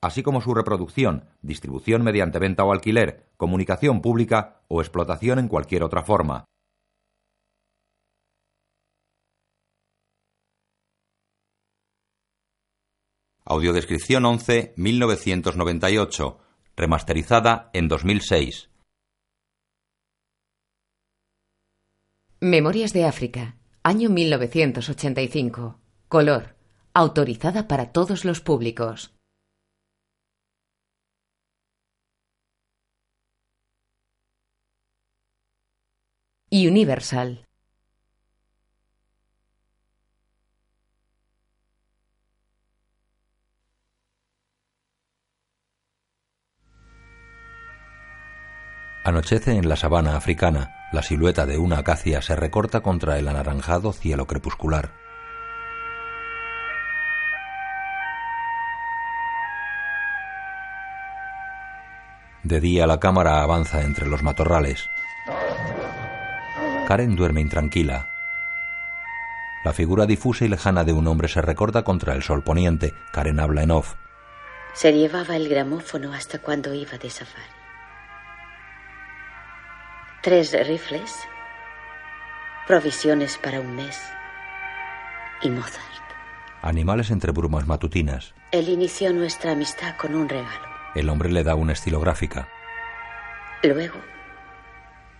así como su reproducción, distribución mediante venta o alquiler, comunicación pública o explotación en cualquier otra forma. Audiodescripción 11 1998, remasterizada en 2006. Memorias de África, año 1985. Color. Autorizada para todos los públicos. Universal. Anochece en la sabana africana. La silueta de una acacia se recorta contra el anaranjado cielo crepuscular. De día la cámara avanza entre los matorrales. Karen duerme intranquila. La figura difusa y lejana de un hombre se recorta contra el sol poniente. Karen habla en off. Se llevaba el gramófono hasta cuando iba de safari. Tres rifles, provisiones para un mes y Mozart. Animales entre brumas matutinas. Él inició nuestra amistad con un regalo. El hombre le da una estilográfica. Luego,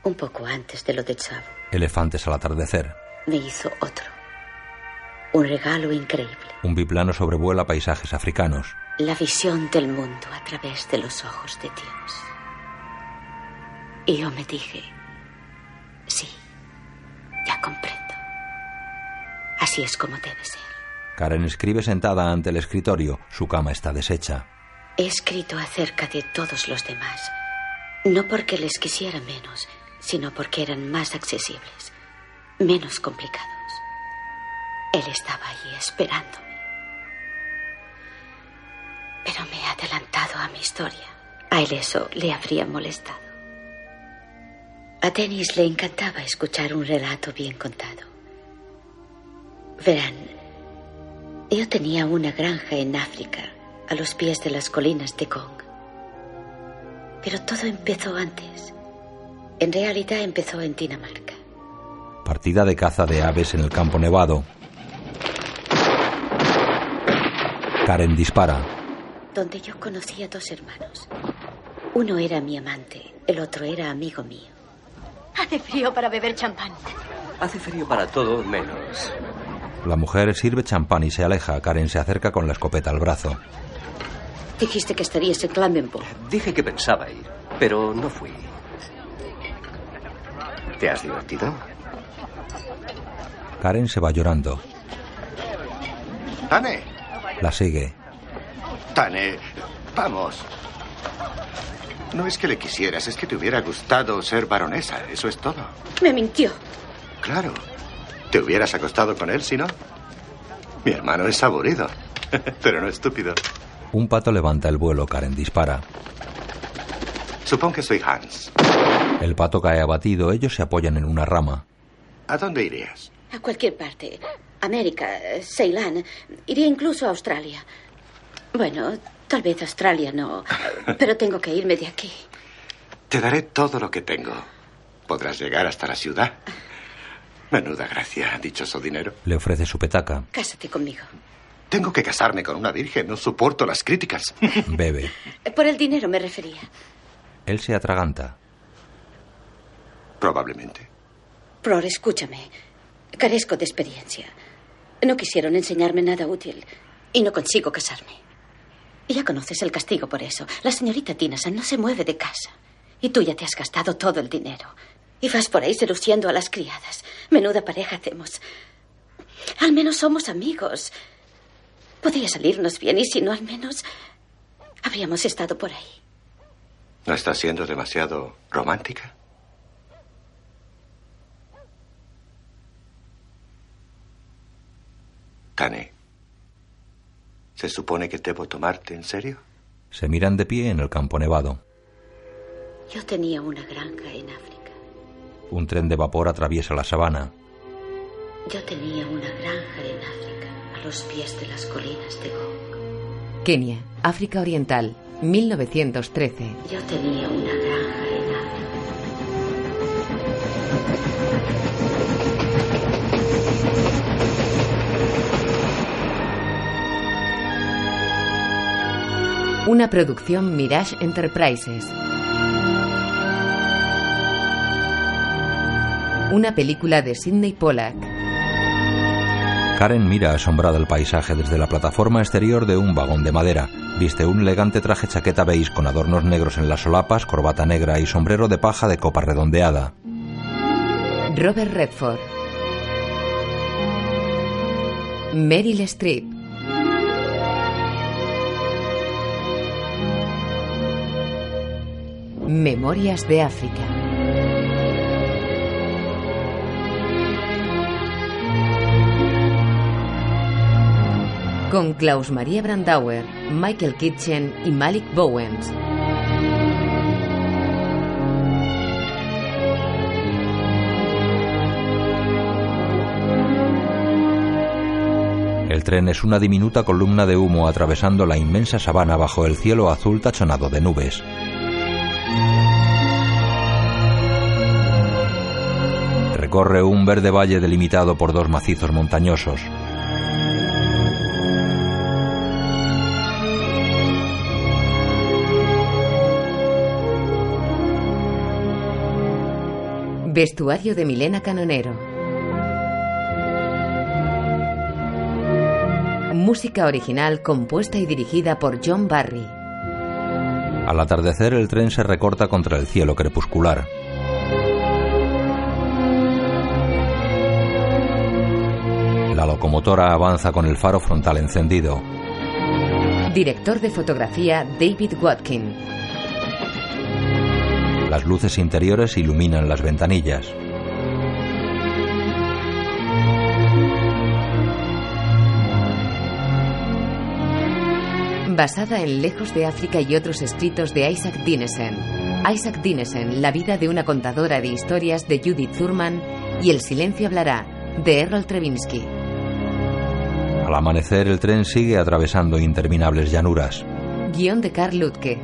un poco antes de lo de Chavo, Elefantes al atardecer. me hizo otro. Un regalo increíble. Un biplano sobrevuela paisajes africanos. La visión del mundo a través de los ojos de Dios. Y yo me dije, sí, ya comprendo. Así es como debe ser. Karen escribe sentada ante el escritorio. Su cama está deshecha. He escrito acerca de todos los demás. No porque les quisiera menos, sino porque eran más accesibles, menos complicados. Él estaba allí esperándome. Pero me he adelantado a mi historia. A él eso le habría molestado. A Dennis le encantaba escuchar un relato bien contado. Verán, yo tenía una granja en África, a los pies de las colinas de Kong. Pero todo empezó antes. En realidad empezó en Dinamarca. Partida de caza de aves en el campo nevado. Karen dispara. donde yo conocí a dos hermanos. Uno era mi amante, el otro era amigo mío. Hace frío para beber champán. Hace frío para todo menos. La mujer sirve champán y se aleja. Karen se acerca con la escopeta al brazo. Dijiste que estarías en Clammenbo. Dije que pensaba ir, pero no fui. ¿Te has divertido? Karen se va llorando. Tane, La sigue. Tane, vamos. No es que le quisieras, es que te hubiera gustado ser baronesa, eso es todo. Me mintió. Claro. ¿Te hubieras acostado con él si no? Mi hermano es aburrido, pero no estúpido. Un pato levanta el vuelo. Karen dispara. Supón que soy Hans. El pato cae abatido. Ellos se apoyan en una rama. ¿A dónde irías? A cualquier parte. América, Ceilán. Iría incluso a Australia. Bueno, tal vez Australia no. Pero tengo que irme de aquí. Te daré todo lo que tengo. Podrás llegar hasta la ciudad. Menuda gracia, dichoso dinero. Le ofrece su petaca. Cásate conmigo. Tengo que casarme con una virgen, no soporto las críticas. Bebe. Por el dinero me refería. Él se atraganta. Probablemente. Pror, escúchame. Carezco de experiencia. No quisieron enseñarme nada útil y no consigo casarme. Ya conoces el castigo por eso. La señorita Tinasan no se mueve de casa. Y tú ya te has gastado todo el dinero. Y vas por ahí seduciendo a las criadas. Menuda pareja hacemos. Al menos somos amigos. Podría salirnos bien y si no, al menos habríamos estado por ahí. ¿No estás siendo demasiado romántica? Tane, ¿se supone que debo tomarte en serio? Se miran de pie en el campo nevado. Yo tenía una granja en África. Un tren de vapor atraviesa la sabana. Yo tenía una granja en África, a los pies de las colinas de Gong. Kenia, África Oriental, 1913. Yo tenía una granja en África. Una producción Mirage Enterprises. Una película de Sidney Pollack. Karen mira asombrada el paisaje desde la plataforma exterior de un vagón de madera. Viste un elegante traje chaqueta beige con adornos negros en las solapas, corbata negra y sombrero de paja de copa redondeada. Robert Redford. Meryl Streep. Memorias de África. Con Klaus Maria Brandauer, Michael Kitchen y Malik Bowens. El tren es una diminuta columna de humo atravesando la inmensa sabana bajo el cielo azul tachonado de nubes. Recorre un verde valle delimitado por dos macizos montañosos. Vestuario de Milena Canonero. Música original compuesta y dirigida por John Barry. Al atardecer el tren se recorta contra el cielo crepuscular. La locomotora avanza con el faro frontal encendido. Director de fotografía David Watkin. Las luces interiores iluminan las ventanillas. Basada en Lejos de África y otros escritos de Isaac Dinesen. Isaac Dinesen, La vida de una contadora de historias de Judith Thurman y El silencio hablará, de Errol Trevinsky. Al amanecer el tren sigue atravesando interminables llanuras. Guión de Carl Lutke.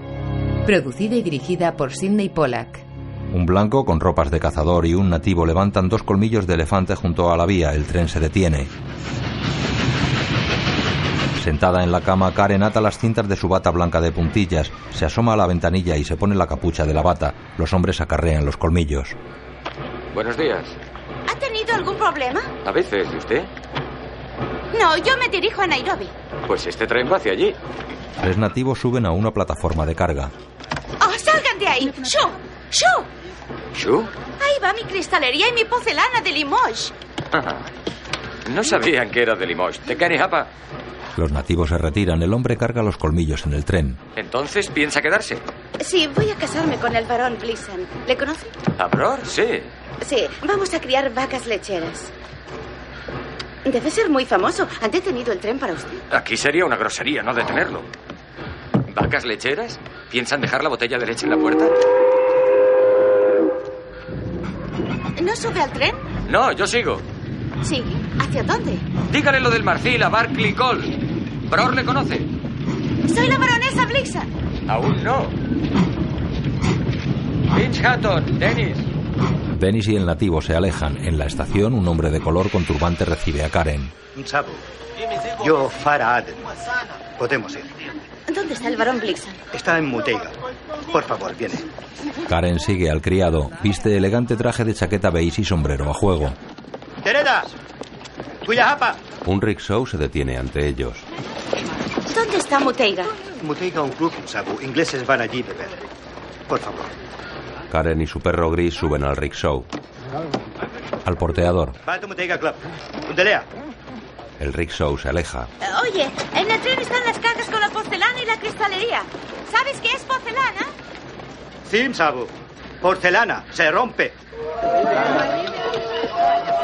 Producida y dirigida por Sidney Pollack. Un blanco con ropas de cazador y un nativo levantan dos colmillos de elefante junto a la vía. El tren se detiene. Sentada en la cama, Karen ata las cintas de su bata blanca de puntillas, se asoma a la ventanilla y se pone la capucha de la bata. Los hombres acarrean los colmillos. Buenos días. ¿Ha tenido algún problema? A veces, ¿y usted? No, yo me dirijo a Nairobi. Pues este tren va hacia allí. Tres nativos suben a una plataforma de carga. ¡Oh, salgan de ahí! ¡Shu! ¡Shu! ¿Shu? Ahí va mi cristalería y mi porcelana de Limoges. No sabían que era de Limoges. ¿De Canihapa? Los nativos se retiran. El hombre carga los colmillos en el tren. Entonces piensa quedarse. Sí, voy a casarme con el varón Gleason. ¿Le conoce? ¿Abror? Sí. Sí, vamos a criar vacas lecheras. Debe ser muy famoso. ¿Han detenido el tren para usted? Aquí sería una grosería no detenerlo. ¿Vacas lecheras? ¿Piensan dejar la botella de leche en la puerta? ¿No sube al tren? No, yo sigo. Sí. ¿Hacia dónde? Dígale lo del marfil a Barclay Cole. ¿Bror le conoce? Soy la baronesa Blixen. Aún no. Finch Hatton, Dennis. Dennis y el nativo se alejan. En la estación, un hombre de color con turbante recibe a Karen. Sabu. Yo, Farah Aden. Podemos ir. ¿Dónde está el varón Blixen? Está en Muteiga. Por favor, viene. Karen sigue al criado. Viste elegante traje de chaqueta beige y sombrero a juego. ¡Tereda! ¡Cuyahapa! Un rickshaw se detiene ante ellos. ¿Dónde está Muteiga? Muteiga, un club, Sabu. Ingleses van allí a beber. Por favor. Karen y su perro gris suben al rickshaw. Al porteador. Va a tu Muteiga Club. Undelea. El rickshaw se aleja. Eh, Oye, en el tren están las cajas con la porcelana y la cristalería. ¿Sabes qué es porcelana? Sim, Sabu. Porcelana. Se rompe.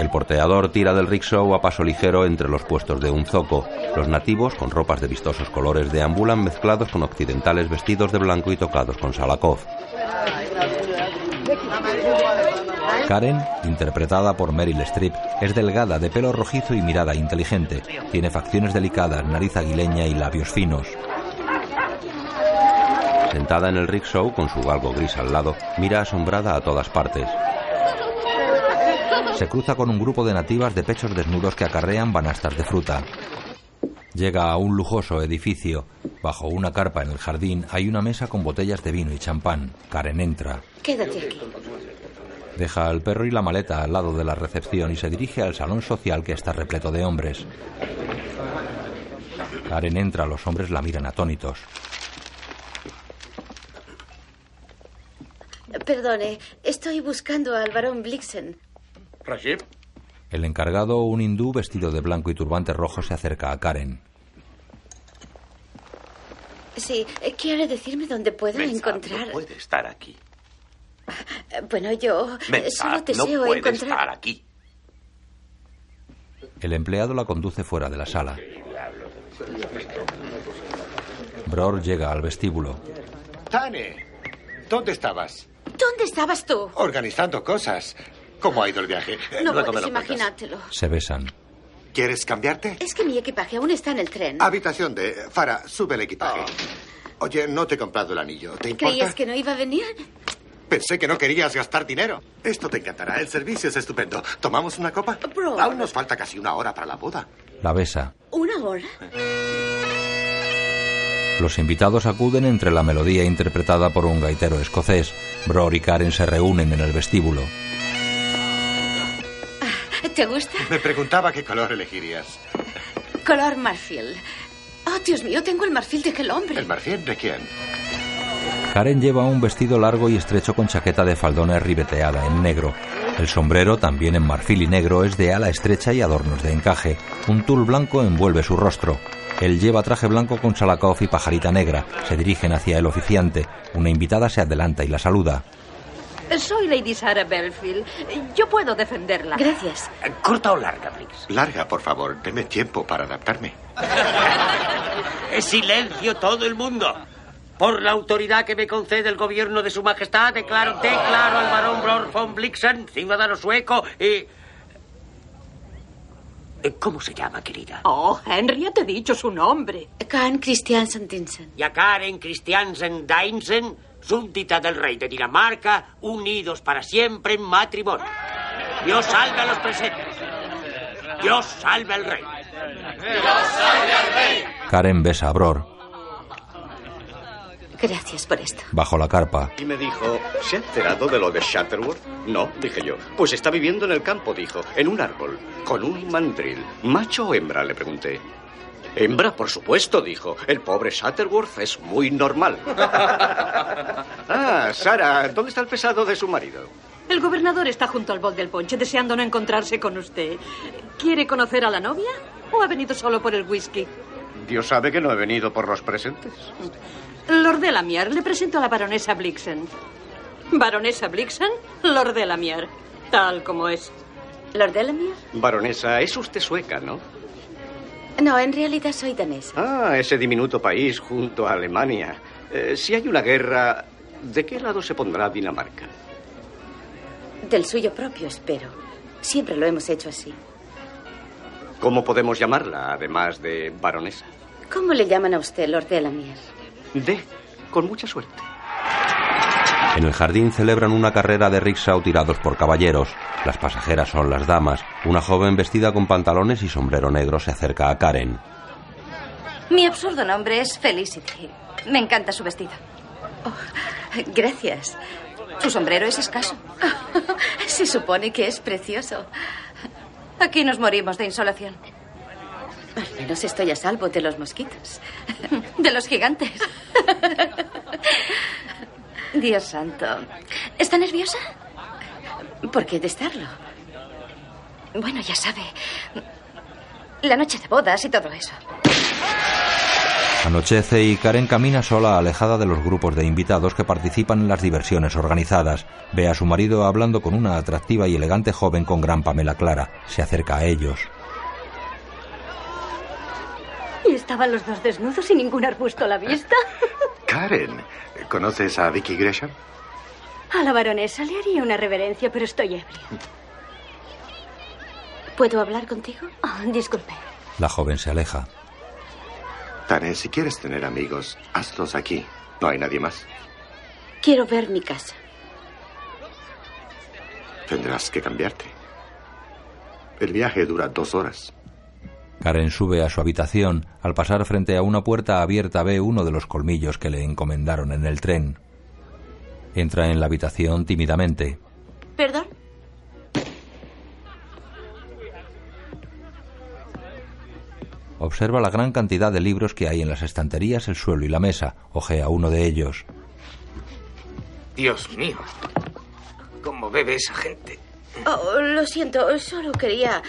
El porteador tira del rickshaw a paso ligero entre los puestos de un zoco. Los nativos, con ropas de vistosos colores, deambulan mezclados con occidentales vestidos de blanco y tocados con Salakov. Karen, interpretada por Meryl Streep, es delgada, de pelo rojizo y mirada inteligente. Tiene facciones delicadas, nariz aguileña y labios finos. Sentada en el rickshaw con su galgo gris al lado, mira asombrada a todas partes. Se cruza con un grupo de nativas de pechos desnudos que acarrean banastas de fruta. Llega a un lujoso edificio. Bajo una carpa en el jardín hay una mesa con botellas de vino y champán. Karen entra. Quédate aquí. Deja al perro y la maleta al lado de la recepción y se dirige al salón social que está repleto de hombres. Karen entra, los hombres la miran atónitos. Perdone, estoy buscando al barón Blixen. Rajib, El encargado, un hindú vestido de blanco y turbante rojo, se acerca a Karen. Sí, ¿quiere decirme dónde puedo encontrar? no puede estar aquí. Bueno, yo solo deseo no puede encontrar. estar aquí. El empleado la conduce fuera de la sala. Bror llega al vestíbulo. Tane, ¿dónde estabas? ¿Dónde estabas tú? Organizando cosas. ¿Cómo ha ido el viaje? No Luego puedes lo cuentas. imaginártelo. Se besan. ¿Quieres cambiarte? Es que mi equipaje aún está en el tren. Habitación de... Fara, sube el equipaje. Oye, no te he comprado el anillo. ¿Te importa? ¿Creías que no iba a venir? Pensé que no querías gastar dinero. Esto te encantará. El servicio es estupendo. ¿Tomamos una copa? Bro. Aún nos falta casi una hora para la boda. La besa. ¿Una hora? Los invitados acuden entre la melodía interpretada por un gaitero escocés. Bror y Karen se reúnen en el vestíbulo. ¿Te gusta? Me preguntaba qué color elegirías. Color marfil. Oh, Dios mío, tengo el marfil de aquel hombre. ¿El marfil de quién? Karen lleva un vestido largo y estrecho con chaqueta de faldones ribeteada en negro. El sombrero, también en marfil y negro, es de ala estrecha y adornos de encaje. Un tul blanco envuelve su rostro. Él lleva traje blanco con salakov y pajarita negra. Se dirigen hacia el oficiante. Una invitada se adelanta y la saluda. Soy Lady Sarah Belfield. Yo puedo defenderla. Gracias. ¿Corta o larga, Briggs? Larga, por favor. Deme tiempo para adaptarme. Silencio todo el mundo. Por la autoridad que me concede el gobierno de su majestad, declaro, declaro al barón Bror von Blixen, ciudadano sueco y... Eh, ¿Cómo se llama, querida? Oh, Henry, te he dicho su nombre. Karen Christiansen Dinsen. Y a Karen Christiansen Dainsen, súbdita del rey de Dinamarca, unidos para siempre en matrimonio. Dios salve a los presentes. Dios salve al rey. Karen besa a Bror. Gracias por esto. Bajo la carpa. Y me dijo, ¿se ha enterado de lo de Shatterworth? No, dije yo. Pues está viviendo en el campo, dijo, en un árbol, con un mandril. ¿Macho o hembra? Le pregunté. Hembra, por supuesto, dijo. El pobre Shatterworth es muy normal. ah, Sara, ¿dónde está el pesado de su marido? El gobernador está junto al bol del ponche deseando no encontrarse con usted. ¿Quiere conocer a la novia o ha venido solo por el whisky? Dios sabe que no he venido por los presentes. Lord Delamier, le presento a la baronesa Blixen. Baronesa Blixen, Lord Delamier, tal como es. ¿Lord Delamere? Baronesa, es usted sueca, ¿no? No, en realidad soy danesa. Ah, ese diminuto país junto a Alemania. Eh, si hay una guerra, ¿de qué lado se pondrá Dinamarca? Del suyo propio, espero. Siempre lo hemos hecho así. ¿Cómo podemos llamarla, además de baronesa? ¿Cómo le llaman a usted, Lord Delamere? De, con mucha suerte. En el jardín celebran una carrera de rickshaw tirados por caballeros. Las pasajeras son las damas. Una joven vestida con pantalones y sombrero negro se acerca a Karen. Mi absurdo nombre es Felicity. Me encanta su vestido. Oh, gracias. Su sombrero es escaso. Se supone que es precioso. Aquí nos morimos de insolación. Al menos estoy a salvo de los mosquitos. De los gigantes. Dios santo. ¿Está nerviosa? ¿Por qué de estarlo? Bueno, ya sabe. La noche de bodas y todo eso. Anochece y Karen camina sola alejada de los grupos de invitados que participan en las diversiones organizadas. Ve a su marido hablando con una atractiva y elegante joven con gran pamela clara. Se acerca a ellos. Y estaban los dos desnudos y ningún arbusto a la vista. Karen, ¿conoces a Vicky Gresham? A la baronesa le haría una reverencia, pero estoy ebria. ¿Puedo hablar contigo? Oh, disculpe. La joven se aleja. Tane, si quieres tener amigos, hazlos aquí. No hay nadie más. Quiero ver mi casa. Tendrás que cambiarte. El viaje dura dos horas. Karen sube a su habitación. Al pasar frente a una puerta abierta ve uno de los colmillos que le encomendaron en el tren. Entra en la habitación tímidamente. ¿Perdón? Observa la gran cantidad de libros que hay en las estanterías, el suelo y la mesa. Ojea uno de ellos. Dios mío. ¿Cómo bebe esa gente? Oh, lo siento, solo quería.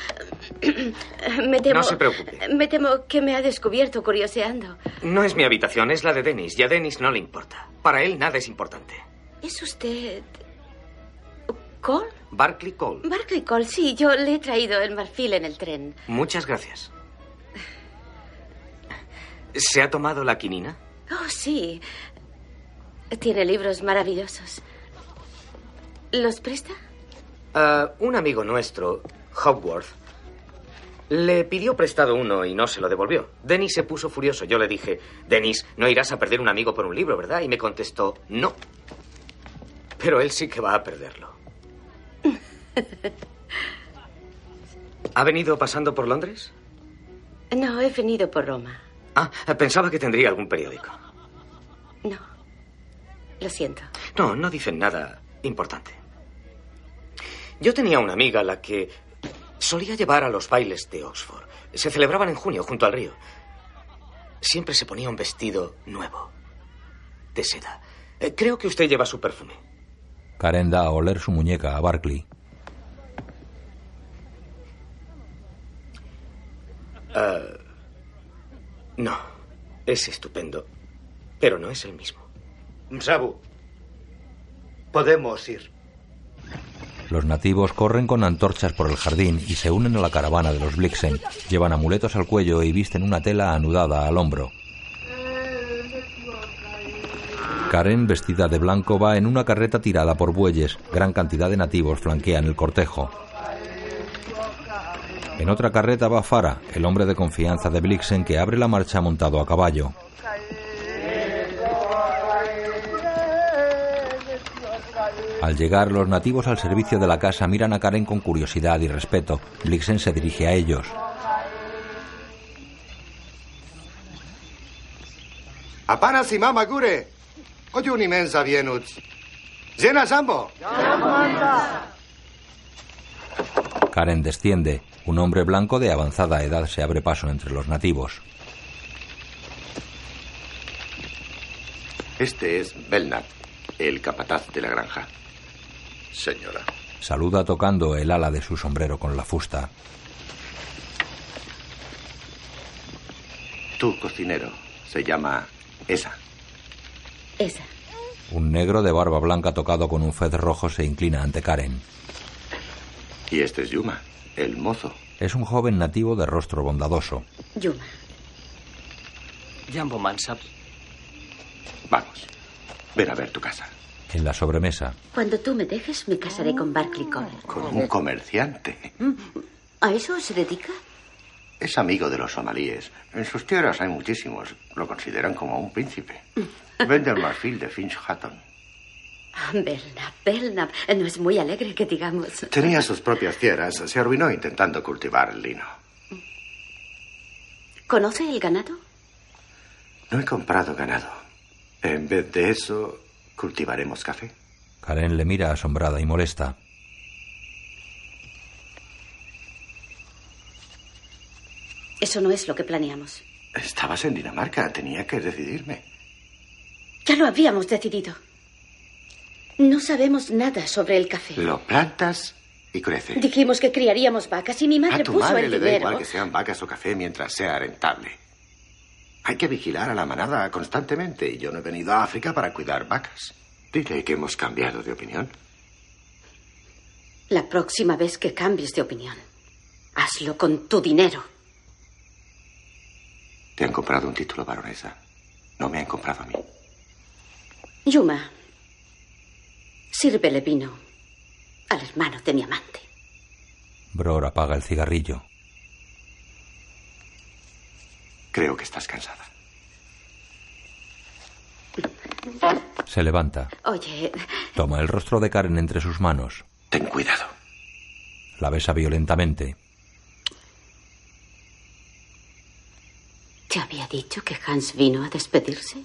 me temo. No se preocupe. Me temo que me ha descubierto curioseando. No es mi habitación, es la de Dennis. Y a Dennis no le importa. Para él nada es importante. ¿Es usted. Cole? Barclay Cole. Barclay Cole, sí, yo le he traído el marfil en el tren. Muchas gracias. ¿Se ha tomado la quinina? Oh, sí. Tiene libros maravillosos. ¿Los presta? Uh, un amigo nuestro, Hogwarth, le pidió prestado uno y no se lo devolvió. Dennis se puso furioso. Yo le dije, Dennis, no irás a perder un amigo por un libro, ¿verdad? Y me contestó, no. Pero él sí que va a perderlo. ¿Ha venido pasando por Londres? No, he venido por Roma. Ah, pensaba que tendría algún periódico. No. Lo siento. No, no dicen nada importante. Yo tenía una amiga a la que solía llevar a los bailes de Oxford. Se celebraban en junio junto al río. Siempre se ponía un vestido nuevo, de seda. Eh, creo que usted lleva su perfume. Karen da a oler su muñeca a Barclay. Uh, no, es estupendo, pero no es el mismo. Sabu, podemos ir. Los nativos corren con antorchas por el jardín y se unen a la caravana de los Blixen. Llevan amuletos al cuello y visten una tela anudada al hombro. Karen, vestida de blanco, va en una carreta tirada por bueyes. Gran cantidad de nativos flanquean el cortejo. En otra carreta va Fara, el hombre de confianza de Blixen que abre la marcha montado a caballo. Al llegar, los nativos al servicio de la casa miran a Karen con curiosidad y respeto. Blixen se dirige a ellos. Apanas y mama gure. Oye un inmensa bienuts. Llena sambo. Karen desciende. Un hombre blanco de avanzada edad se abre paso entre los nativos. Este es Belnap, el capataz de la granja. Señora. Saluda tocando el ala de su sombrero con la fusta. Tu cocinero se llama Esa. Esa. Un negro de barba blanca tocado con un fez rojo se inclina ante Karen. Y este es Yuma, el mozo. Es un joven nativo de rostro bondadoso. Yuma. Jambo Mansap. Vamos. Ven a ver tu casa. En la sobremesa. Cuando tú me dejes, me casaré con Barclay Cole. Con un comerciante. ¿A eso se dedica? Es amigo de los somalíes. En sus tierras hay muchísimos. Lo consideran como un príncipe. Vende el marfil de Finch Hatton. Ah, Belknap, Belknap. No es muy alegre que digamos. Tenía sus propias tierras. Se arruinó intentando cultivar el lino. ¿Conoce el ganado? No he comprado ganado. En vez de eso, cultivaremos café. Karen le mira asombrada y molesta. Eso no es lo que planeamos. Estabas en Dinamarca. Tenía que decidirme. Ya lo habíamos decidido. No sabemos nada sobre el café. Lo plantas y crece. Dijimos que criaríamos vacas y mi madre A tu puso madre el le da dinero. igual que sean vacas o café mientras sea rentable. Hay que vigilar a la manada constantemente y yo no he venido a África para cuidar vacas. Dile que hemos cambiado de opinión. La próxima vez que cambies de opinión, hazlo con tu dinero. Te han comprado un título, baronesa. No me han comprado a mí. Yuma, sírvele vino al hermano de mi amante. Bror apaga el cigarrillo. Creo que estás cansada. Se levanta. Oye, Toma el rostro de Karen entre sus manos. Ten cuidado. La besa violentamente. ¿te había dicho que Hans vino a despedirse?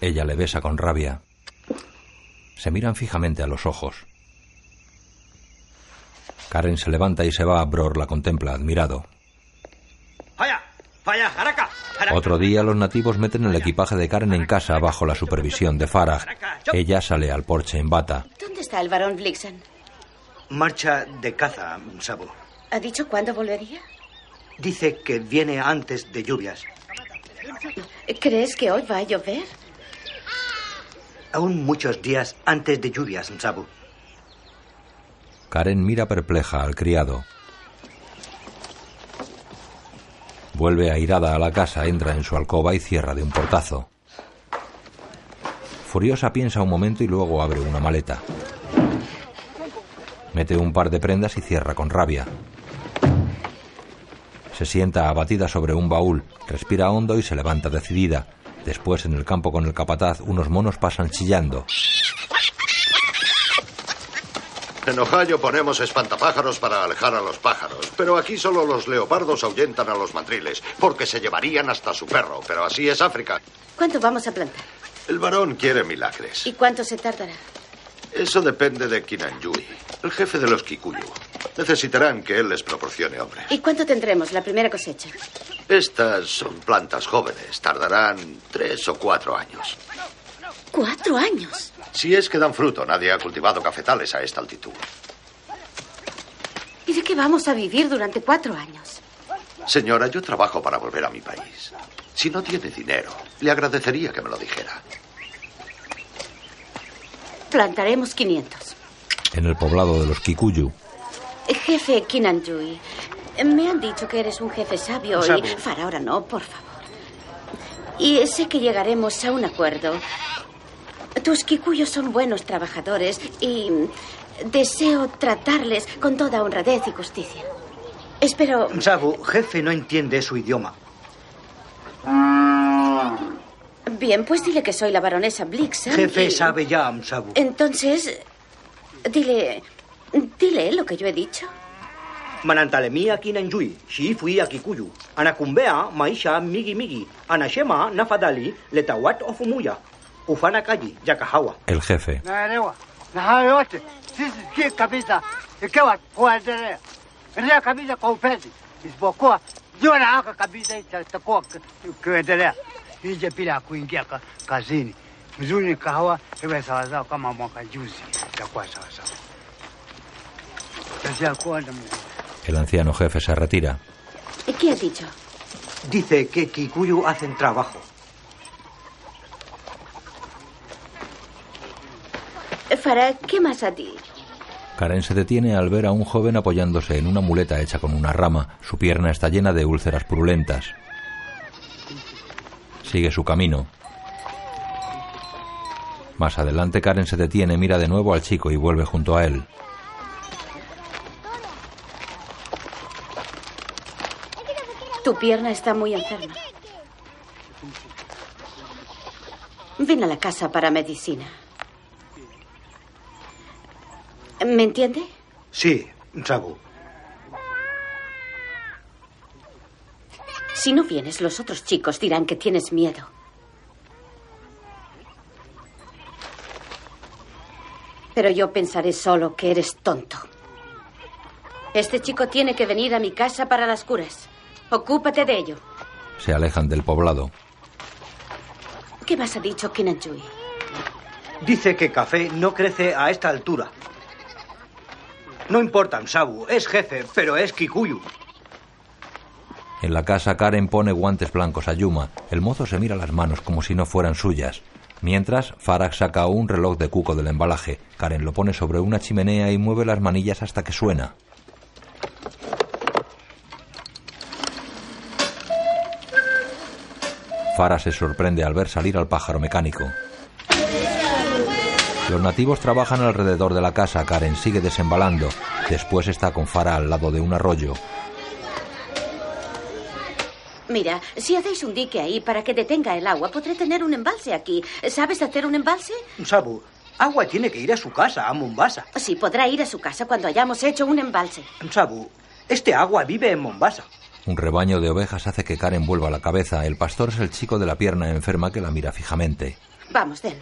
Ella le besa con rabia. Se miran fijamente a los ojos. Karen se levanta y se va. Bror la contempla admirado. ¡Vaya! ¡Vaya! ¡Haraka! Otro día los nativos meten el equipaje de Karen en casa bajo la supervisión de Farah. Ella sale al porche en bata. ¿Dónde está el varón Blixen? Marcha de caza, Sabo. ¿Ha dicho cuándo volvería? Dice que viene antes de lluvias. ¿Crees que hoy va a llover? Aún muchos días antes de lluvias, Sabu. Karen mira perpleja al criado. Vuelve airada a la casa, entra en su alcoba y cierra de un portazo. Furiosa piensa un momento y luego abre una maleta. Mete un par de prendas y cierra con rabia. Se sienta abatida sobre un baúl, respira hondo y se levanta decidida. Después, en el campo con el capataz, unos monos pasan chillando. En Ohio ponemos espantapájaros para alejar a los pájaros, pero aquí solo los leopardos ahuyentan a los mandriles, porque se llevarían hasta su perro, pero así es África. ¿Cuánto vamos a plantar? El varón quiere milagres. ¿Y cuánto se tardará? Eso depende de Kinanjui, el jefe de los Kikuyu. Necesitarán que él les proporcione hombre. ¿Y cuánto tendremos la primera cosecha? Estas son plantas jóvenes, tardarán tres o cuatro años. ¿Cuatro años? Si es que dan fruto, nadie ha cultivado cafetales a esta altitud. ¿Y de qué vamos a vivir durante cuatro años? Señora, yo trabajo para volver a mi país. Si no tiene dinero, le agradecería que me lo dijera. Plantaremos 500. En el poblado de los Kikuyu, Jefe Kinanjui, me han dicho que eres un jefe sabio Sabu. y... Para ahora no, por favor. Y sé que llegaremos a un acuerdo. Tus kikuyos son buenos trabajadores y deseo tratarles con toda honradez y justicia. Espero... Sabu, jefe no entiende su idioma. Bien, pues dile que soy la baronesa Blixen. Jefe y- sabe ya, Sabu. Entonces, dile... Dile lo que yo he dicho. Manantalemia kinanjui, shi fui a kikuyu. Anakumbea, maisha migi migi. Anashema, nafadali, letawat ofumuya. Ufana kaji, yakahawa. el jefe. El anciano jefe se retira. ¿Y qué ha dicho? Dice que kikuyu hacen trabajo. Farah, ¿qué más a ti? Karen se detiene al ver a un joven apoyándose en una muleta hecha con una rama. Su pierna está llena de úlceras purulentas. Sigue su camino. Más adelante Karen se detiene, mira de nuevo al chico y vuelve junto a él. Tu pierna está muy enferma. Ven a la casa para medicina. ¿Me entiende? Sí, Sabu. Si no vienes, los otros chicos dirán que tienes miedo. Pero yo pensaré solo que eres tonto. Este chico tiene que venir a mi casa para las curas. Ocúpate de ello. Se alejan del poblado. ¿Qué más ha dicho Kinanjui? Dice que café no crece a esta altura. No importa, Sabu, es jefe, pero es Kikuyu. En la casa Karen pone guantes blancos a Yuma. El mozo se mira las manos como si no fueran suyas. Mientras, Farag saca un reloj de cuco del embalaje. Karen lo pone sobre una chimenea y mueve las manillas hasta que suena. Farah se sorprende al ver salir al pájaro mecánico. Los nativos trabajan alrededor de la casa. Karen sigue desembalando. Después está con Farah al lado de un arroyo. Mira, si hacéis un dique ahí para que detenga el agua, podré tener un embalse aquí. ¿Sabes hacer un embalse? Sabu, agua tiene que ir a su casa, a Mombasa. Sí, podrá ir a su casa cuando hayamos hecho un embalse. Sabu, este agua vive en Mombasa. Un rebaño de ovejas hace que Karen vuelva la cabeza. El pastor es el chico de la pierna enferma que la mira fijamente. Vamos, Den.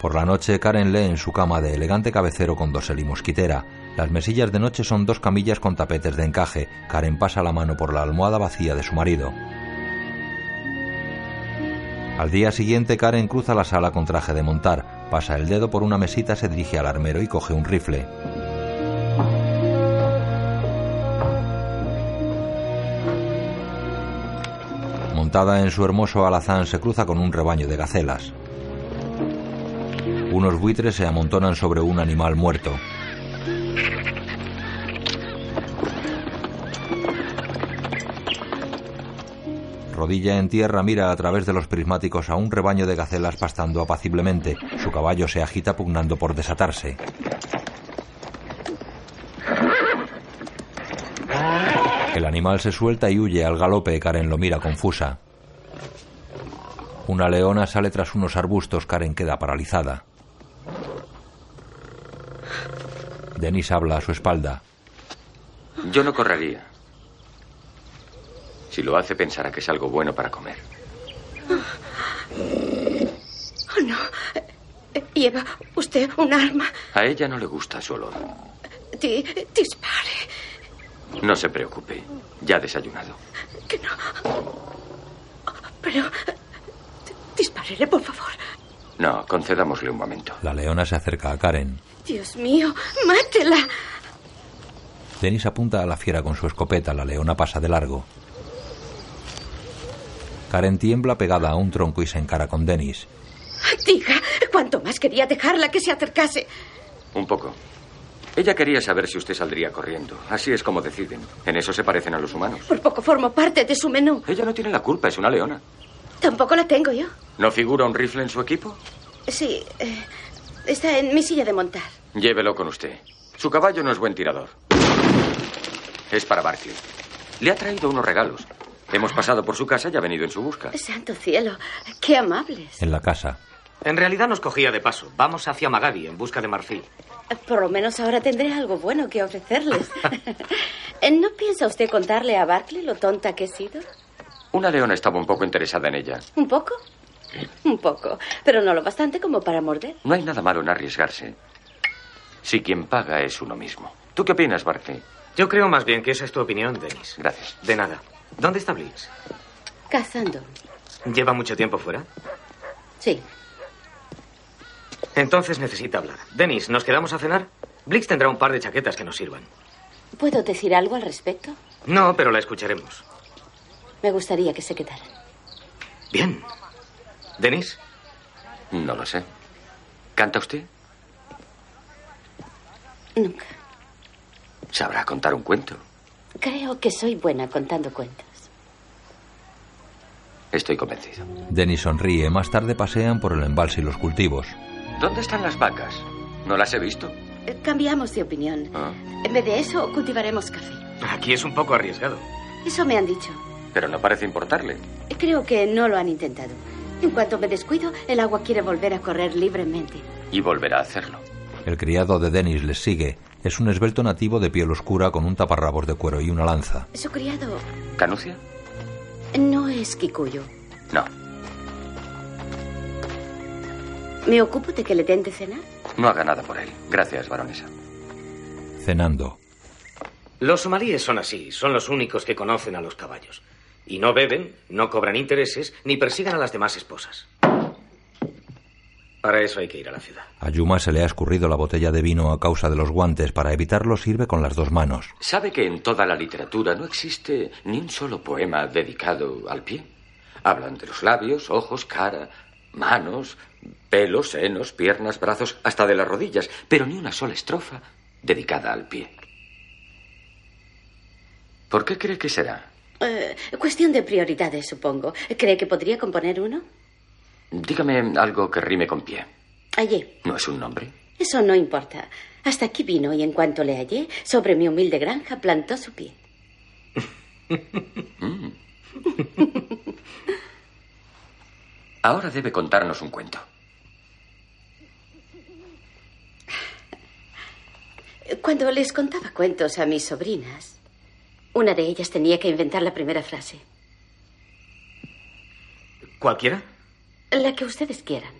Por la noche, Karen lee en su cama de elegante cabecero con dosel y mosquitera. Las mesillas de noche son dos camillas con tapetes de encaje. Karen pasa la mano por la almohada vacía de su marido. Al día siguiente, Karen cruza la sala con traje de montar. Pasa el dedo por una mesita, se dirige al armero y coge un rifle. Montada en su hermoso alazán, se cruza con un rebaño de gacelas. Unos buitres se amontonan sobre un animal muerto. Rodilla en tierra mira a través de los prismáticos a un rebaño de gacelas pastando apaciblemente. Su caballo se agita pugnando por desatarse. El animal se suelta y huye al galope. Karen lo mira confusa. Una leona sale tras unos arbustos. Karen queda paralizada. Denis habla a su espalda. Yo no correría. Si lo hace, pensará que es algo bueno para comer. Oh, no. ¿Lleva usted un arma? A ella no le gusta su olor. Di- dispare. No se preocupe. Ya ha desayunado. Que no. Pero. Disparele, por favor. No, concedámosle un momento. La leona se acerca a Karen. Dios mío, mátela. Denis apunta a la fiera con su escopeta. La leona pasa de largo. Karen tiembla pegada a un tronco y se encara con Denis. Diga, cuánto más quería dejarla que se acercase. Un poco. Ella quería saber si usted saldría corriendo. Así es como deciden. En eso se parecen a los humanos. Por poco formo parte de su menú. Ella no tiene la culpa, es una leona. Tampoco la tengo yo. ¿No figura un rifle en su equipo? Sí, eh, está en mi silla de montar. Llévelo con usted. Su caballo no es buen tirador. Es para Barkley. Le ha traído unos regalos. Hemos pasado por su casa y ha venido en su busca. Santo cielo, qué amables. En la casa. En realidad nos cogía de paso. Vamos hacia Magabi en busca de marfil. Por lo menos ahora tendré algo bueno que ofrecerles. ¿No piensa usted contarle a Barclay lo tonta que he sido? Una leona estaba un poco interesada en ella. ¿Un poco? Un poco, pero no lo bastante como para morder. No hay nada malo en arriesgarse. Si quien paga es uno mismo. ¿Tú qué opinas, Barkley? Yo creo más bien que esa es tu opinión, Denis. Gracias. De nada. ¿Dónde está Blix? Cazando. ¿Lleva mucho tiempo fuera? Sí. Entonces necesita hablar. Denis, ¿nos quedamos a cenar? Blix tendrá un par de chaquetas que nos sirvan. ¿Puedo decir algo al respecto? No, pero la escucharemos. Me gustaría que se quedara. Bien. ¿Denis? No lo sé. ¿Canta usted? Nunca. Sabrá contar un cuento. Creo que soy buena contando cuentos. Estoy convencido. Denis sonríe. Más tarde pasean por el embalse y los cultivos. ¿Dónde están las vacas? No las he visto. Eh, Cambiamos de opinión. Ah, En vez de eso, cultivaremos café. Aquí es un poco arriesgado. Eso me han dicho. pero no parece importarle. Creo que no lo han intentado. En cuanto me descuido, el agua quiere volver a correr libremente. Y volverá a hacerlo. El criado de Denis les sigue. Es un esbelto nativo de piel oscura con un taparrabos de cuero y una lanza. Su criado ¿Canucia? no es Kikuyo. No. ¿Me ocupo de que le den de cenar? No haga nada por él. Gracias, baronesa. Cenando. Los somalíes son así. Son los únicos que conocen a los caballos. Y no beben, no cobran intereses, ni persigan a las demás esposas. Para eso hay que ir a la ciudad. A Yuma se le ha escurrido la botella de vino a causa de los guantes. Para evitarlo sirve con las dos manos. ¿Sabe que en toda la literatura no existe ni un solo poema dedicado al pie? Hablan de los labios, ojos, cara, manos, pelos, senos, piernas, brazos, hasta de las rodillas, pero ni una sola estrofa dedicada al pie. ¿Por qué cree que será? Eh, cuestión de prioridades, supongo. ¿Cree que podría componer uno? Dígame algo que rime con pie. Allí. ¿No es un nombre? Eso no importa. Hasta aquí vino y en cuanto le hallé, sobre mi humilde granja plantó su pie. Mm. Ahora debe contarnos un cuento. Cuando les contaba cuentos a mis sobrinas, una de ellas tenía que inventar la primera frase. ¿Cualquiera? La que ustedes quieran.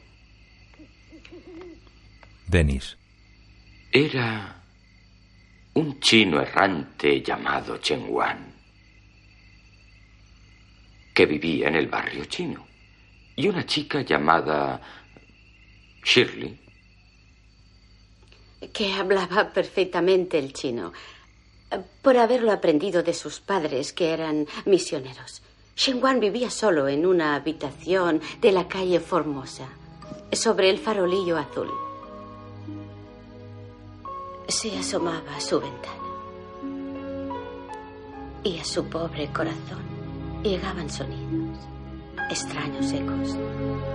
Denis. Era un chino errante llamado Chen Wan, que vivía en el barrio chino, y una chica llamada Shirley, Que hablaba perfectamente el chino, por haberlo aprendido de sus padres, que eran misioneros. Shen Wan vivía solo en una habitación de la calle Formosa, sobre el farolillo azul. Se asomaba a su ventana. Y a su pobre corazón llegaban sonidos, extraños ecos,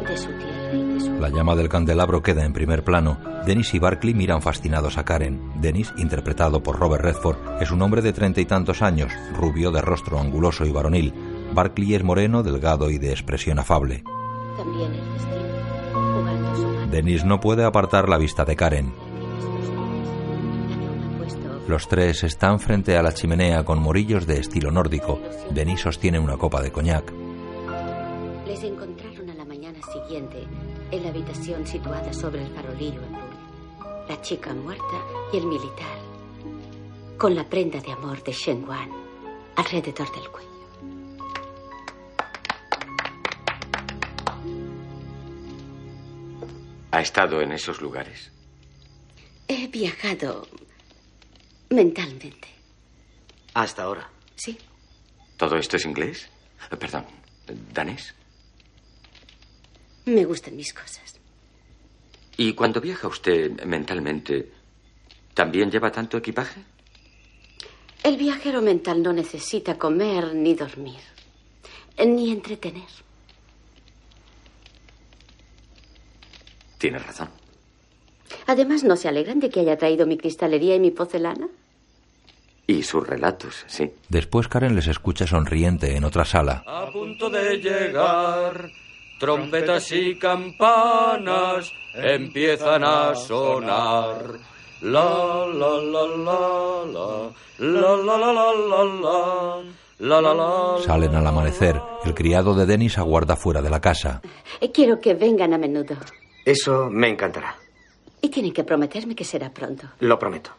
de su tierra y de su... La llama del candelabro queda en primer plano. Dennis y Barclay miran fascinados a Karen. Dennis, interpretado por Robert Redford, es un hombre de treinta y tantos años, rubio, de rostro anguloso y varonil. Barclay es moreno, delgado y de expresión afable. También el destino, jugando su mano. Dennis no puede apartar la vista de Karen. Los tres están frente a la chimenea con morillos de estilo nórdico. Denis sostiene una copa de coñac. Les encontraron a la mañana siguiente en la habitación situada sobre el farolillo azul. La chica muerta y el militar, con la prenda de amor de Shen Wan alrededor del cuello. ¿Ha estado en esos lugares? He viajado mentalmente. Hasta ahora. Sí. ¿Todo esto es inglés? Perdón, danés. Me gustan mis cosas. ¿Y cuando viaja usted mentalmente, también lleva tanto equipaje? El viajero mental no necesita comer ni dormir, ni entretener. Tiene razón. Además, ¿no se alegran de que haya traído mi cristalería y mi porcelana? Y sus relatos, sí. Después Karen les escucha sonriente en otra sala. A punto de llegar, trompetas y campanas empiezan a sonar. La la la la la la la la la la la la la la Salen al amanecer. El criado de Dennis aguarda fuera de la casa. Eh, Quiero que vengan a menudo. Eso me encantará. Y tienen que prometerme que será pronto. Lo prometo.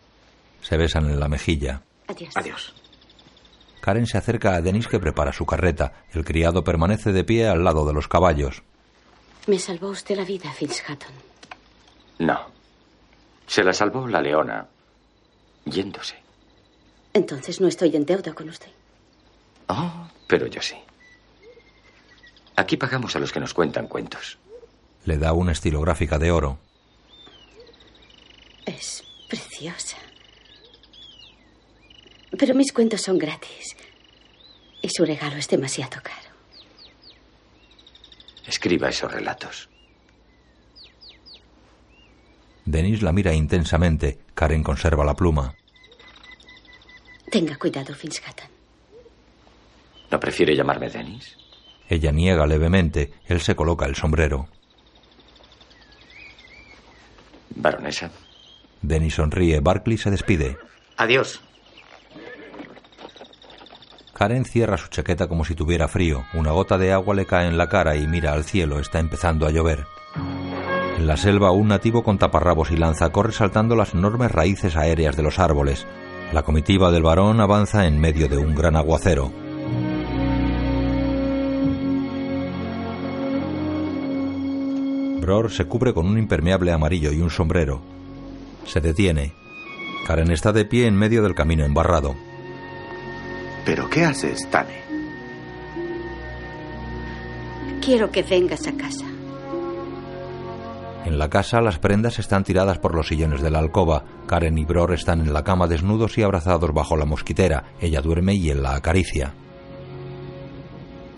Se besan en la mejilla. Adiós. Adiós. Karen se acerca a Denis que prepara su carreta. El criado permanece de pie al lado de los caballos. Me salvó usted la vida, Fitzhatton. No. Se la salvó la leona, yéndose. Entonces no estoy en deuda con usted. Oh, pero yo sí. Aquí pagamos a los que nos cuentan cuentos. Le da una estilográfica de oro. Es preciosa. Pero mis cuentos son gratis. Y su regalo es demasiado caro. Escriba esos relatos. Denis la mira intensamente. Karen conserva la pluma. Tenga cuidado, Fitzhatton. ¿No prefiere llamarme Dennis? Ella niega levemente. Él se coloca el sombrero. Baronesa. Denis sonríe. Barclay se despide. Adiós. Karen cierra su chaqueta como si tuviera frío. Una gota de agua le cae en la cara y mira al cielo. Está empezando a llover. En la selva, un nativo con taparrabos y lanza corre saltando las enormes raíces aéreas de los árboles. La comitiva del varón avanza en medio de un gran aguacero. Bror se cubre con un impermeable amarillo y un sombrero. Se detiene. Karen está de pie en medio del camino embarrado. ¿Pero qué haces, Tane? Quiero que vengas a casa. En la casa las prendas están tiradas por los sillones de la alcoba. Karen y Bror están en la cama desnudos y abrazados bajo la mosquitera. Ella duerme y él la acaricia.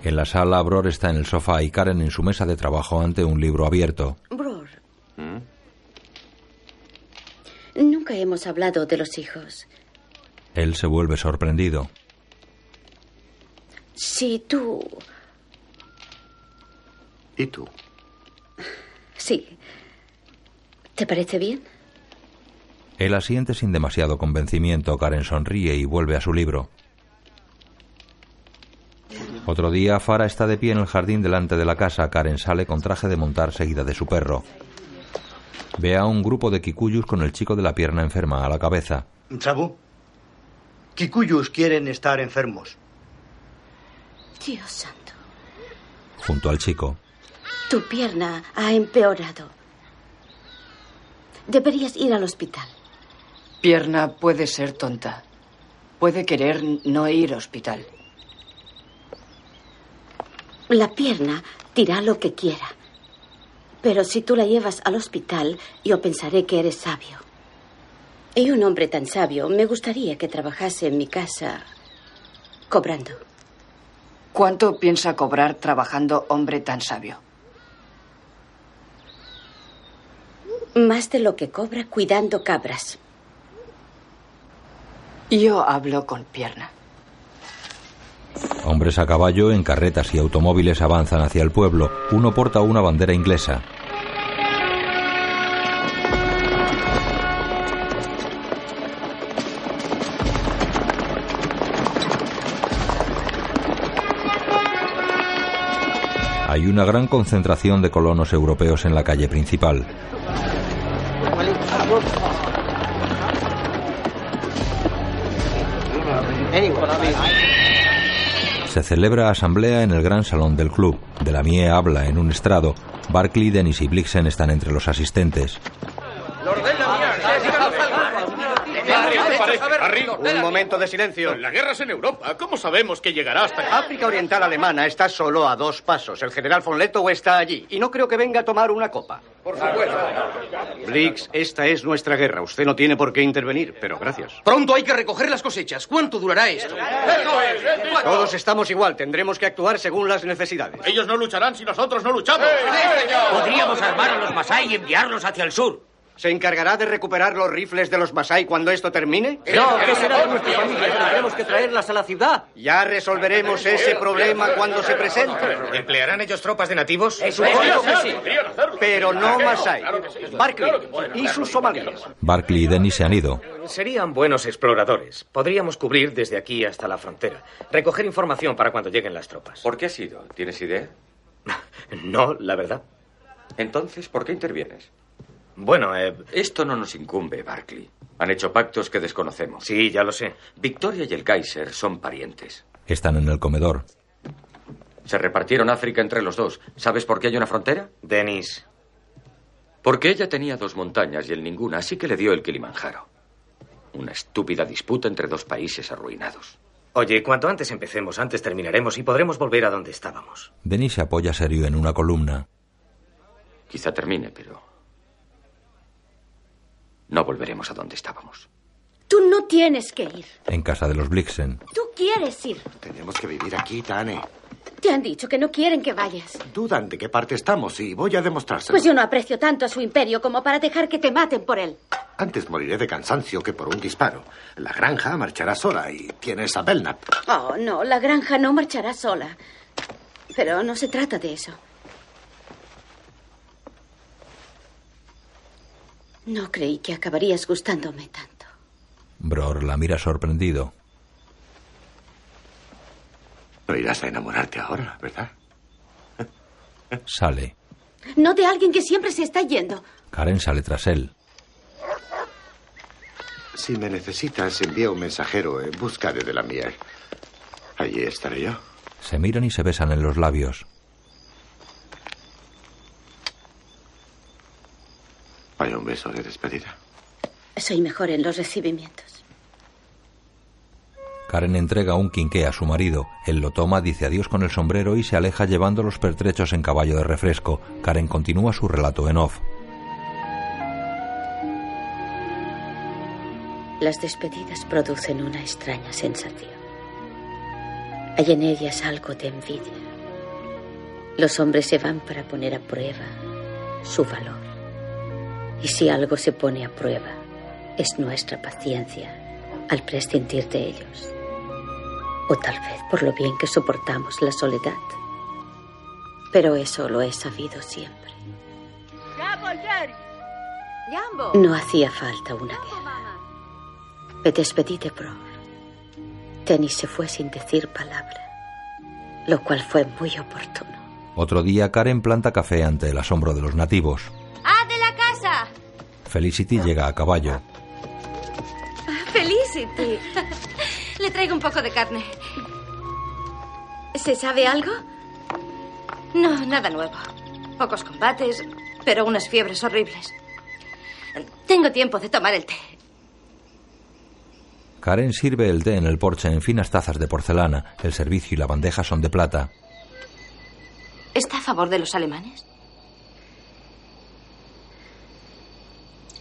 En la sala, Bror está en el sofá y Karen en su mesa de trabajo ante un libro abierto. Bror. Nunca hemos hablado de los hijos. Él se vuelve sorprendido. Si tú... ¿Y tú? Sí. ¿Te parece bien? Él asiente sin demasiado convencimiento. Karen sonríe y vuelve a su libro. Otro día, Farah está de pie en el jardín delante de la casa. Karen sale con traje de montar seguida de su perro. Ve a un grupo de kikuyus con el chico de la pierna enferma a la cabeza. Sabu, Kikuyus quieren estar enfermos. Dios santo. Junto al chico. Tu pierna ha empeorado. Deberías ir al hospital. Pierna puede ser tonta. Puede querer no ir al hospital. La pierna dirá lo que quiera. Pero si tú la llevas al hospital, yo pensaré que eres sabio. Y un hombre tan sabio me gustaría que trabajase en mi casa cobrando. ¿Cuánto piensa cobrar trabajando hombre tan sabio? Más de lo que cobra cuidando cabras. Yo hablo con pierna. Hombres a caballo en carretas y automóviles avanzan hacia el pueblo. Uno porta una bandera inglesa. Hay una gran concentración de colonos europeos en la calle principal. Se celebra asamblea en el gran salón del club. Delamie habla en un estrado. Barclay, Dennis y Blixen están entre los asistentes. Un momento de silencio. La guerra es en Europa. ¿Cómo sabemos que llegará hasta acá? África Oriental Alemana está solo a dos pasos. El general von Lettow está allí y no creo que venga a tomar una copa. Por supuesto. Blix, esta es nuestra guerra. Usted no tiene por qué intervenir, pero gracias. Pronto hay que recoger las cosechas. ¿Cuánto durará esto? Todos estamos igual. Tendremos que actuar según las necesidades. Ellos no lucharán si nosotros no luchamos. Podríamos armar a los Masai y enviarlos hacia el sur. ¿Se encargará de recuperar los rifles de los Masai cuando esto termine? No, ¿qué será de nuestra familia? Tendremos que traerlas a la ciudad. Ya resolveremos ese problema cuando se presente. ¿Emplearán ellos tropas de nativos? Supongo que sí. Pero no Masai. Barclay y sus somalíes. Barclay y Dennis se han ido. Serían buenos exploradores. Podríamos cubrir desde aquí hasta la frontera. Recoger información para cuando lleguen las tropas. ¿Por qué has ido? ¿Tienes idea? No, la verdad. Entonces, ¿por qué intervienes? Bueno, eh... Esto no nos incumbe, Barclay. Han hecho pactos que desconocemos. Sí, ya lo sé. Victoria y el Kaiser son parientes. Están en el comedor. Se repartieron África entre los dos. ¿Sabes por qué hay una frontera? Denis. Porque ella tenía dos montañas y él ninguna, así que le dio el Kilimanjaro. Una estúpida disputa entre dos países arruinados. Oye, cuanto antes empecemos, antes terminaremos y podremos volver a donde estábamos. Denis se apoya serio en una columna. Quizá termine, pero no volveremos a donde estábamos. Tú no tienes que ir. En casa de los Blixen. Tú quieres ir. Tenemos que vivir aquí, Tane. Te han dicho que no quieren que vayas. Dudan de qué parte estamos y voy a demostrárselo. Pues yo no aprecio tanto a su imperio como para dejar que te maten por él. Antes moriré de cansancio que por un disparo. La granja marchará sola y tienes a Belknap. Oh, no, la granja no marchará sola. Pero no se trata de eso. No creí que acabarías gustándome tanto. Bror la mira sorprendido. No irás a enamorarte ahora, ¿verdad? Sale. No de alguien que siempre se está yendo. Karen sale tras él. Si me necesitas, envía un mensajero en busca de la miel. Allí estaré yo. Se miran y se besan en los labios. Vaya un beso de despedida. Soy mejor en los recibimientos. Karen entrega un quinqué a su marido. Él lo toma, dice adiós con el sombrero y se aleja llevando los pertrechos en caballo de refresco. Karen continúa su relato en off. Las despedidas producen una extraña sensación. Hay en ellas algo de envidia. Los hombres se van para poner a prueba su valor. Y si algo se pone a prueba, es nuestra paciencia al prescindir de ellos. O tal vez por lo bien que soportamos la soledad. Pero eso lo he sabido siempre. No hacía falta una guerra. Me despedí de Bror. Tenny se fue sin decir palabra, lo cual fue muy oportuno. Otro día Karen planta café ante el asombro de los nativos. Felicity llega a caballo. Felicity. Le traigo un poco de carne. ¿Se sabe algo? No, nada nuevo. Pocos combates, pero unas fiebres horribles. Tengo tiempo de tomar el té. Karen sirve el té en el porche en finas tazas de porcelana. El servicio y la bandeja son de plata. ¿Está a favor de los alemanes?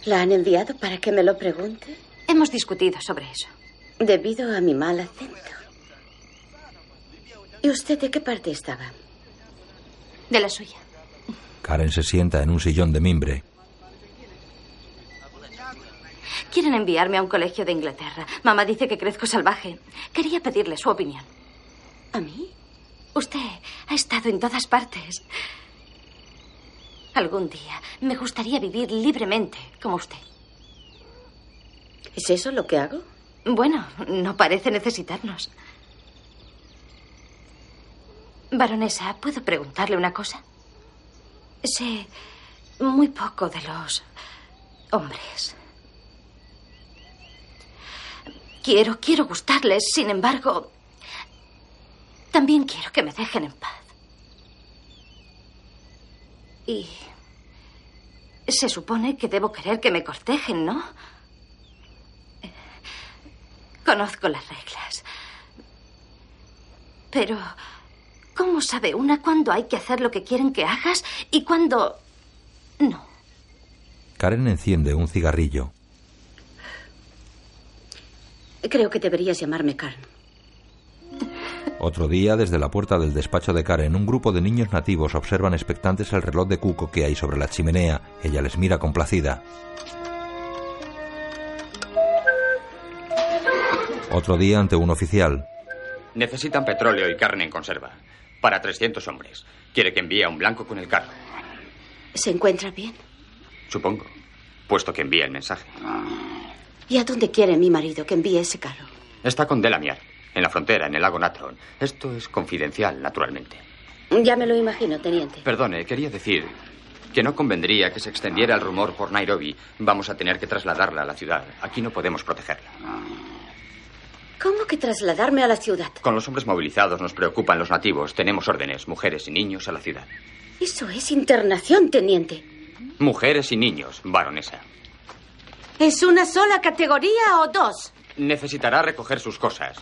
¿La han enviado para que me lo pregunte? Hemos discutido sobre eso. Debido a mi mal acento. ¿Y usted de qué parte estaba? De la suya. Karen se sienta en un sillón de mimbre. Quieren enviarme a un colegio de Inglaterra. Mamá dice que crezco salvaje. Quería pedirle su opinión. ¿A mí? Usted ha estado en todas partes. Algún día me gustaría vivir libremente como usted. ¿Es eso lo que hago? Bueno, no parece necesitarnos. Baronesa, ¿puedo preguntarle una cosa? Sé muy poco de los hombres. Quiero, quiero gustarles, sin embargo, también quiero que me dejen en paz. Y se supone que debo querer que me cortejen, ¿no? Conozco las reglas. Pero, ¿cómo sabe una cuándo hay que hacer lo que quieren que hagas y cuándo no? Karen enciende un cigarrillo. Creo que deberías llamarme Karen. Otro día, desde la puerta del despacho de Karen, un grupo de niños nativos observan expectantes el reloj de cuco que hay sobre la chimenea. Ella les mira complacida. Otro día ante un oficial. Necesitan petróleo y carne en conserva. Para 300 hombres. Quiere que envíe a un blanco con el carro. ¿Se encuentra bien? Supongo. Puesto que envía el mensaje. ¿Y a dónde quiere mi marido que envíe ese carro? Está con Delamiar, en la frontera, en el lago Natron. Esto es confidencial, naturalmente. Ya me lo imagino, teniente. Perdone, quería decir que no convendría que se extendiera el rumor por Nairobi. Vamos a tener que trasladarla a la ciudad. Aquí no podemos protegerla. ¿Cómo que trasladarme a la ciudad? Con los hombres movilizados nos preocupan los nativos. Tenemos órdenes, mujeres y niños a la ciudad. Eso es internación, teniente. Mujeres y niños, baronesa. ¿Es una sola categoría o dos? Necesitará recoger sus cosas.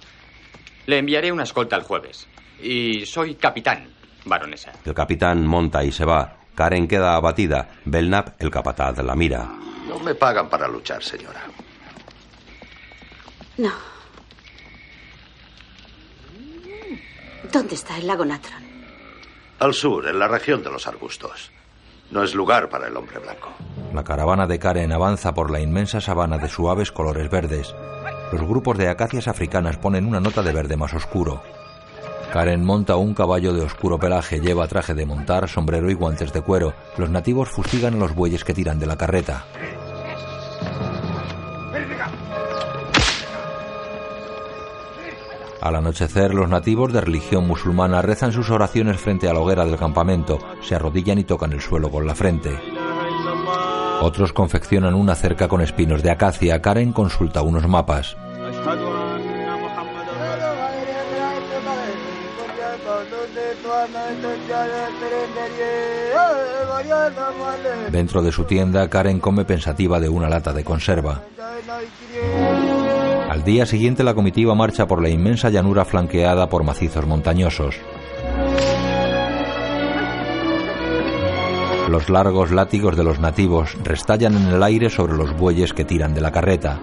Le enviaré una escolta el jueves. Y soy capitán, baronesa. El capitán monta y se va. Karen queda abatida. Belknap, el capataz, la mira. No me pagan para luchar, señora. No. ¿Dónde está el lago Natron? Al sur, en la región de los arbustos. No es lugar para el hombre blanco. La caravana de Karen avanza por la inmensa sabana de suaves colores verdes. Los grupos de acacias africanas ponen una nota de verde más oscuro. Karen monta un caballo de oscuro pelaje, lleva traje de montar, sombrero y guantes de cuero. Los nativos fustigan a los bueyes que tiran de la carreta. Al anochecer, los nativos de religión musulmana rezan sus oraciones frente a la hoguera del campamento, se arrodillan y tocan el suelo con la frente. Otros confeccionan una cerca con espinos de acacia. Karen consulta unos mapas. Dentro de su tienda, Karen come pensativa de una lata de conserva. Al día siguiente la comitiva marcha por la inmensa llanura flanqueada por macizos montañosos. Los largos látigos de los nativos restallan en el aire sobre los bueyes que tiran de la carreta.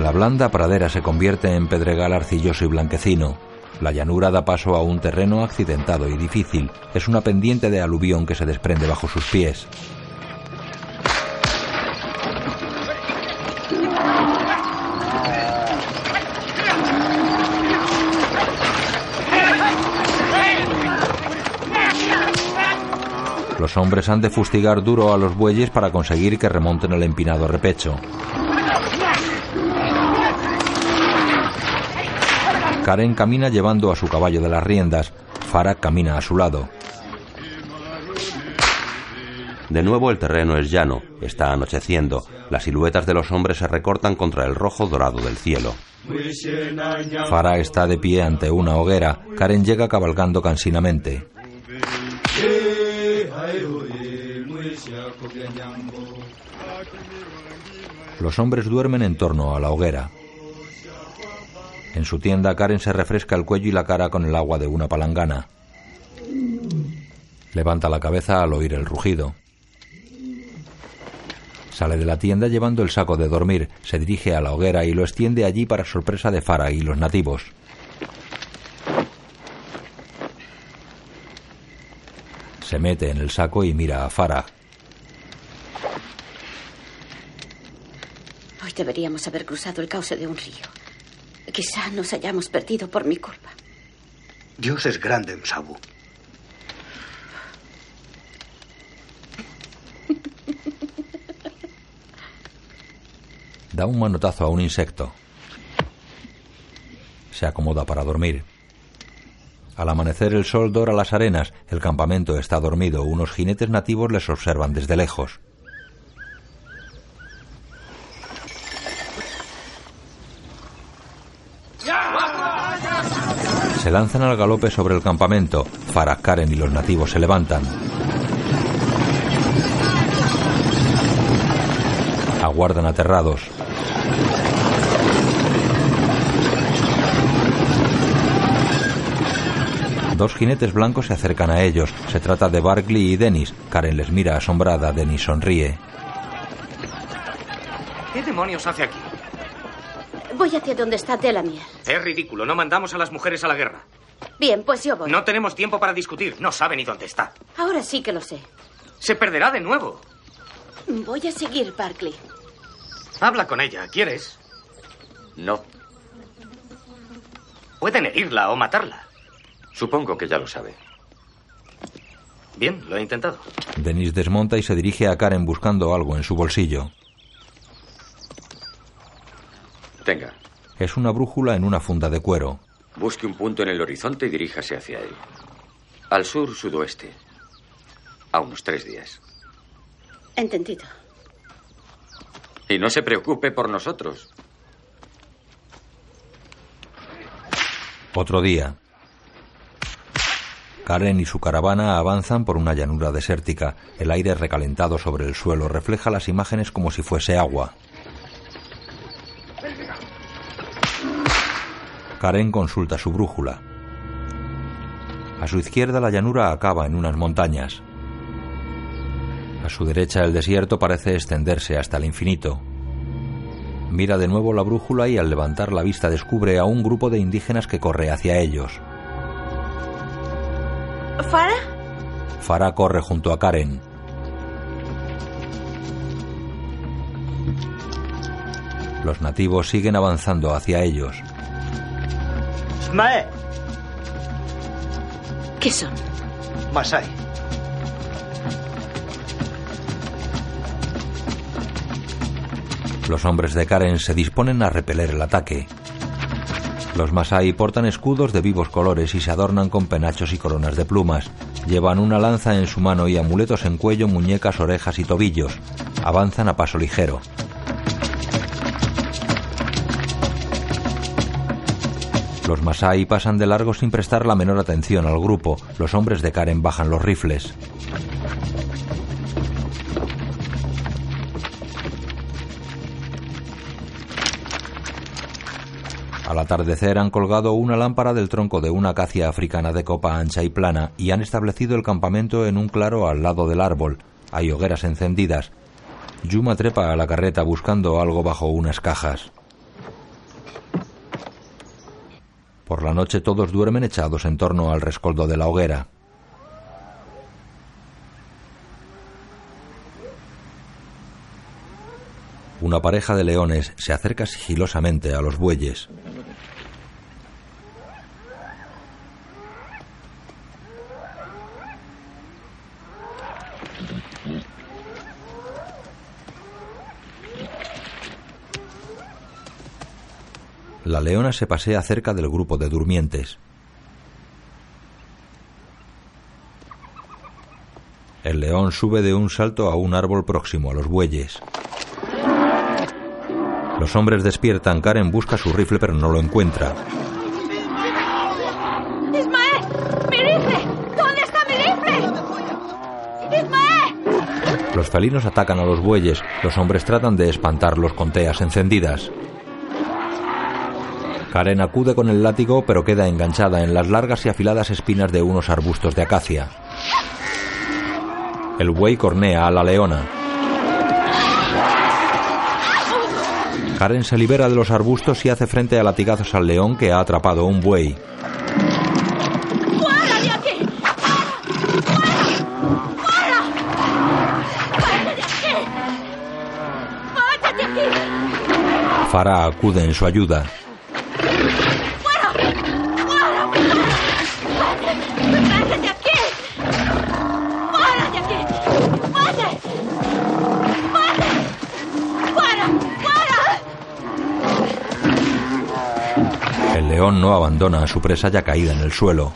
La blanda pradera se convierte en pedregal arcilloso y blanquecino. La llanura da paso a un terreno accidentado y difícil. Es una pendiente de aluvión que se desprende bajo sus pies. Los hombres han de fustigar duro a los bueyes para conseguir que remonten el empinado repecho. Karen camina llevando a su caballo de las riendas. Farah camina a su lado. De nuevo el terreno es llano, está anocheciendo. Las siluetas de los hombres se recortan contra el rojo dorado del cielo. Farah está de pie ante una hoguera. Karen llega cabalgando cansinamente. Los hombres duermen en torno a la hoguera. En su tienda Karen se refresca el cuello y la cara con el agua de una palangana. Levanta la cabeza al oír el rugido. Sale de la tienda llevando el saco de dormir, se dirige a la hoguera y lo extiende allí para sorpresa de Farah y los nativos. Se mete en el saco y mira a Farah. Hoy deberíamos haber cruzado el cauce de un río. Quizá nos hayamos perdido por mi culpa. Dios es grande, Msabu. Da un manotazo a un insecto. Se acomoda para dormir. Al amanecer el sol dora las arenas, el campamento está dormido, unos jinetes nativos les observan desde lejos. Se lanzan al galope sobre el campamento. Farah, Karen y los nativos se levantan. Aguardan aterrados. Dos jinetes blancos se acercan a ellos. Se trata de Barkley y Dennis. Karen les mira asombrada. Dennis sonríe. ¿Qué demonios hace aquí? Voy hacia donde está Delamere. Es ridículo. No mandamos a las mujeres a la guerra. Bien, pues yo voy. No tenemos tiempo para discutir. No sabe ni dónde está. Ahora sí que lo sé. Se perderá de nuevo. Voy a seguir, Barkley. Habla con ella. ¿Quieres? No. Pueden herirla o matarla. Supongo que ya lo sabe. Bien, lo he intentado. Dennis desmonta y se dirige a Karen buscando algo en su bolsillo. Tenga. Es una brújula en una funda de cuero. Busque un punto en el horizonte y diríjase hacia él. Al sur-sudoeste. A unos tres días. Entendido. Y no se preocupe por nosotros. Otro día. Karen y su caravana avanzan por una llanura desértica. El aire recalentado sobre el suelo refleja las imágenes como si fuese agua. Karen consulta su brújula. A su izquierda la llanura acaba en unas montañas. A su derecha el desierto parece extenderse hasta el infinito. Mira de nuevo la brújula y al levantar la vista descubre a un grupo de indígenas que corre hacia ellos. ¿Farah? Farah corre junto a Karen. Los nativos siguen avanzando hacia ellos. Mae, ¿Qué son? Masai. Los hombres de Karen se disponen a repeler el ataque. Los masái portan escudos de vivos colores y se adornan con penachos y coronas de plumas. Llevan una lanza en su mano y amuletos en cuello, muñecas, orejas y tobillos. Avanzan a paso ligero. Los masái pasan de largo sin prestar la menor atención al grupo. Los hombres de Karen bajan los rifles. Al atardecer han colgado una lámpara del tronco de una acacia africana de copa ancha y plana y han establecido el campamento en un claro al lado del árbol. Hay hogueras encendidas. Yuma trepa a la carreta buscando algo bajo unas cajas. Por la noche todos duermen echados en torno al rescoldo de la hoguera. Una pareja de leones se acerca sigilosamente a los bueyes. La leona se pasea cerca del grupo de durmientes. El león sube de un salto a un árbol próximo a los bueyes. Los hombres despiertan. Karen busca su rifle pero no lo encuentra. ¡Ismael! ¡Mi rifle! ¿Dónde está mi rifle? ¡Ismael! Los felinos atacan a los bueyes. Los hombres tratan de espantarlos con teas encendidas. Karen acude con el látigo pero queda enganchada en las largas y afiladas espinas de unos arbustos de acacia. El buey cornea a la leona. Karen se libera de los arbustos y hace frente a latigazos al león que ha atrapado un buey. Farah acude en su ayuda. León no abandona a su presa ya caída en el suelo.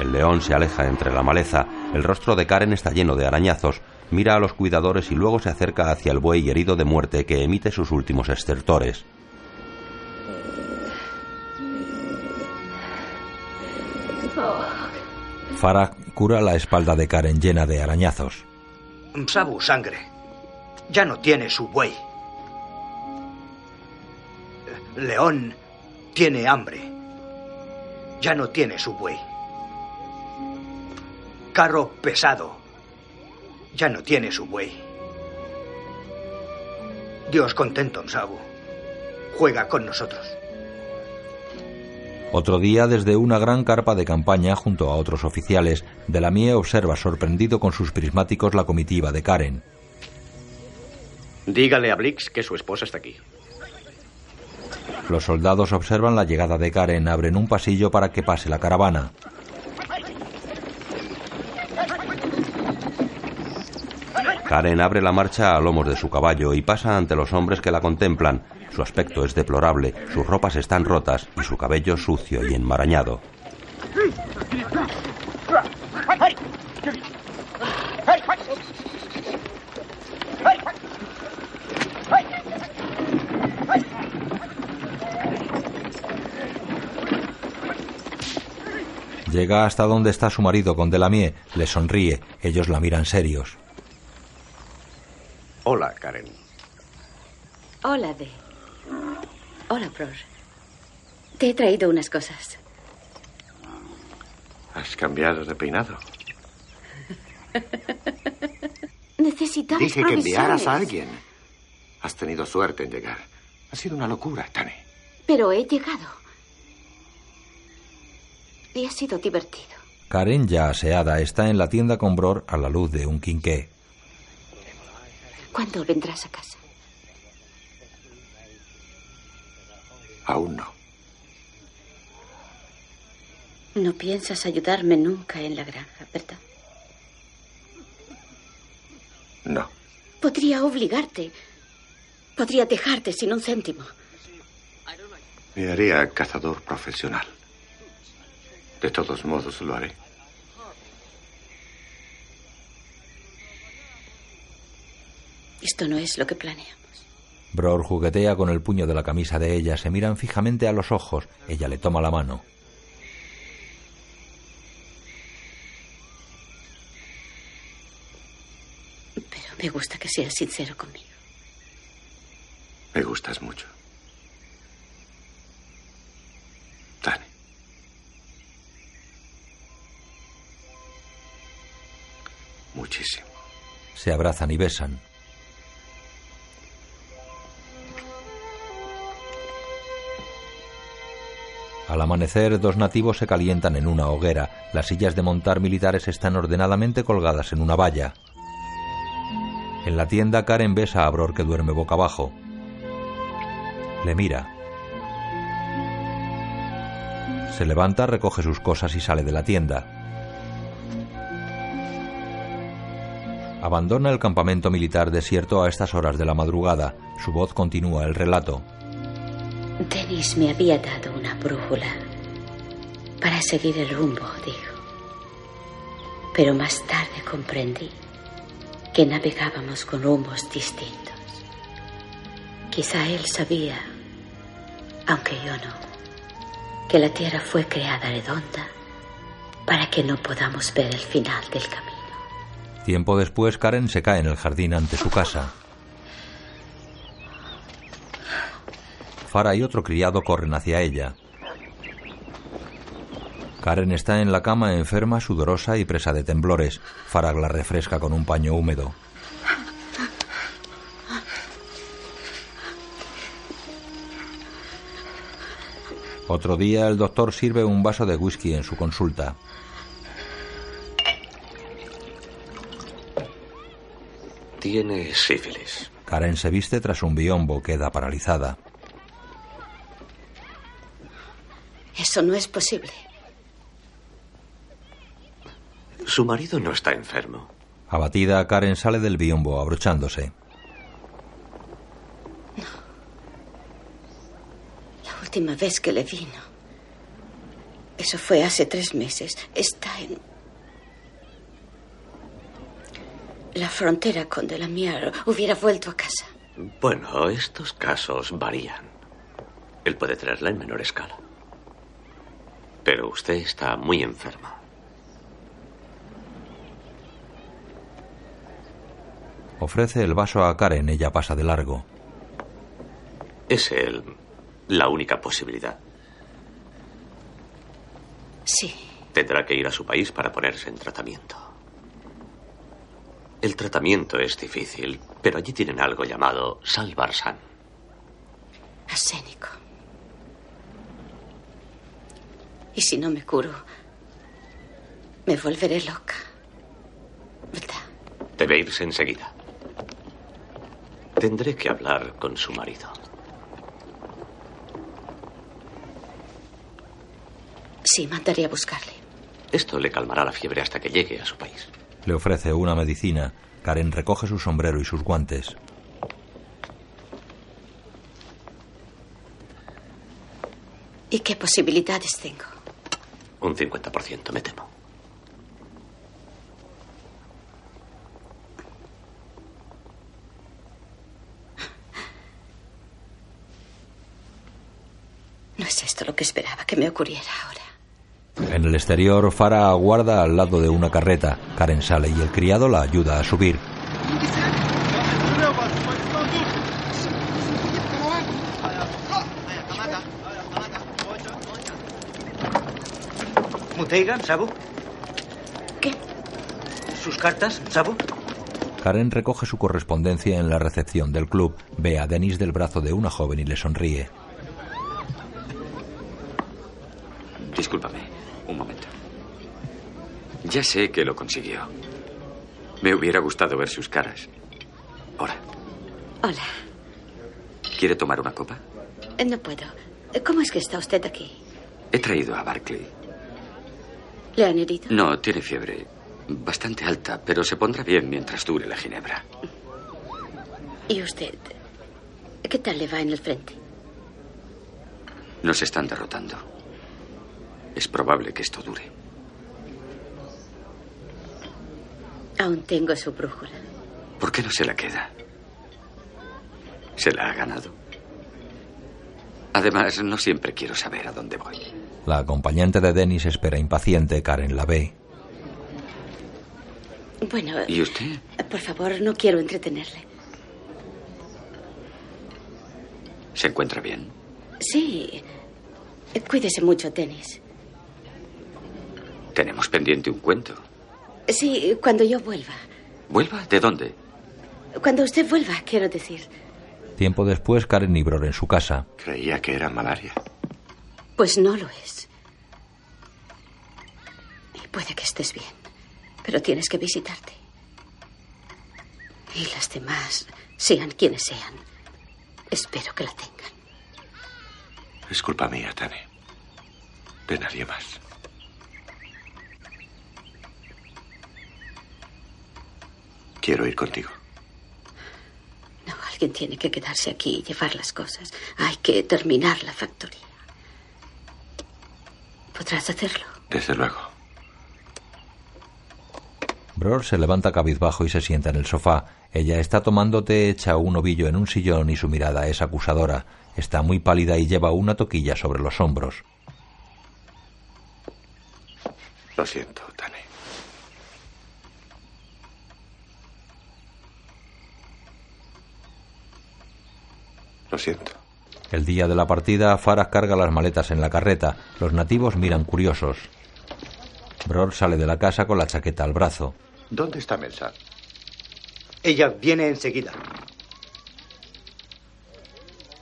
El león se aleja entre la maleza. El rostro de Karen está lleno de arañazos. Mira a los cuidadores y luego se acerca hacia el buey herido de muerte que emite sus últimos estertores. Farah cura la espalda de Karen llena de arañazos. Msabu, sangre. Ya no tiene su buey. León tiene hambre. Ya no tiene su buey. Carro pesado. Ya no tiene su buey. Dios contento, Msabu. Juega con nosotros. Otro día, desde una gran carpa de campaña junto a otros oficiales, Delamie observa sorprendido con sus prismáticos la comitiva de Karen. Dígale a Blix que su esposa está aquí. Los soldados observan la llegada de Karen, abren un pasillo para que pase la caravana. Karen abre la marcha a lomos de su caballo y pasa ante los hombres que la contemplan. Su aspecto es deplorable, sus ropas están rotas y su cabello sucio y enmarañado. Llega hasta donde está su marido con Delamie, le sonríe, ellos la miran serios. Hola, Karen. Hola, De. Hola, Pror. Te he traído unas cosas. Has cambiado de peinado. Necesitamos Dije que enviaras a alguien. Has tenido suerte en llegar. Ha sido una locura, Tane. Pero he llegado. Y ha sido divertido. Karen, ya aseada, está en la tienda con Bror a la luz de un quinqué. ¿Cuándo vendrás a casa? Aún no. No piensas ayudarme nunca en la granja, ¿verdad? No. Podría obligarte. Podría dejarte sin un céntimo. Me haría cazador profesional. De todos modos lo haré. Esto no es lo que planeamos. Bror juguetea con el puño de la camisa de ella, se miran fijamente a los ojos. Ella le toma la mano. Pero me gusta que seas sincero conmigo. Me gustas mucho. Dani. Muchísimo. Se abrazan y besan. Al amanecer, dos nativos se calientan en una hoguera. Las sillas de montar militares están ordenadamente colgadas en una valla. En la tienda, Karen besa a Bror que duerme boca abajo. Le mira. Se levanta, recoge sus cosas y sale de la tienda. Abandona el campamento militar desierto a estas horas de la madrugada. Su voz continúa el relato. Me había dado una brújula para seguir el rumbo, dijo. Pero más tarde comprendí que navegábamos con rumbos distintos. Quizá él sabía, aunque yo no, que la Tierra fue creada redonda para que no podamos ver el final del camino. Tiempo después, Karen se cae en el jardín ante su casa. Farah y otro criado corren hacia ella. Karen está en la cama enferma, sudorosa y presa de temblores. Farah la refresca con un paño húmedo. Otro día el doctor sirve un vaso de whisky en su consulta. Tiene sífilis. Karen se viste tras un biombo, queda paralizada. Eso no es posible. Su marido no está enfermo. Abatida, Karen sale del biombo abrochándose. La última vez que le vino. Eso fue hace tres meses. Está en. La frontera con Delamier. Hubiera vuelto a casa. Bueno, estos casos varían. Él puede traerla en menor escala. Pero usted está muy enferma. Ofrece el vaso a Karen, ella pasa de largo. ¿Es él la única posibilidad? Sí. Tendrá que ir a su país para ponerse en tratamiento. El tratamiento es difícil, pero allí tienen algo llamado salvarsan. Arsénico. Y si no me curo, me volveré loca. Debe irse enseguida. Tendré que hablar con su marido. Sí, mandaré a buscarle. Esto le calmará la fiebre hasta que llegue a su país. Le ofrece una medicina. Karen recoge su sombrero y sus guantes. ¿Y qué posibilidades tengo? Un 50%, me temo. No es esto lo que esperaba que me ocurriera ahora. En el exterior, Farah aguarda al lado de una carreta. Karen sale y el criado la ayuda a subir. Muteigan, ¿sabo? ¿Qué? ¿Sus cartas, ¿sabo? Karen recoge su correspondencia en la recepción del club. Ve a Denis del brazo de una joven y le sonríe. Discúlpame, un momento. Ya sé que lo consiguió. Me hubiera gustado ver sus caras. Hola. Hola. ¿Quiere tomar una copa? No puedo. ¿Cómo es que está usted aquí? He traído a Barclay. ¿Le han herido? No, tiene fiebre. Bastante alta, pero se pondrá bien mientras dure la ginebra. ¿Y usted? ¿Qué tal le va en el frente? Nos están derrotando. Es probable que esto dure. Aún tengo su brújula. ¿Por qué no se la queda? Se la ha ganado. Además, no siempre quiero saber a dónde voy. La acompañante de Dennis espera impaciente. Karen la ve. Bueno, ¿Y usted? por favor, no quiero entretenerle. ¿Se encuentra bien? Sí. Cuídese mucho, Dennis. Tenemos pendiente un cuento. Sí, cuando yo vuelva. ¿Vuelva? ¿De dónde? Cuando usted vuelva, quiero decir. Tiempo después, Karen y Bror en su casa. Creía que era malaria. Pues no lo es. Puede que estés bien, pero tienes que visitarte. Y las demás, sean quienes sean, espero que la tengan. Es culpa mía, Tane. De nadie más. Quiero ir contigo. No, alguien tiene que quedarse aquí y llevar las cosas. Hay que terminar la factoría. ¿Podrás hacerlo? Desde luego. Bror se levanta cabizbajo y se sienta en el sofá. Ella está tomando té hecha un ovillo en un sillón y su mirada es acusadora. Está muy pálida y lleva una toquilla sobre los hombros. Lo siento, Tane. Lo siento. El día de la partida, Farah carga las maletas en la carreta. Los nativos miran curiosos. Bror sale de la casa con la chaqueta al brazo. ¿Dónde está Melsa? Ella viene enseguida.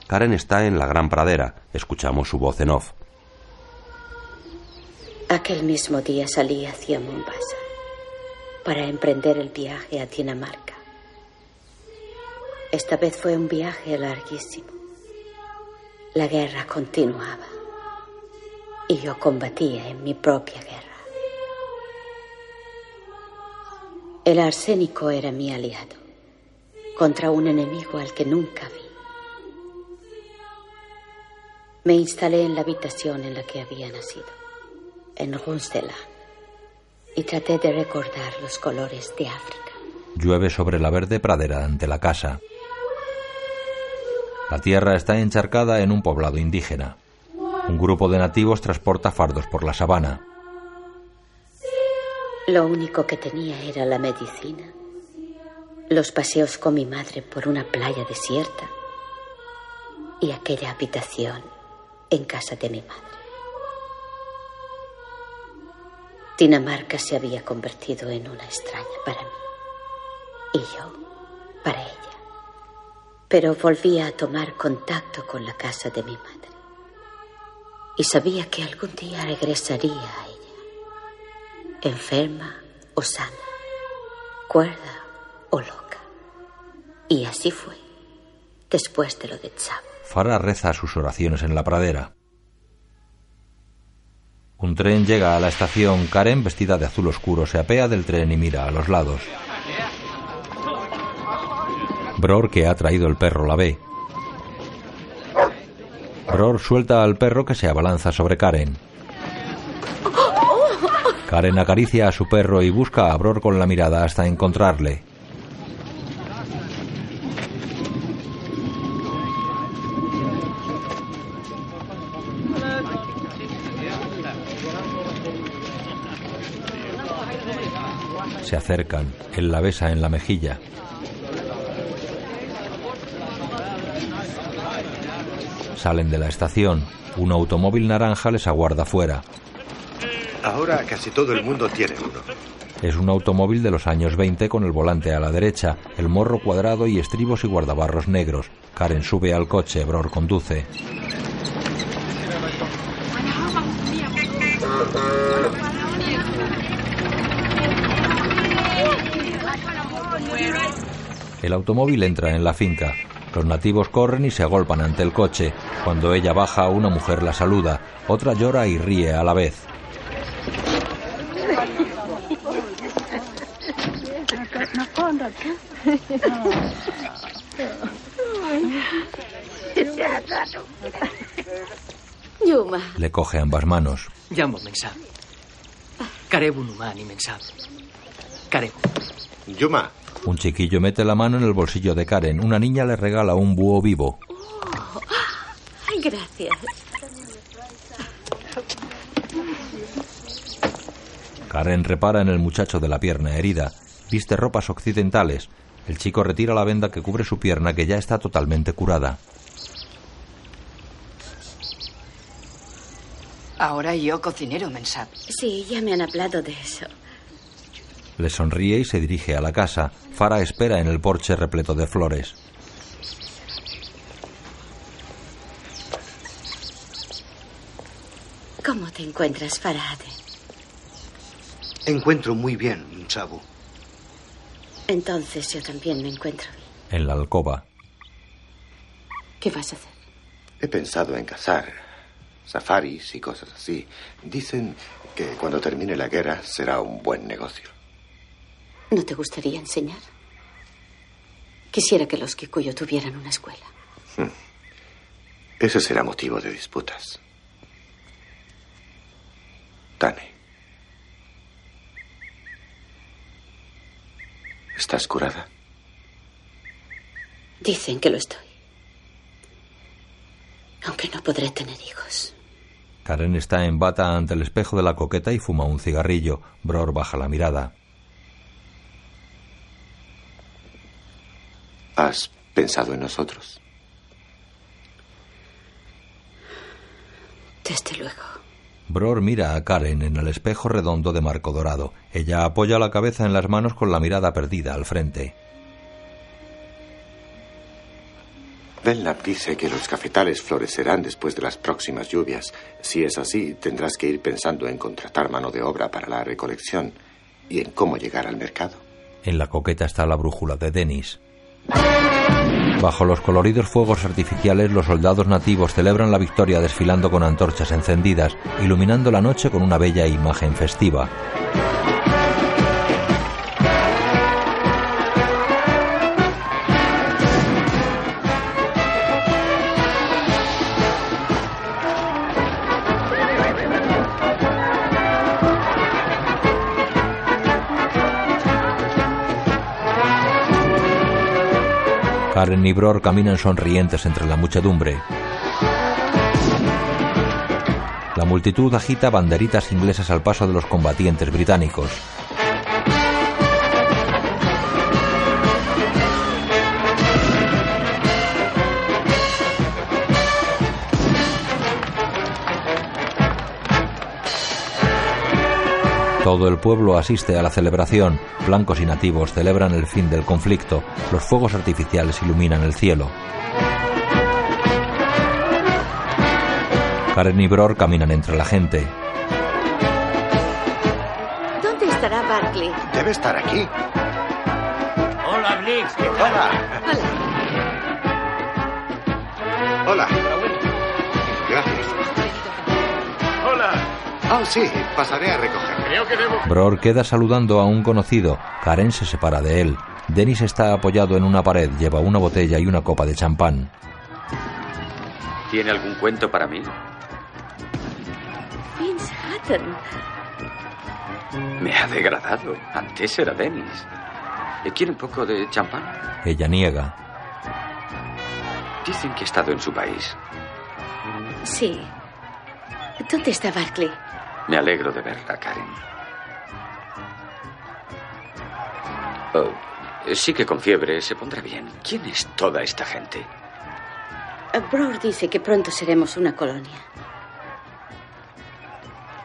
Karen está en la gran pradera. Escuchamos su voz en off. Aquel mismo día salí hacia Mombasa para emprender el viaje a Dinamarca. Esta vez fue un viaje larguísimo. La guerra continuaba y yo combatía en mi propia guerra. El arsénico era mi aliado contra un enemigo al que nunca vi. Me instalé en la habitación en la que había nacido, en Runstela, y traté de recordar los colores de África. Llueve sobre la verde pradera ante la casa. La tierra está encharcada en un poblado indígena. Un grupo de nativos transporta fardos por la sabana. Lo único que tenía era la medicina, los paseos con mi madre por una playa desierta y aquella habitación en casa de mi madre. Dinamarca se había convertido en una extraña para mí y yo para ella. Pero volvía a tomar contacto con la casa de mi madre y sabía que algún día regresaría a enferma o sana, cuerda o loca. Y así fue, después de lo de Chavo. Farah reza sus oraciones en la pradera. Un tren llega a la estación. Karen, vestida de azul oscuro, se apea del tren y mira a los lados. Bror, que ha traído el perro, la ve. Bror suelta al perro que se abalanza sobre Karen. Karen acaricia a su perro y busca a Bror con la mirada hasta encontrarle. Se acercan. Él la besa en la mejilla. Salen de la estación. Un automóvil naranja les aguarda fuera. Ahora casi todo el mundo tiene uno. Es un automóvil de los años 20 con el volante a la derecha, el morro cuadrado y estribos y guardabarros negros. Karen sube al coche, Bror conduce. El automóvil entra en la finca. Los nativos corren y se agolpan ante el coche. Cuando ella baja, una mujer la saluda. Otra llora y ríe a la vez. Yuma, Le coge ambas manos. Llamo Mensab. Karebu Numani Mensab. Karebu. Yuma, Un chiquillo mete la mano en el bolsillo de Karen. Una niña le regala un búho vivo. Ay, gracias. Karen repara en el muchacho de la pierna herida. Viste ropas occidentales. El chico retira la venda que cubre su pierna que ya está totalmente curada. Ahora yo cocinero, Mensab. Sí, ya me han hablado de eso. Le sonríe y se dirige a la casa. Farah espera en el porche repleto de flores. ¿Cómo te encuentras, Farade? Encuentro muy bien, Sabu. Entonces yo también me encuentro bien. En la alcoba. ¿Qué vas a hacer? He pensado en cazar safaris y cosas así. Dicen que cuando termine la guerra será un buen negocio. ¿No te gustaría enseñar? Quisiera que los Kikuyo tuvieran una escuela. Hmm. Ese será motivo de disputas. Tane. ¿Estás curada? Dicen que lo estoy. Aunque no podré tener hijos. Karen está en bata ante el espejo de la coqueta y fuma un cigarrillo. Bror baja la mirada. ¿Has pensado en nosotros? Desde luego. Bror mira a Karen en el espejo redondo de marco dorado. Ella apoya la cabeza en las manos con la mirada perdida al frente. Belknap dice que los cafetales florecerán después de las próximas lluvias. Si es así, tendrás que ir pensando en contratar mano de obra para la recolección y en cómo llegar al mercado. En la coqueta está la brújula de Denis. Bajo los coloridos fuegos artificiales, los soldados nativos celebran la victoria desfilando con antorchas encendidas, iluminando la noche con una bella imagen festiva. Karen y Bror caminan sonrientes entre la muchedumbre. La multitud agita banderitas inglesas al paso de los combatientes británicos. Todo el pueblo asiste a la celebración. Blancos y nativos celebran el fin del conflicto. Los fuegos artificiales iluminan el cielo. Karen y Bror caminan entre la gente. ¿Dónde estará Barkley? Debe estar aquí. Hola, Blix. ¿qué tal? Hola. Hola. Hola. Gracias. Oh, sí, pasaré a recoger. Creo que debo... Bror queda saludando a un conocido. Karen se separa de él. Dennis está apoyado en una pared, lleva una botella y una copa de champán. ¿Tiene algún cuento para mí? Vince Hatton. Me ha degradado. Antes era Dennis. ¿Quiere un poco de champán? Ella niega. Dicen que ha estado en su país. Sí. ¿Dónde está Barkley? Me alegro de verla, Karen. Oh, sí que con fiebre se pondrá bien. ¿Quién es toda esta gente? Bror dice que pronto seremos una colonia.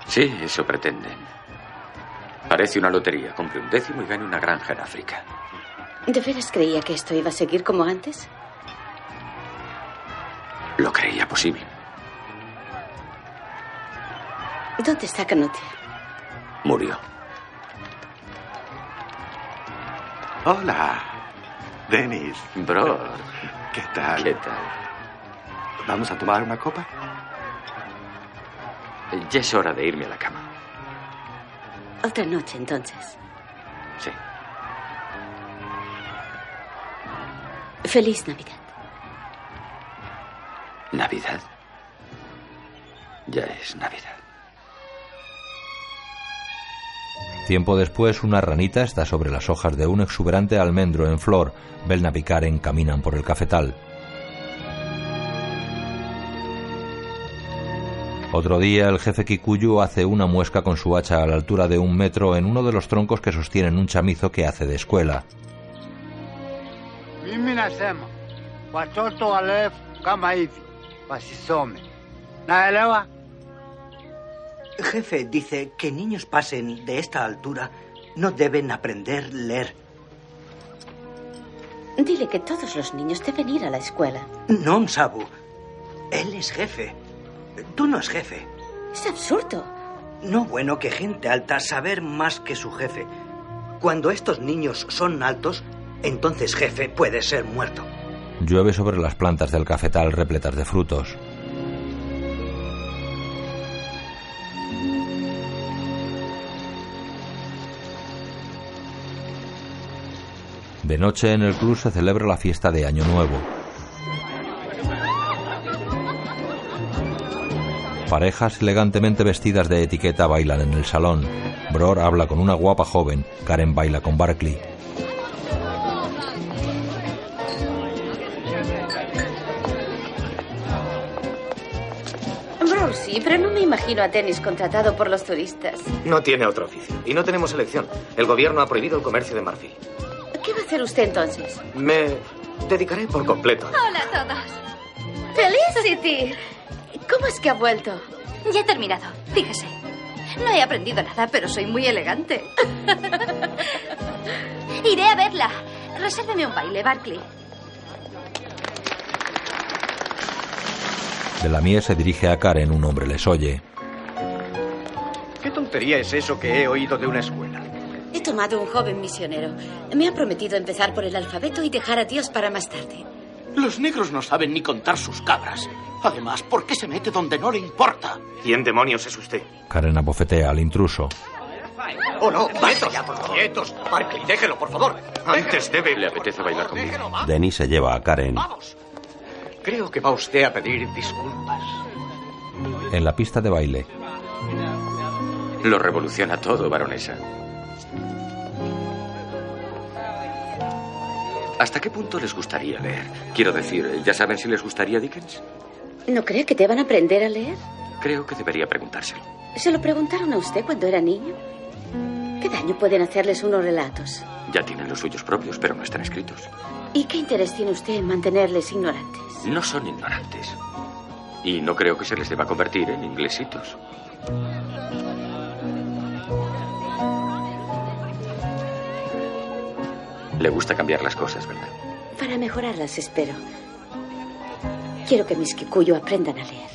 Sí, eso pretenden. Parece una lotería. Compre un décimo y gane una granja en África. ¿De veras creía que esto iba a seguir como antes? Lo creía posible. ¿Dónde está Canute? Murió. Hola. Denis. Bro. ¿Qué tal? ¿Qué tal? ¿Vamos a tomar una copa? Ya es hora de irme a la cama. Otra noche, entonces. Sí. Feliz Navidad. ¿Navidad? Ya es Navidad. Tiempo después, una ranita está sobre las hojas de un exuberante almendro en flor. Belna y Karen caminan por el cafetal. Otro día, el jefe Kikuyu hace una muesca con su hacha a la altura de un metro en uno de los troncos que sostienen un chamizo que hace de escuela. Jefe dice que niños pasen de esta altura no deben aprender leer. Dile que todos los niños deben ir a la escuela. No, Sabu. Él es jefe. Tú no es jefe. Es absurdo. No bueno que gente alta saber más que su jefe. Cuando estos niños son altos, entonces jefe puede ser muerto. Llueve sobre las plantas del cafetal repletas de frutos. De noche en el club se celebra la fiesta de Año Nuevo. Parejas elegantemente vestidas de etiqueta bailan en el salón. Bror habla con una guapa joven. Karen baila con Barkley. Bro, sí, pero no me imagino a tenis contratado por los turistas. No tiene otro oficio. Y no tenemos elección. El gobierno ha prohibido el comercio de marfil. ¿Qué va a hacer usted entonces? Me dedicaré por completo. Hola a todos. ¡Felicity! ¿Cómo es que ha vuelto? Ya he terminado. Fíjese. No he aprendido nada, pero soy muy elegante. Iré a verla. Resérveme un baile, Barkley. De la mía se dirige a Karen, un hombre les oye. ¿Qué tontería es eso que he oído de una escuela? He tomado un joven misionero. Me ha prometido empezar por el alfabeto y dejar a Dios para más tarde. Los negros no saben ni contar sus cabras. Además, ¿por qué se mete donde no le importa? ¿Quién demonios es usted? Karen abofetea al intruso. ¡Oh, no! ¡Quietos! ya, por favor! ¡Quietos! Barkley, déjelo, por favor. Antes debe... ¿Le apetece bailar conmigo? Denny se lleva a Karen. Creo que va usted a pedir disculpas. En la pista de baile. Lo revoluciona todo, baronesa. ¿Hasta qué punto les gustaría leer? Quiero decir, ¿ya saben si les gustaría Dickens? ¿No cree que deban aprender a leer? Creo que debería preguntárselo. ¿Se lo preguntaron a usted cuando era niño? ¿Qué daño pueden hacerles unos relatos? Ya tienen los suyos propios, pero no están escritos. ¿Y qué interés tiene usted en mantenerles ignorantes? No son ignorantes. Y no creo que se les deba convertir en inglesitos. Le gusta cambiar las cosas, ¿verdad? Para mejorarlas, espero. Quiero que mis kikuyu aprendan a leer.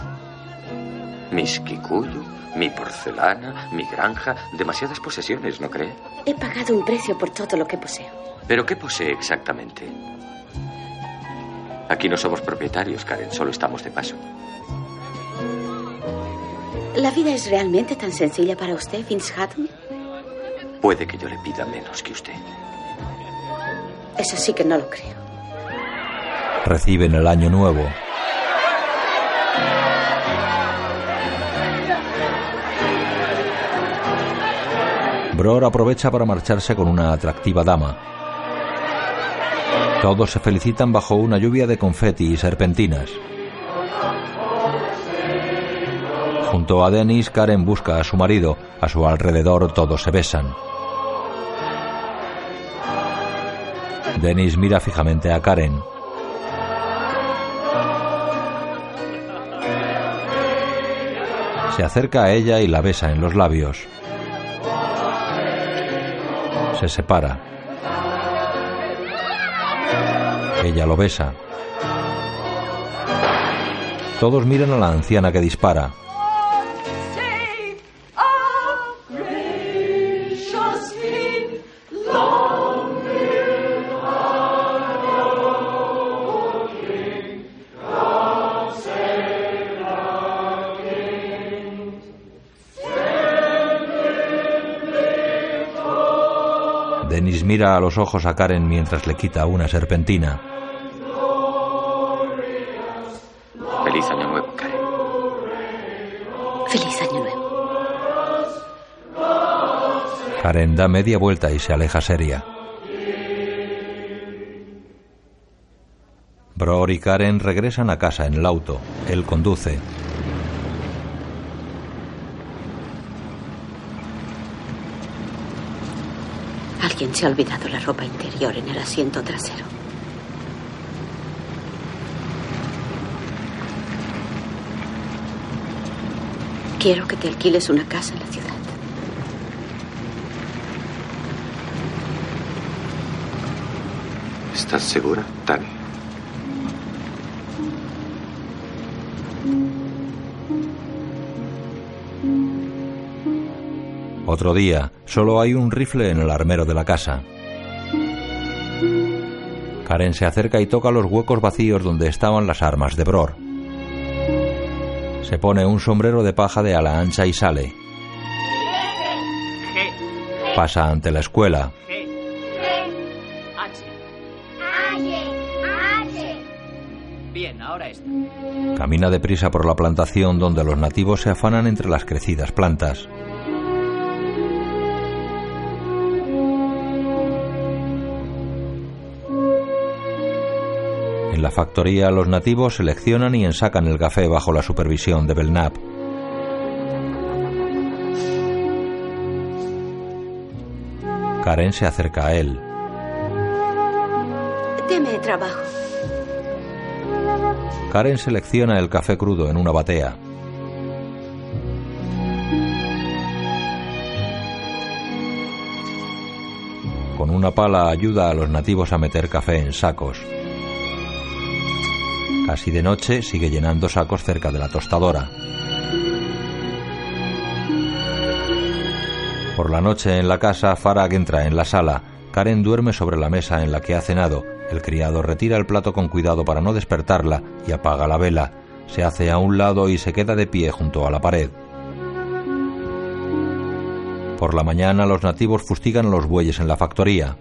Mis kikuyu, mi porcelana, mi granja, demasiadas posesiones, ¿no cree? He pagado un precio por todo lo que poseo. ¿Pero qué posee exactamente? Aquí no somos propietarios, Karen, solo estamos de paso. ¿La vida es realmente tan sencilla para usted, Vince Hatton? Puede que yo le pida menos que usted. Eso sí que no lo creo. Reciben el año nuevo. Bror aprovecha para marcharse con una atractiva dama. Todos se felicitan bajo una lluvia de confeti y serpentinas. Junto a Dennis, Karen busca a su marido. A su alrededor todos se besan. Dennis mira fijamente a Karen. Se acerca a ella y la besa en los labios. Se separa. Ella lo besa. Todos miran a la anciana que dispara. Dennis mira a los ojos a Karen mientras le quita una serpentina. Feliz año nuevo, Karen. Feliz año nuevo. Karen da media vuelta y se aleja seria. Bror y Karen regresan a casa en el auto. Él conduce. Se ha olvidado la ropa interior en el asiento trasero. Quiero que te alquiles una casa en la ciudad. ¿Estás segura, Otro día, solo hay un rifle en el armero de la casa. Karen se acerca y toca los huecos vacíos donde estaban las armas de Bror. Se pone un sombrero de paja de ala ancha y sale. Pasa ante la escuela. Bien, ahora está. Camina deprisa por la plantación donde los nativos se afanan entre las crecidas plantas. En la factoría los nativos seleccionan y ensacan el café bajo la supervisión de Belknap. Karen se acerca a él. Deme trabajo. Karen selecciona el café crudo en una batea. Con una pala ayuda a los nativos a meter café en sacos. Casi de noche sigue llenando sacos cerca de la tostadora. Por la noche en la casa, Farag entra en la sala. Karen duerme sobre la mesa en la que ha cenado. El criado retira el plato con cuidado para no despertarla y apaga la vela. Se hace a un lado y se queda de pie junto a la pared. Por la mañana los nativos fustigan a los bueyes en la factoría.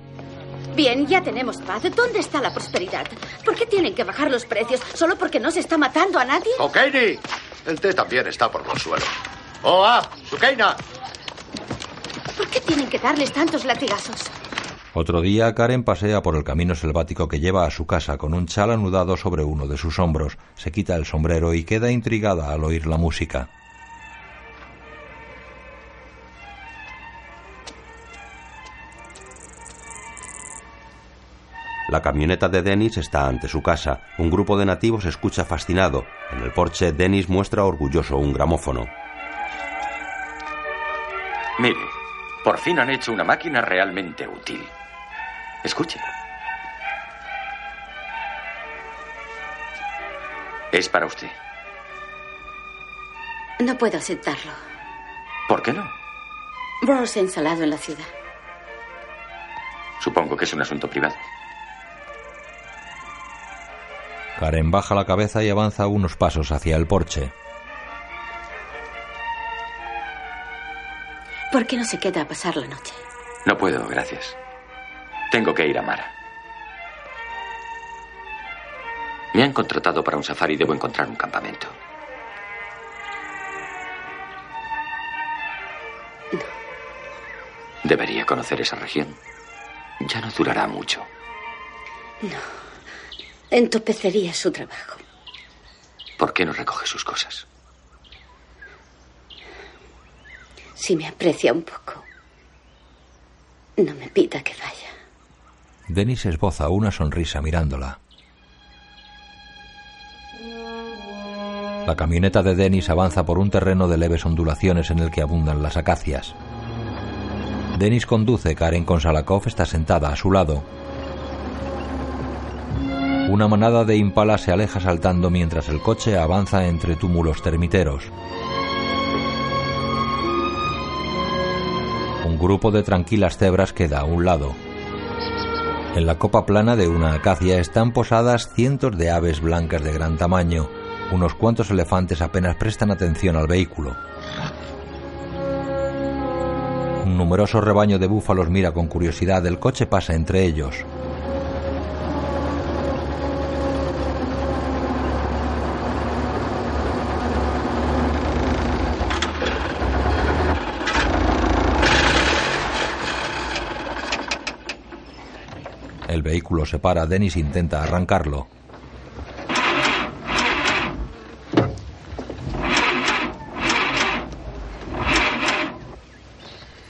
Bien, ya tenemos paz. ¿Dónde está la prosperidad? ¿Por qué tienen que bajar los precios? ¿Solo porque no se está matando a nadie? ¡O'Keini! El té también está por los suelos. ¡Oh, ah! ¡Sukeina! ¿Por qué tienen que darles tantos latigazos? Otro día Karen pasea por el camino selvático que lleva a su casa con un chal anudado sobre uno de sus hombros. Se quita el sombrero y queda intrigada al oír la música. La camioneta de Dennis está ante su casa. Un grupo de nativos escucha fascinado. En el porche, Dennis muestra orgulloso un gramófono. Mire, por fin han hecho una máquina realmente útil. Escuche. Es para usted. No puedo aceptarlo. ¿Por qué no? Bro se ha instalado en la ciudad. Supongo que es un asunto privado. Karen baja la cabeza y avanza unos pasos hacia el porche. ¿Por qué no se queda a pasar la noche? No puedo, gracias. Tengo que ir a Mara. Me han contratado para un safari y debo encontrar un campamento. Debería conocer esa región. Ya no durará mucho. No. Entopecería su trabajo. ¿Por qué no recoge sus cosas? Si me aprecia un poco, no me pida que vaya. Denis esboza una sonrisa mirándola. La camioneta de Denis avanza por un terreno de leves ondulaciones en el que abundan las acacias. Denis conduce, Karen Konsalakov está sentada a su lado. Una manada de impalas se aleja saltando mientras el coche avanza entre túmulos termiteros. Un grupo de tranquilas cebras queda a un lado. En la copa plana de una acacia están posadas cientos de aves blancas de gran tamaño. Unos cuantos elefantes apenas prestan atención al vehículo. Un numeroso rebaño de búfalos mira con curiosidad. El coche pasa entre ellos. El vehículo se para, Dennis intenta arrancarlo.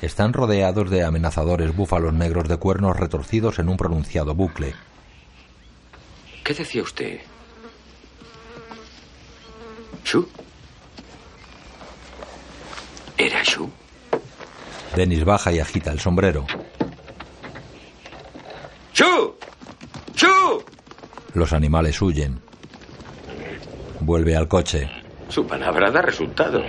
Están rodeados de amenazadores búfalos negros de cuernos retorcidos en un pronunciado bucle. ¿Qué decía usted? ¿Shu? ¿Era Shu? Dennis baja y agita el sombrero. ¡Shu! ¡Shu! Los animales huyen. Vuelve al coche. Su palabra da resultado.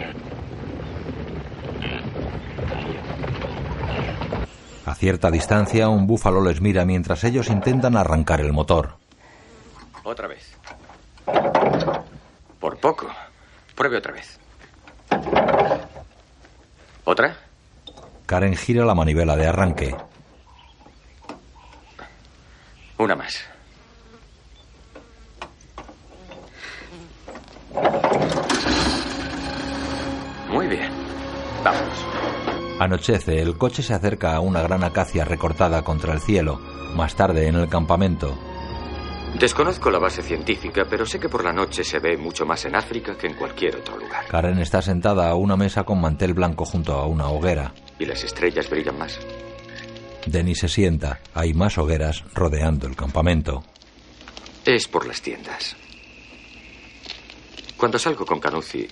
A cierta distancia, un búfalo les mira mientras ellos intentan arrancar el motor. Otra vez. Por poco. Pruebe otra vez. ¿Otra? Karen gira la manivela de arranque. Una más. Muy bien. Vámonos. Anochece, el coche se acerca a una gran acacia recortada contra el cielo. Más tarde, en el campamento, Desconozco la base científica, pero sé que por la noche se ve mucho más en África que en cualquier otro lugar. Karen está sentada a una mesa con mantel blanco junto a una hoguera. Y las estrellas brillan más. Denny se sienta. Hay más hogueras rodeando el campamento. Es por las tiendas. Cuando salgo con Canucci,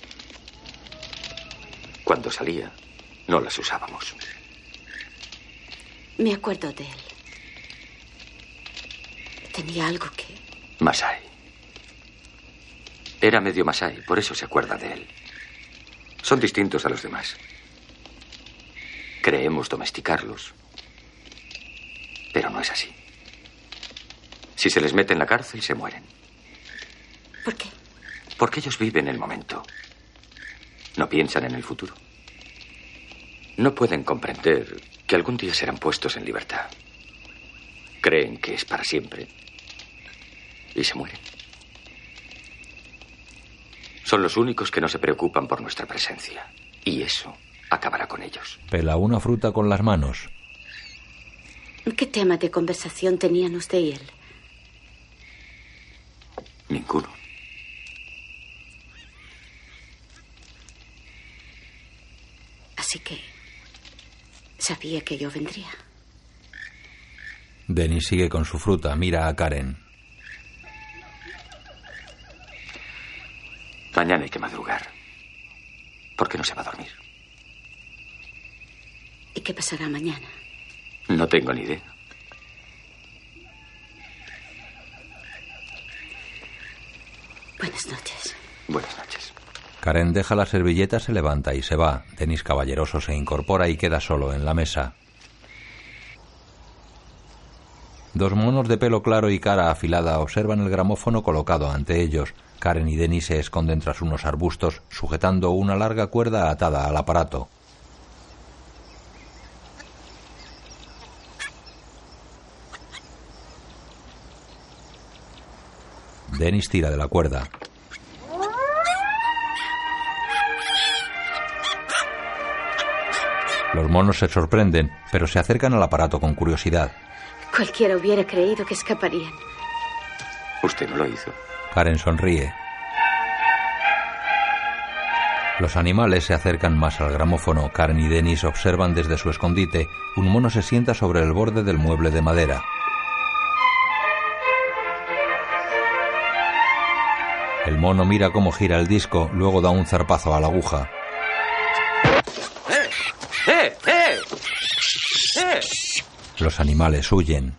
cuando salía, no las usábamos. Me acuerdo de él. Tenía algo que... Masai. Era medio Masai, por eso se acuerda de él. Son distintos a los demás. Creemos domesticarlos. Pero no es así. Si se les mete en la cárcel, se mueren. ¿Por qué? Porque ellos viven el momento. No piensan en el futuro. No pueden comprender que algún día serán puestos en libertad. Creen que es para siempre. Y se mueren. Son los únicos que no se preocupan por nuestra presencia. Y eso acabará con ellos. Pela una fruta con las manos. ¿Qué tema de conversación tenían usted y él? Ninguno. Así que... Sabía que yo vendría. Denny sigue con su fruta, mira a Karen. Mañana hay que madrugar. ¿Por qué no se va a dormir? ¿Y qué pasará mañana? No tengo ni idea. Buenas noches. Buenas noches. Karen deja la servilleta, se levanta y se va. Denis caballeroso se incorpora y queda solo en la mesa. Dos monos de pelo claro y cara afilada observan el gramófono colocado ante ellos. Karen y Denis se esconden tras unos arbustos, sujetando una larga cuerda atada al aparato. Dennis tira de la cuerda. Los monos se sorprenden, pero se acercan al aparato con curiosidad. Cualquiera hubiera creído que escaparían. Usted no lo hizo. Karen sonríe. Los animales se acercan más al gramófono. Karen y Dennis observan desde su escondite. Un mono se sienta sobre el borde del mueble de madera. El mono mira cómo gira el disco, luego da un zarpazo a la aguja. ¡Eh! ¡Eh! ¡Eh! Los animales huyen.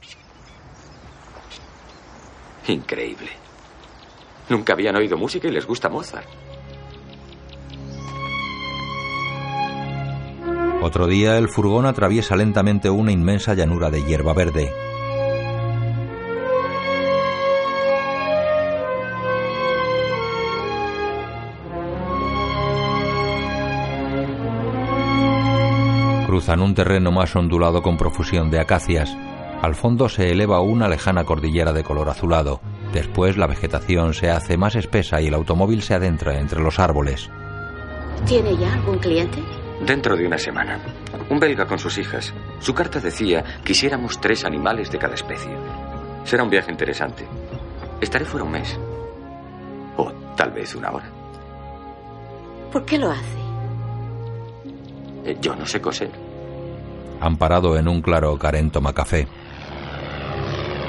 Increíble. Nunca habían oído música y les gusta Mozart. Otro día el furgón atraviesa lentamente una inmensa llanura de hierba verde. Cruzan un terreno más ondulado con profusión de acacias. Al fondo se eleva una lejana cordillera de color azulado. Después la vegetación se hace más espesa y el automóvil se adentra entre los árboles. ¿Tiene ya algún cliente? Dentro de una semana. Un belga con sus hijas. Su carta decía, quisiéramos tres animales de cada especie. Será un viaje interesante. Estaré fuera un mes. O tal vez una hora. ¿Por qué lo hace? Eh, Yo no sé coser. Han parado en un claro. Karen toma café.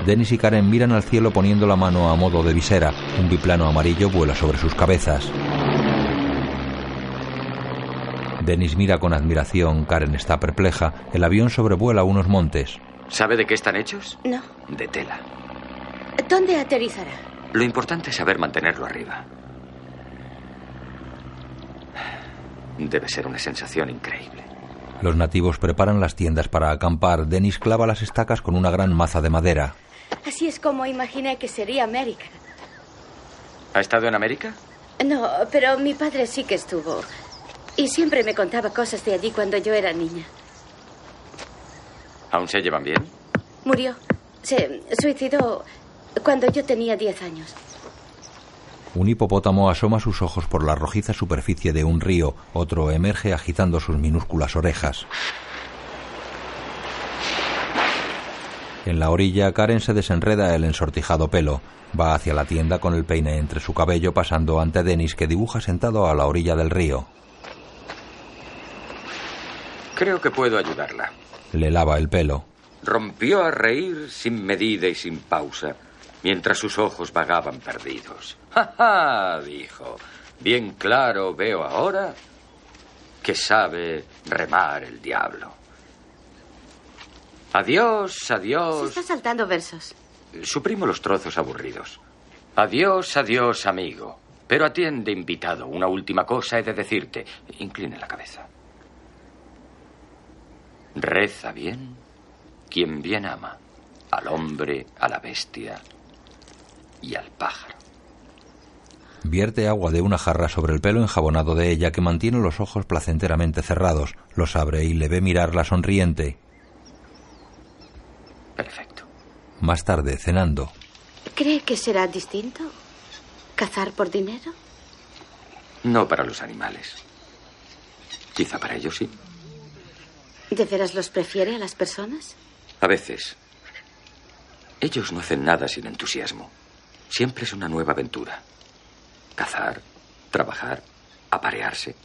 Dennis y Karen miran al cielo poniendo la mano a modo de visera. Un biplano amarillo vuela sobre sus cabezas. Dennis mira con admiración. Karen está perpleja. El avión sobrevuela unos montes. ¿Sabe de qué están hechos? No. De tela. ¿Dónde aterrizará? Lo importante es saber mantenerlo arriba. Debe ser una sensación increíble. Los nativos preparan las tiendas para acampar. Dennis clava las estacas con una gran maza de madera. Así es como imaginé que sería América. ¿Ha estado en América? No, pero mi padre sí que estuvo. Y siempre me contaba cosas de allí cuando yo era niña. ¿Aún se llevan bien? Murió. Se suicidó cuando yo tenía 10 años. Un hipopótamo asoma sus ojos por la rojiza superficie de un río. Otro emerge agitando sus minúsculas orejas. En la orilla, Karen se desenreda el ensortijado pelo. Va hacia la tienda con el peine entre su cabello, pasando ante Dennis, que dibuja sentado a la orilla del río. Creo que puedo ayudarla. Le lava el pelo. Rompió a reír sin medida y sin pausa, mientras sus ojos vagaban perdidos. ¡Ja, ja! dijo. Bien claro veo ahora que sabe remar el diablo. Adiós, Se adiós. está saltando versos. Suprimo los trozos aburridos. Adiós, adiós, amigo. Pero atiende, invitado. Una última cosa he de decirte. Incline la cabeza. Reza bien quien bien ama. Al hombre, a la bestia y al pájaro. Vierte agua de una jarra sobre el pelo enjabonado de ella que mantiene los ojos placenteramente cerrados. Los abre y le ve mirarla sonriente. Perfecto. Más tarde, cenando. ¿Cree que será distinto? ¿Cazar por dinero? No para los animales. Quizá para ellos sí. ¿De veras los prefiere a las personas? A veces. Ellos no hacen nada sin entusiasmo. Siempre es una nueva aventura. Cazar, trabajar, aparearse.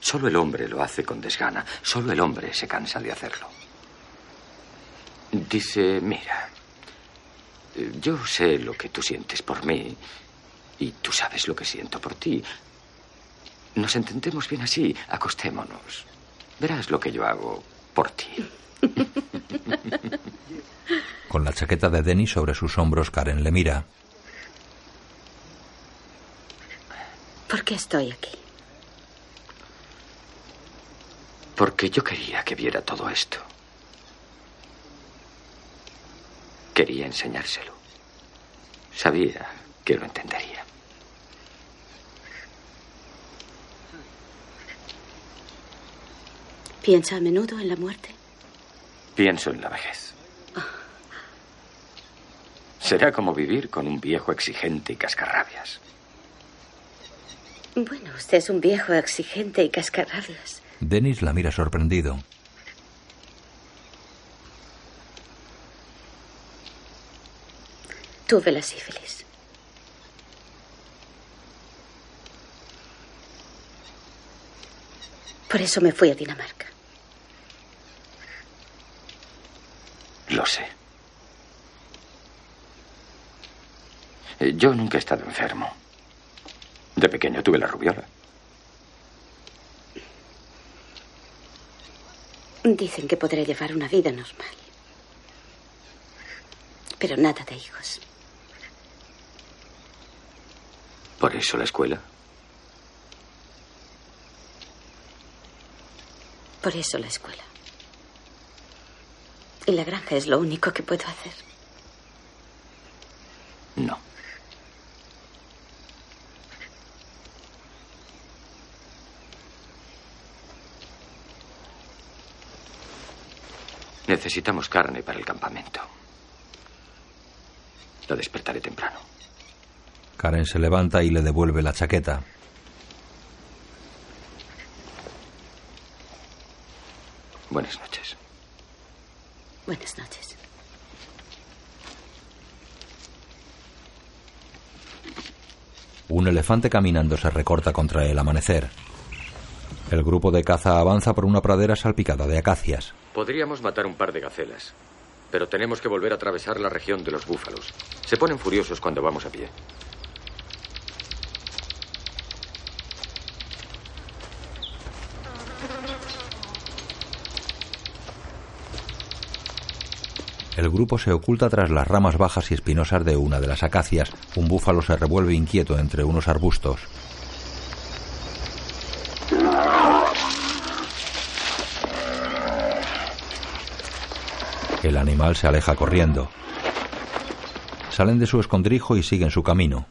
Solo el hombre lo hace con desgana. Solo el hombre se cansa de hacerlo. Dice, mira, yo sé lo que tú sientes por mí y tú sabes lo que siento por ti. Nos entendemos bien así. Acostémonos. Verás lo que yo hago por ti. Con la chaqueta de Dennis sobre sus hombros, Karen le mira. ¿Por qué estoy aquí? Porque yo quería que viera todo esto. Quería enseñárselo. Sabía que lo entendería. ¿Piensa a menudo en la muerte? Pienso en la vejez. Será como vivir con un viejo exigente y cascarrabias. Bueno, usted es un viejo exigente y cascarrabias. Dennis la mira sorprendido. Tuve la sífilis. Por eso me fui a Dinamarca. Lo sé. Eh, Yo nunca he estado enfermo. De pequeño tuve la rubiola. Dicen que podré llevar una vida normal. Pero nada de hijos. Por eso la escuela. Por eso la escuela. Y la granja es lo único que puedo hacer. No. Necesitamos carne para el campamento. Lo despertaré temprano. Karen se levanta y le devuelve la chaqueta. Buenas noches. Buenas noches. Un elefante caminando se recorta contra el amanecer. El grupo de caza avanza por una pradera salpicada de acacias. Podríamos matar un par de gacelas, pero tenemos que volver a atravesar la región de los búfalos. Se ponen furiosos cuando vamos a pie. El grupo se oculta tras las ramas bajas y espinosas de una de las acacias. Un búfalo se revuelve inquieto entre unos arbustos. Animal se aleja corriendo. Salen de su escondrijo y siguen su camino.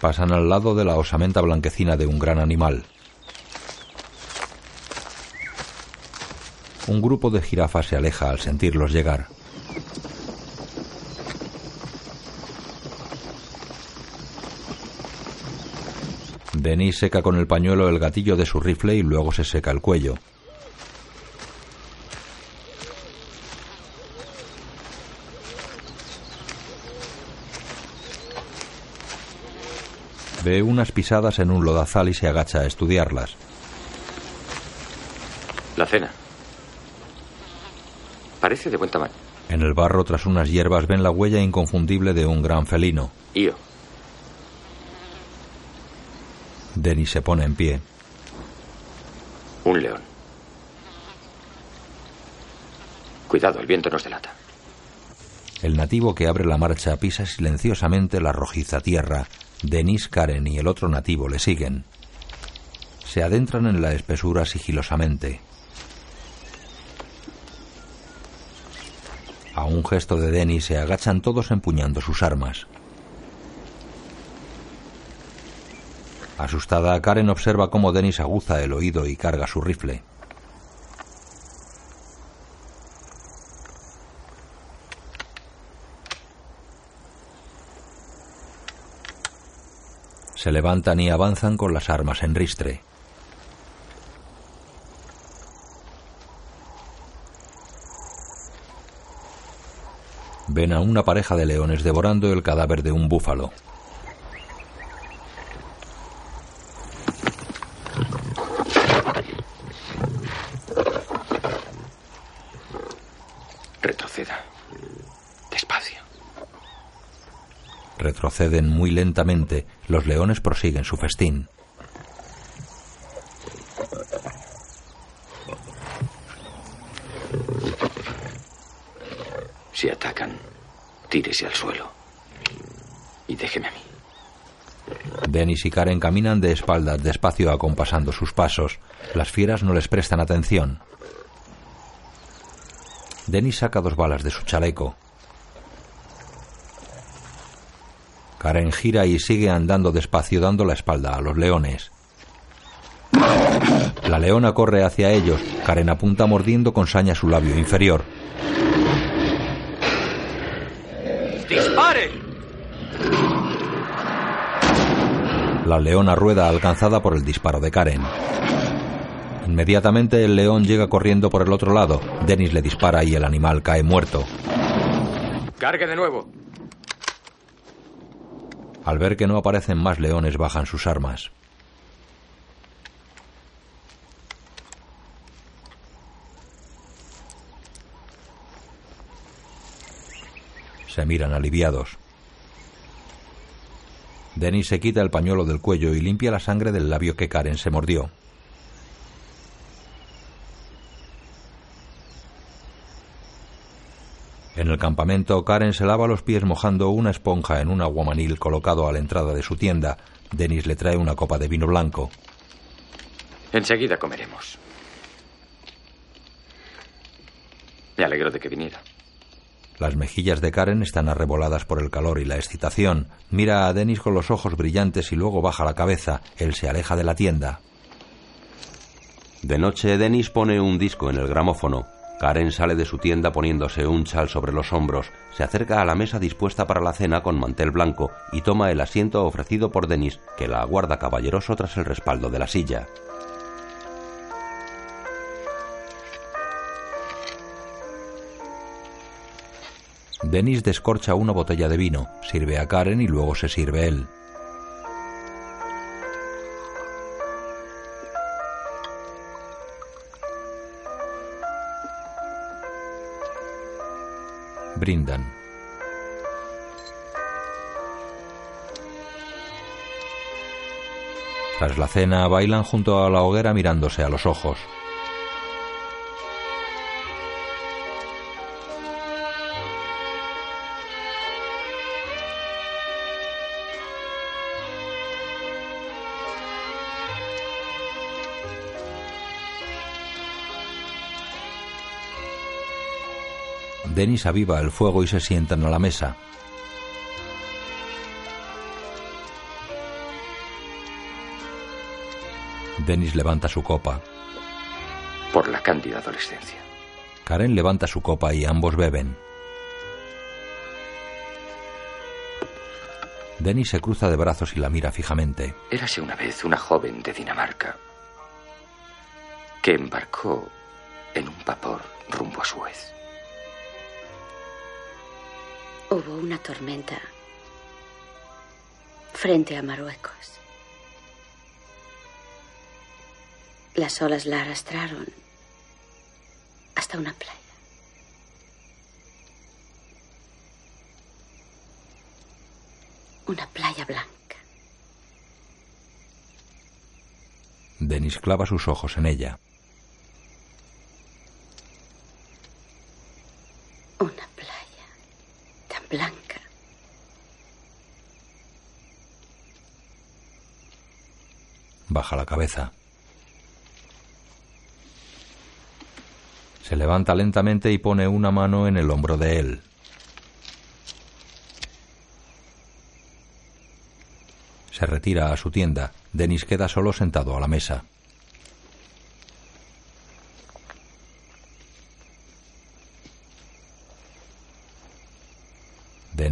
Pasan al lado de la osamenta blanquecina de un gran animal. Un grupo de jirafas se aleja al sentirlos llegar. Denis seca con el pañuelo el gatillo de su rifle y luego se seca el cuello. Ve unas pisadas en un lodazal y se agacha a estudiarlas. La cena. Parece de buen tamaño. En el barro, tras unas hierbas, ven la huella inconfundible de un gran felino. Io. Denis se pone en pie. Un león. Cuidado, el viento nos delata. El nativo que abre la marcha pisa silenciosamente la rojiza tierra. Denis, Karen y el otro nativo le siguen. Se adentran en la espesura sigilosamente. A un gesto de Denis se agachan todos empuñando sus armas. Asustada, Karen observa cómo Denis aguza el oído y carga su rifle. Se levantan y avanzan con las armas en ristre. Ven a una pareja de leones devorando el cadáver de un búfalo. Retroceda. Despacio. Retroceden muy lentamente. Los leones prosiguen su festín. Si atacan, tírese al suelo. Y déjeme a mí. Denis y Karen caminan de espaldas despacio acompasando sus pasos. Las fieras no les prestan atención. Denis saca dos balas de su chaleco. Karen gira y sigue andando despacio dando la espalda a los leones. La leona corre hacia ellos. Karen apunta mordiendo con saña su labio inferior. ¡Dispare! La leona rueda alcanzada por el disparo de Karen. Inmediatamente el león llega corriendo por el otro lado. Dennis le dispara y el animal cae muerto. Cargue de nuevo. Al ver que no aparecen más leones, bajan sus armas. Se miran aliviados. Denis se quita el pañuelo del cuello y limpia la sangre del labio que Karen se mordió. En el campamento, Karen se lava los pies mojando una esponja en un aguamanil colocado a la entrada de su tienda. Denis le trae una copa de vino blanco. Enseguida comeremos. Me alegro de que viniera. Las mejillas de Karen están arreboladas por el calor y la excitación. Mira a Denis con los ojos brillantes y luego baja la cabeza. Él se aleja de la tienda. De noche, Denis pone un disco en el gramófono. Karen sale de su tienda poniéndose un chal sobre los hombros, se acerca a la mesa dispuesta para la cena con mantel blanco y toma el asiento ofrecido por Denis, que la aguarda caballeroso tras el respaldo de la silla. Denis descorcha una botella de vino, sirve a Karen y luego se sirve él. Brindan. Tras la cena bailan junto a la hoguera mirándose a los ojos. Denis aviva el fuego y se sientan a la mesa. Denis levanta su copa. Por la cándida adolescencia. Karen levanta su copa y ambos beben. Denis se cruza de brazos y la mira fijamente. Érase una vez una joven de Dinamarca que embarcó en un vapor rumbo a Suez. Hubo una tormenta frente a Marruecos. Las olas la arrastraron hasta una playa. Una playa blanca. Denis clava sus ojos en ella. Una playa tan blanca. Baja la cabeza. Se levanta lentamente y pone una mano en el hombro de él. Se retira a su tienda. Denis queda solo sentado a la mesa.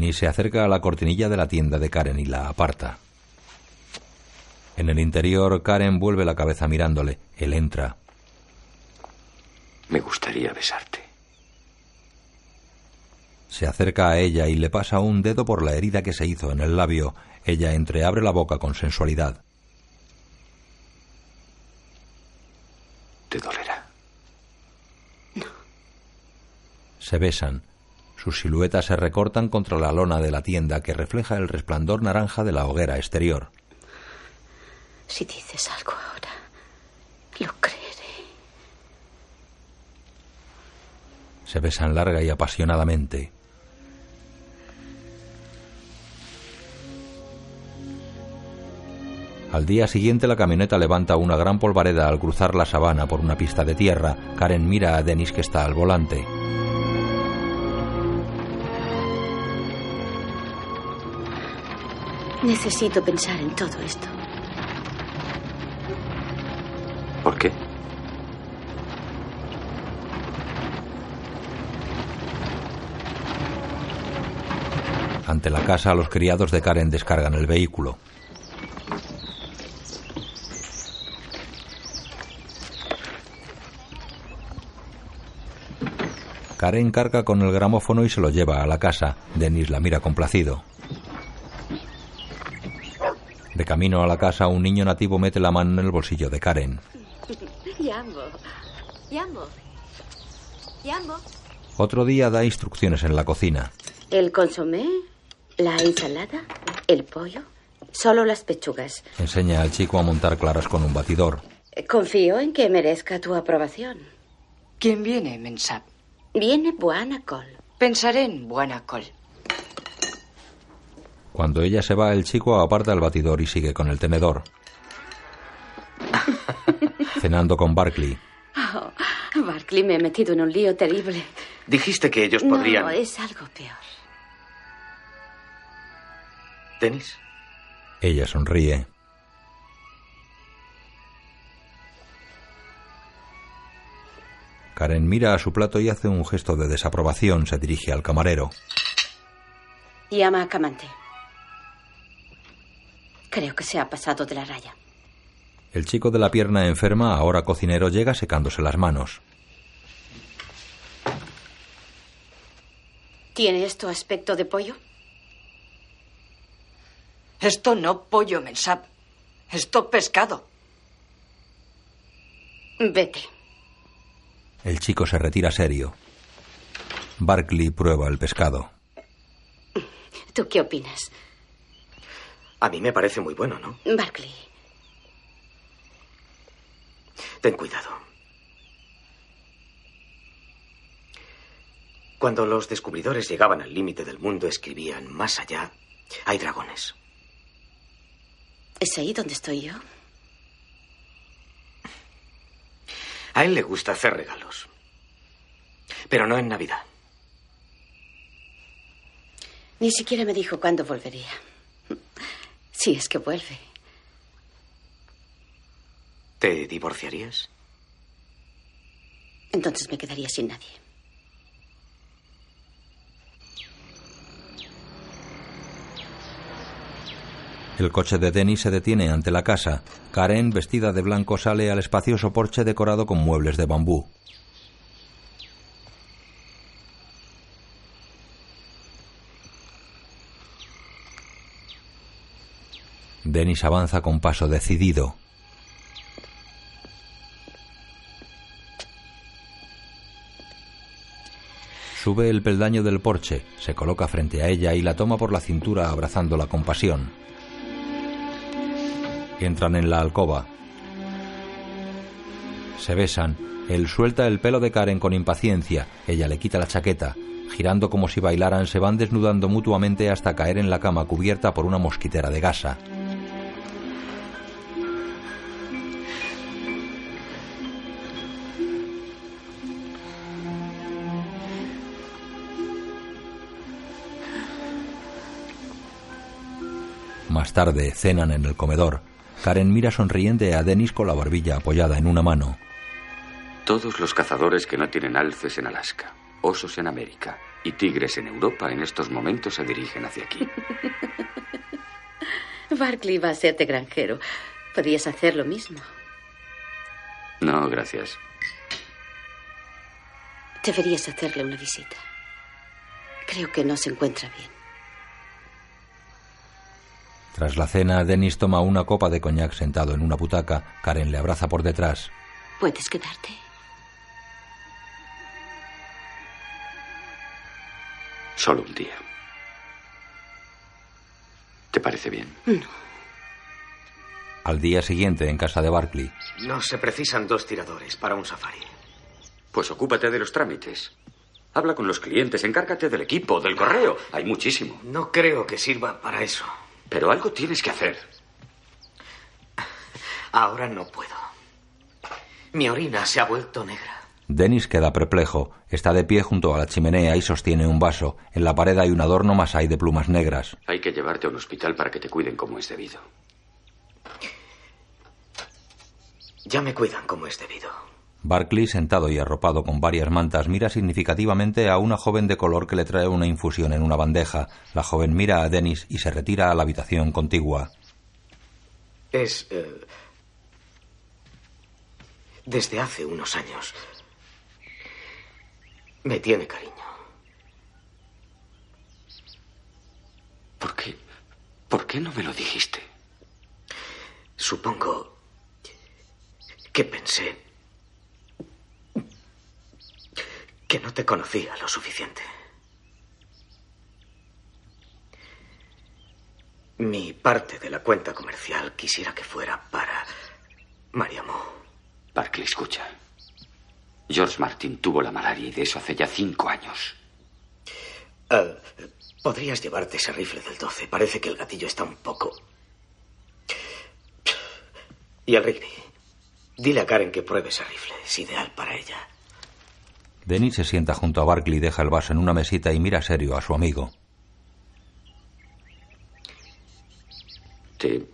Denis se acerca a la cortinilla de la tienda de Karen y la aparta. En el interior, Karen vuelve la cabeza mirándole. Él entra. Me gustaría besarte. Se acerca a ella y le pasa un dedo por la herida que se hizo en el labio. Ella entreabre la boca con sensualidad. ¿Te dolerá? Se besan. Sus siluetas se recortan contra la lona de la tienda que refleja el resplandor naranja de la hoguera exterior. Si dices algo ahora, lo creeré. Se besan larga y apasionadamente. Al día siguiente la camioneta levanta una gran polvareda al cruzar la sabana por una pista de tierra. Karen mira a Denis que está al volante. Necesito pensar en todo esto. ¿Por qué? Ante la casa, los criados de Karen descargan el vehículo. Karen carga con el gramófono y se lo lleva a la casa. Denis la mira complacido. De camino a la casa, un niño nativo mete la mano en el bolsillo de Karen. Yambo. Yambo. Yambo. Otro día da instrucciones en la cocina. El consomé, la ensalada, el pollo, solo las pechugas. Enseña al chico a montar claras con un batidor. Confío en que merezca tu aprobación. ¿Quién viene, Mensab? Viene buena col. Pensaré en buena col. Cuando ella se va, el chico aparta el batidor y sigue con el tenedor. Cenando con Barkley. Oh, Barkley, me he metido en un lío terrible. Dijiste que ellos podrían. No, es algo peor. ¿Denis? Ella sonríe. Karen mira a su plato y hace un gesto de desaprobación. Se dirige al camarero. Llama a Camante. Creo que se ha pasado de la raya. El chico de la pierna enferma, ahora cocinero, llega secándose las manos. ¿Tiene esto aspecto de pollo? Esto no pollo, Mensap. Esto pescado. Vete. El chico se retira serio. Barkley prueba el pescado. ¿Tú qué opinas? A mí me parece muy bueno, ¿no? Barkley. Ten cuidado. Cuando los descubridores llegaban al límite del mundo, escribían, más allá hay dragones. ¿Es ahí donde estoy yo? A él le gusta hacer regalos. Pero no en Navidad. Ni siquiera me dijo cuándo volvería. Si es que vuelve. ¿Te divorciarías? Entonces me quedaría sin nadie. El coche de Dennis se detiene ante la casa. Karen, vestida de blanco, sale al espacioso porche decorado con muebles de bambú. Dennis avanza con paso decidido. Sube el peldaño del porche, se coloca frente a ella y la toma por la cintura abrazándola con pasión. Entran en la alcoba. Se besan. Él suelta el pelo de Karen con impaciencia. Ella le quita la chaqueta. Girando como si bailaran, se van desnudando mutuamente hasta caer en la cama cubierta por una mosquitera de gasa. Más tarde cenan en el comedor. Karen mira sonriente a Dennis con la barbilla apoyada en una mano. Todos los cazadores que no tienen alces en Alaska, osos en América y tigres en Europa en estos momentos se dirigen hacia aquí. Barkley va a serte granjero. Podrías hacer lo mismo. No, gracias. Deberías hacerle una visita. Creo que no se encuentra bien. Tras la cena, Dennis toma una copa de coñac sentado en una butaca. Karen le abraza por detrás. ¿Puedes quedarte? Solo un día. ¿Te parece bien? No. Al día siguiente, en casa de Barkley. No se precisan dos tiradores para un safari. Pues ocúpate de los trámites. Habla con los clientes, encárgate del equipo, del correo. Hay muchísimo. No creo que sirva para eso. Pero algo tienes que hacer. Ahora no puedo. Mi orina se ha vuelto negra. Dennis queda perplejo. Está de pie junto a la chimenea y sostiene un vaso. En la pared hay un adorno masái de plumas negras. Hay que llevarte a un hospital para que te cuiden como es debido. Ya me cuidan como es debido. Barkley, sentado y arropado con varias mantas, mira significativamente a una joven de color que le trae una infusión en una bandeja. La joven mira a Dennis y se retira a la habitación contigua. Es... eh, desde hace unos años. Me tiene cariño. ¿Por qué? ¿Por qué no me lo dijiste? Supongo que pensé que no te conocía lo suficiente. Mi parte de la cuenta comercial quisiera que fuera para Mariamo. Barkley, escucha. George Martin tuvo la malaria y de eso hace ya cinco años. Eh, Podrías llevarte ese rifle del 12. Parece que el gatillo está un poco... Y al Rigby. Dile a Karen que pruebe ese rifle. Es ideal para ella. Dennis se sienta junto a Barkley, deja el vaso en una mesita y mira serio a su amigo. ¿Te.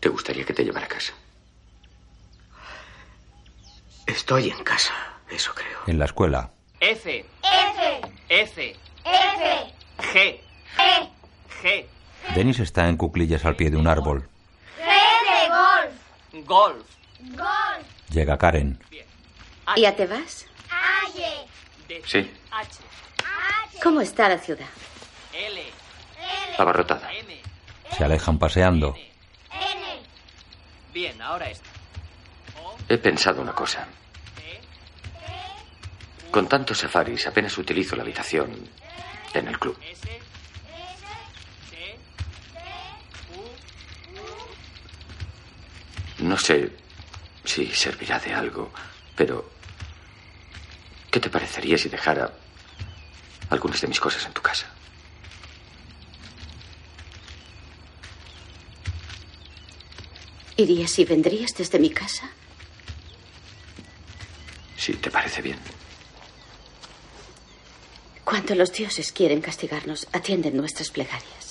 ¿Te gustaría que te llevara a casa? Estoy en casa, eso creo. En la escuela, F, F, F, F, G, G, G, Dennis está en cuclillas al pie de un árbol. G de golf, golf, golf, Llega Karen. ¿Ya te vas? Sí, ¿Cómo está la ciudad? abarrotada. Se alejan paseando. Bien, ahora esto. He pensado una cosa. Con tantos safaris apenas utilizo la habitación en el club. No sé si servirá de algo, pero ¿qué te parecería si dejara algunas de mis cosas en tu casa? ¿Irías y vendrías desde mi casa? Si te parece bien. Cuando los dioses quieren castigarnos, atienden nuestras plegarias.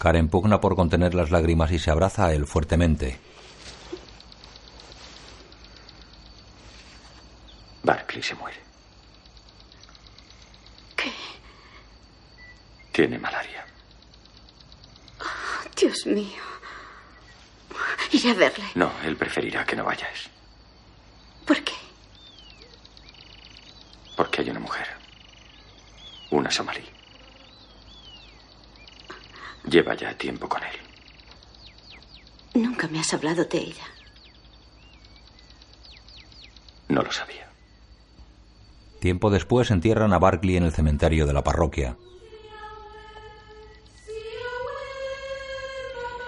Karen pugna por contener las lágrimas y se abraza a él fuertemente. Barclay se muere. ¿Qué? Tiene malaria. Dios mío. Iré a verle. No, él preferirá que no vayas. ¿Por qué? Porque hay una mujer. Una somalí. Lleva ya tiempo con él. Nunca me has hablado de ella. No lo sabía. Tiempo después entierran a Barkley en el cementerio de la parroquia.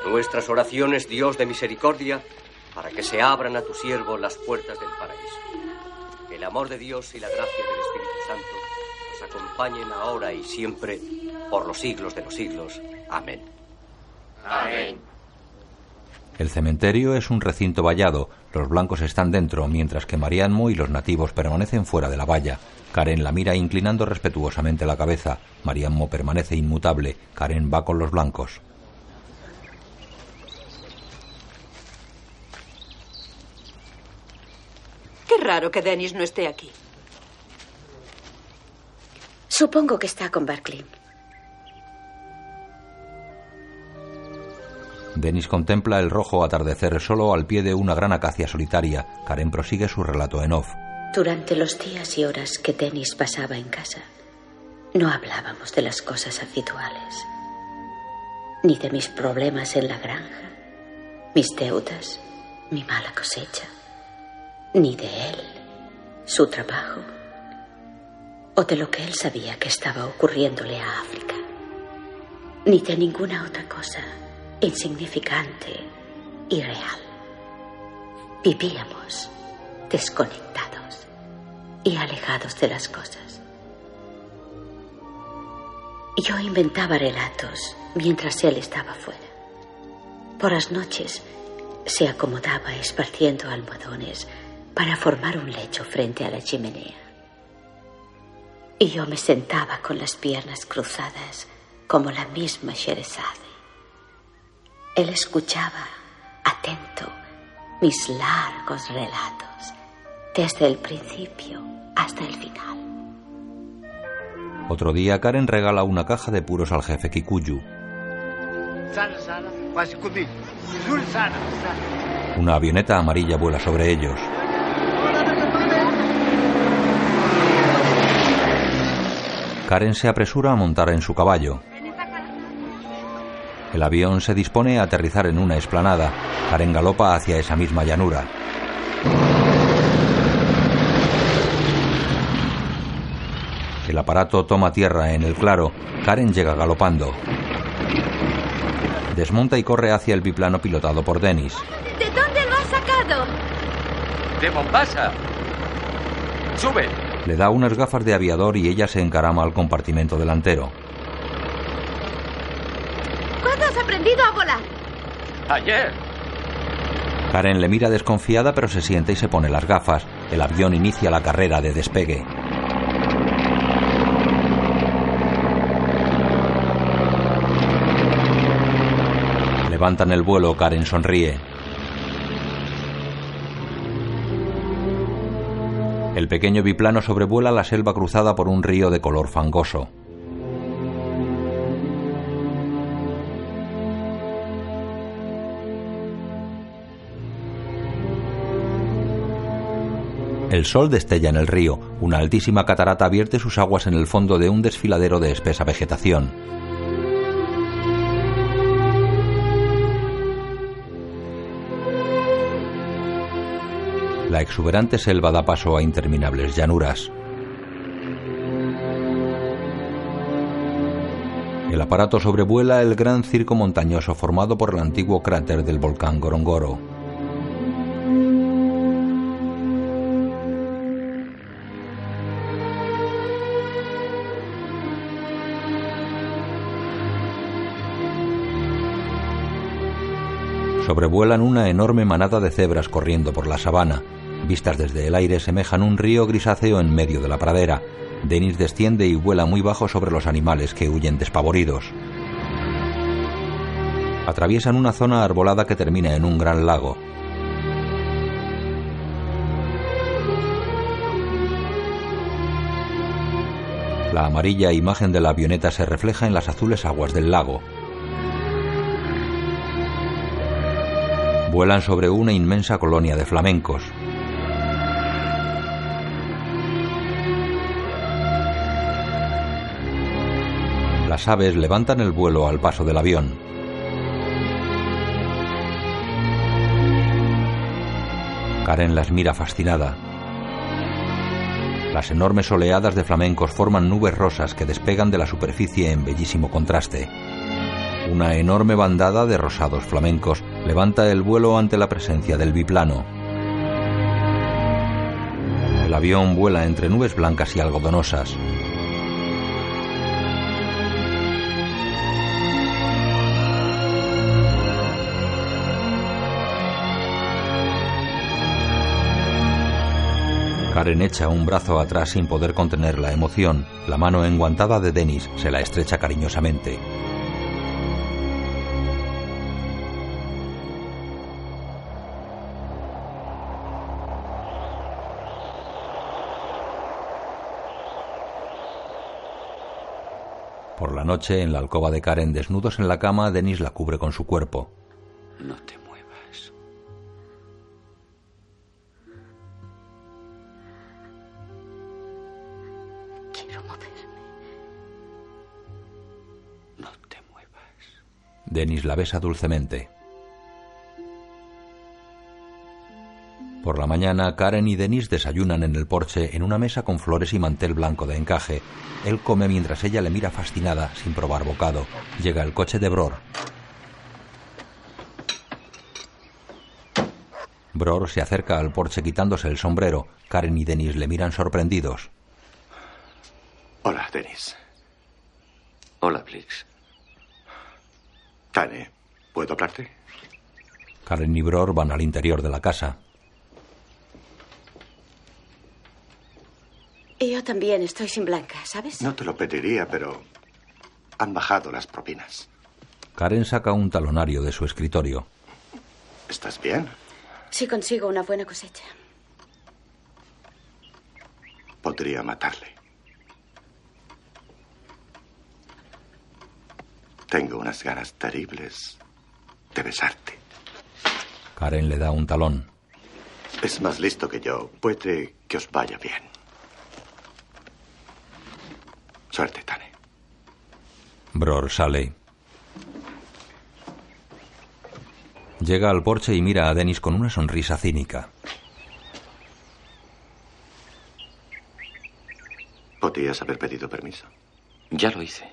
Nuestras oraciones, Dios de misericordia, para que se abran a tu siervo las puertas del paraíso. Que el amor de Dios y la gracia del Espíritu Santo nos acompañen ahora y siempre, por los siglos de los siglos. Amén. Amén. El cementerio es un recinto vallado. Los blancos están dentro, mientras que Marianmo y los nativos permanecen fuera de la valla. Karen la mira inclinando respetuosamente la cabeza. Marianmo permanece inmutable. Karen va con los blancos. Qué raro que Dennis no esté aquí. Supongo que está con Barclay. Dennis contempla el rojo atardecer solo al pie de una gran acacia solitaria. Karen prosigue su relato en off. Durante los días y horas que Dennis pasaba en casa, no hablábamos de las cosas habituales, ni de mis problemas en la granja, mis deudas, mi mala cosecha, ni de él, su trabajo, o de lo que él sabía que estaba ocurriéndole a África, ni de ninguna otra cosa insignificante y real. Vivíamos desconectados y alejados de las cosas. Yo inventaba relatos mientras él estaba fuera. Por las noches se acomodaba esparciendo almohadones para formar un lecho frente a la chimenea. Y yo me sentaba con las piernas cruzadas como la misma Sherazade. Él escuchaba, atento, mis largos relatos, desde el principio hasta el final. Otro día Karen regala una caja de puros al jefe Kikuyu. Una avioneta amarilla vuela sobre ellos. Karen se apresura a montar en su caballo. El avión se dispone a aterrizar en una explanada. Karen galopa hacia esa misma llanura. El aparato toma tierra en el claro. Karen llega galopando. Desmonta y corre hacia el biplano pilotado por Dennis. ¿De dónde lo has sacado? ¡De Mombasa! ¡Sube! Le da unas gafas de aviador y ella se encarama al compartimento delantero. ¿Cuándo has aprendido a volar? Ayer. Karen le mira desconfiada pero se sienta y se pone las gafas. El avión inicia la carrera de despegue. Levantan el vuelo, Karen sonríe. El pequeño biplano sobrevuela la selva cruzada por un río de color fangoso. El sol destella en el río. Una altísima catarata vierte sus aguas en el fondo de un desfiladero de espesa vegetación. La exuberante selva da paso a interminables llanuras. El aparato sobrevuela el gran circo montañoso formado por el antiguo cráter del volcán Gorongoro. Sobrevuelan una enorme manada de cebras corriendo por la sabana. Vistas desde el aire semejan un río grisáceo en medio de la pradera. Denis desciende y vuela muy bajo sobre los animales que huyen despavoridos. Atraviesan una zona arbolada que termina en un gran lago. La amarilla imagen de la avioneta se refleja en las azules aguas del lago. Vuelan sobre una inmensa colonia de flamencos. Las aves levantan el vuelo al paso del avión. Karen las mira fascinada. Las enormes oleadas de flamencos forman nubes rosas que despegan de la superficie en bellísimo contraste. Una enorme bandada de rosados flamencos levanta el vuelo ante la presencia del biplano. El avión vuela entre nubes blancas y algodonosas. Karen echa un brazo atrás sin poder contener la emoción. La mano enguantada de Dennis se la estrecha cariñosamente. Por la noche, en la alcoba de Karen, desnudos en la cama, Dennis la cubre con su cuerpo. No te muevas. Quiero moverme. No te muevas. Dennis la besa dulcemente. Por la mañana, Karen y Denis desayunan en el porche en una mesa con flores y mantel blanco de encaje. Él come mientras ella le mira fascinada, sin probar bocado. Llega el coche de Bror. Bror se acerca al porche quitándose el sombrero. Karen y Denis le miran sorprendidos. Hola, Denis. Hola, Blix. Tane, ¿puedo hablarte? Karen y Bror van al interior de la casa. Yo también estoy sin blanca, ¿sabes? No te lo pediría, pero han bajado las propinas. Karen saca un talonario de su escritorio. ¿Estás bien? Si consigo una buena cosecha. Podría matarle. Tengo unas ganas terribles de besarte. Karen le da un talón. Es más listo que yo. Puede que os vaya bien. Suerte, Tane. Bror sale. Llega al porche y mira a Dennis con una sonrisa cínica. Podrías haber pedido permiso. Ya lo hice.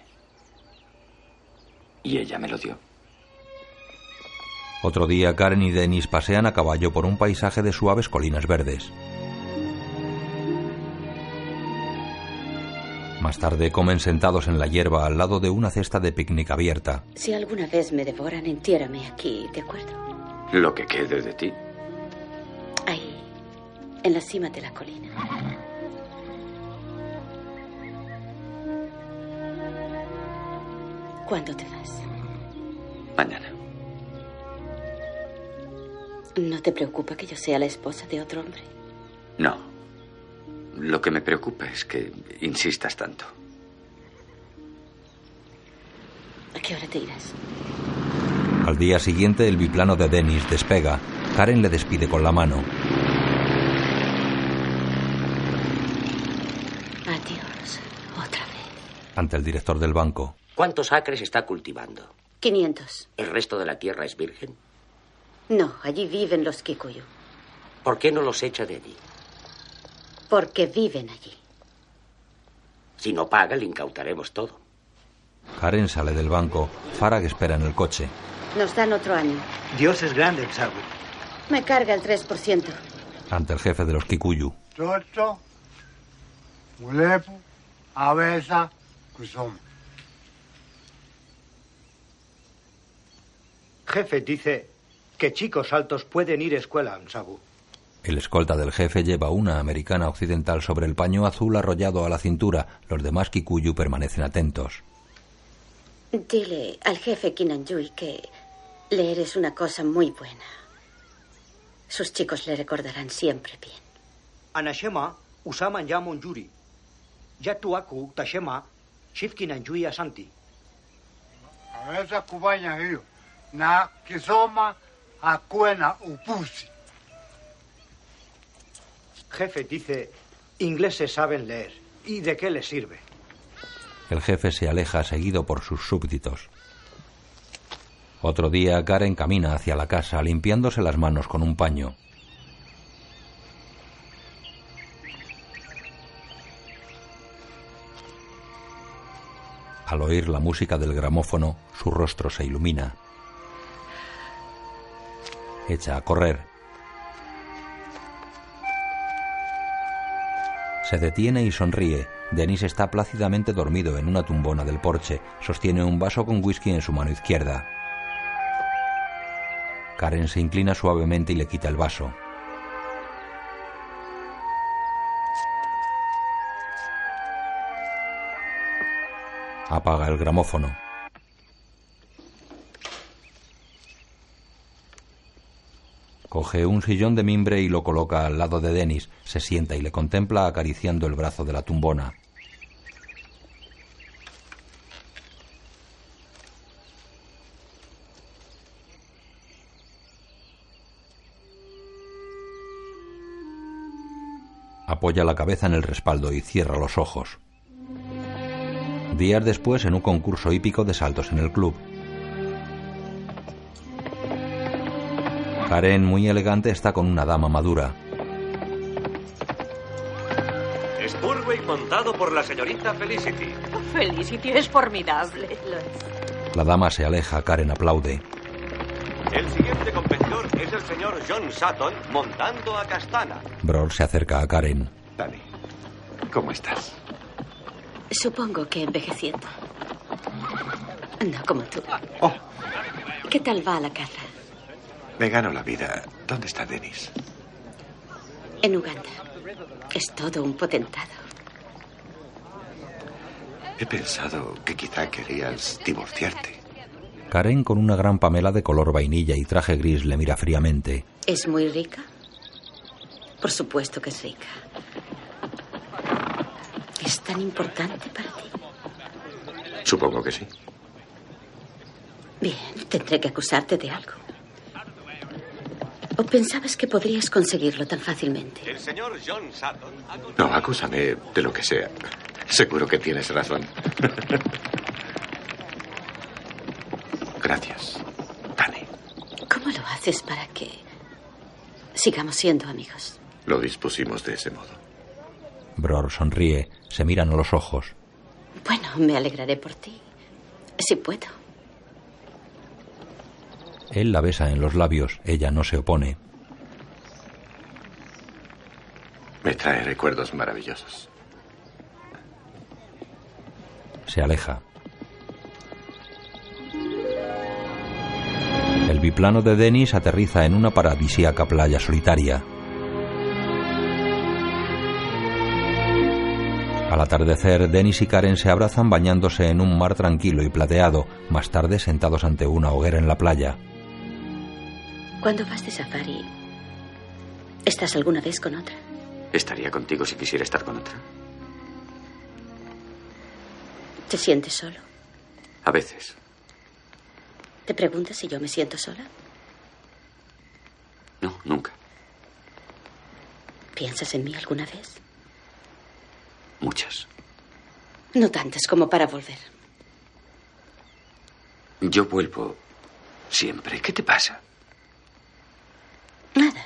Y ella me lo dio. Otro día Karen y Dennis pasean a caballo por un paisaje de suaves colinas verdes. Más tarde comen sentados en la hierba al lado de una cesta de picnic abierta. Si alguna vez me devoran, entiérame aquí, ¿de acuerdo? Lo que quede de ti. Ahí, en la cima de la colina. ¿Cuándo te vas? Mañana. ¿No te preocupa que yo sea la esposa de otro hombre? No. Lo que me preocupa es que insistas tanto. ¿A qué hora te irás? Al día siguiente, el biplano de Dennis despega. Karen le despide con la mano. Adiós, otra vez. Ante el director del banco. ¿Cuántos acres está cultivando? 500. ¿El resto de la tierra es virgen? No, allí viven los Kikuyu. ¿Por qué no los echa de allí? Porque viven allí. Si no paga, le incautaremos todo. Karen sale del banco. Farag espera en el coche. Nos dan otro año. Dios es grande, Xabu. Me carga el 3%. Ante el jefe de los Kikuyu. Toto, Mulepu, Avesa, Kusoma. Jefe dice que chicos altos pueden ir a escuela, Sabu. El escolta del jefe lleva una americana occidental sobre el paño azul arrollado a la cintura. Los demás Kikuyu permanecen atentos. Dile al jefe Kinanjui que leer es una cosa muy buena. Sus chicos le recordarán siempre bien. Anashema usama ya monjuri. Yatu aku tashema shifki nanjui asanti. Aweza kufanya hiyo na kisoma akuwe na upuzi. Jefe dice, ingleses saben leer. ¿Y de qué les sirve? El jefe se aleja seguido por sus súbditos. Otro día Karen camina hacia la casa limpiándose las manos con un paño. Al oír la música del gramófono, su rostro se ilumina. Echa a correr. Se detiene y sonríe. Denis está plácidamente dormido en una tumbona del porche. Sostiene un vaso con whisky en su mano izquierda. Karen se inclina suavemente y le quita el vaso. Apaga el gramófono. Coge un sillón de mimbre y lo coloca al lado de Denis. Se sienta y le contempla acariciando el brazo de la tumbona. Apoya la cabeza en el respaldo y cierra los ojos. Días después, en un concurso hípico de saltos en el club, Karen, muy elegante, está con una dama madura. Spurway montado por la señorita Felicity. Felicity es formidable. La dama se aleja, Karen aplaude. El siguiente competidor es el señor John Sutton montando a Castana. Bror se acerca a Karen. Dani, ¿cómo estás? Supongo que envejeciendo. No como tú. Oh. ¿Qué tal va la caza? Me gano la vida. ¿Dónde está Denis? En Uganda. Es todo un potentado. He pensado que quizá querías divorciarte. Karen, con una gran pamela de color vainilla y traje gris, le mira fríamente. ¿Es muy rica? Por supuesto que es rica. ¿Es tan importante para ti? Supongo que sí. Bien, tendré que acusarte de algo. ¿O pensabas que podrías conseguirlo tan fácilmente? El señor John Sutton. No, acúsame de lo que sea. Seguro que tienes razón. Gracias, Dani. ¿Cómo lo haces para que sigamos siendo amigos? Lo dispusimos de ese modo. Bror sonríe, se miran a los ojos. Bueno, me alegraré por ti. Si puedo. Él la besa en los labios, ella no se opone. Me trae recuerdos maravillosos. Se aleja. El biplano de Denis aterriza en una paradisíaca playa solitaria. Al atardecer, Denis y Karen se abrazan bañándose en un mar tranquilo y plateado, más tarde sentados ante una hoguera en la playa. Cuando vas de safari, ¿estás alguna vez con otra? ¿Estaría contigo si quisiera estar con otra? ¿Te sientes solo? A veces. ¿Te preguntas si yo me siento sola? No, nunca. ¿Piensas en mí alguna vez? Muchas. No tantas como para volver. Yo vuelvo siempre. ¿Qué te pasa? Nada.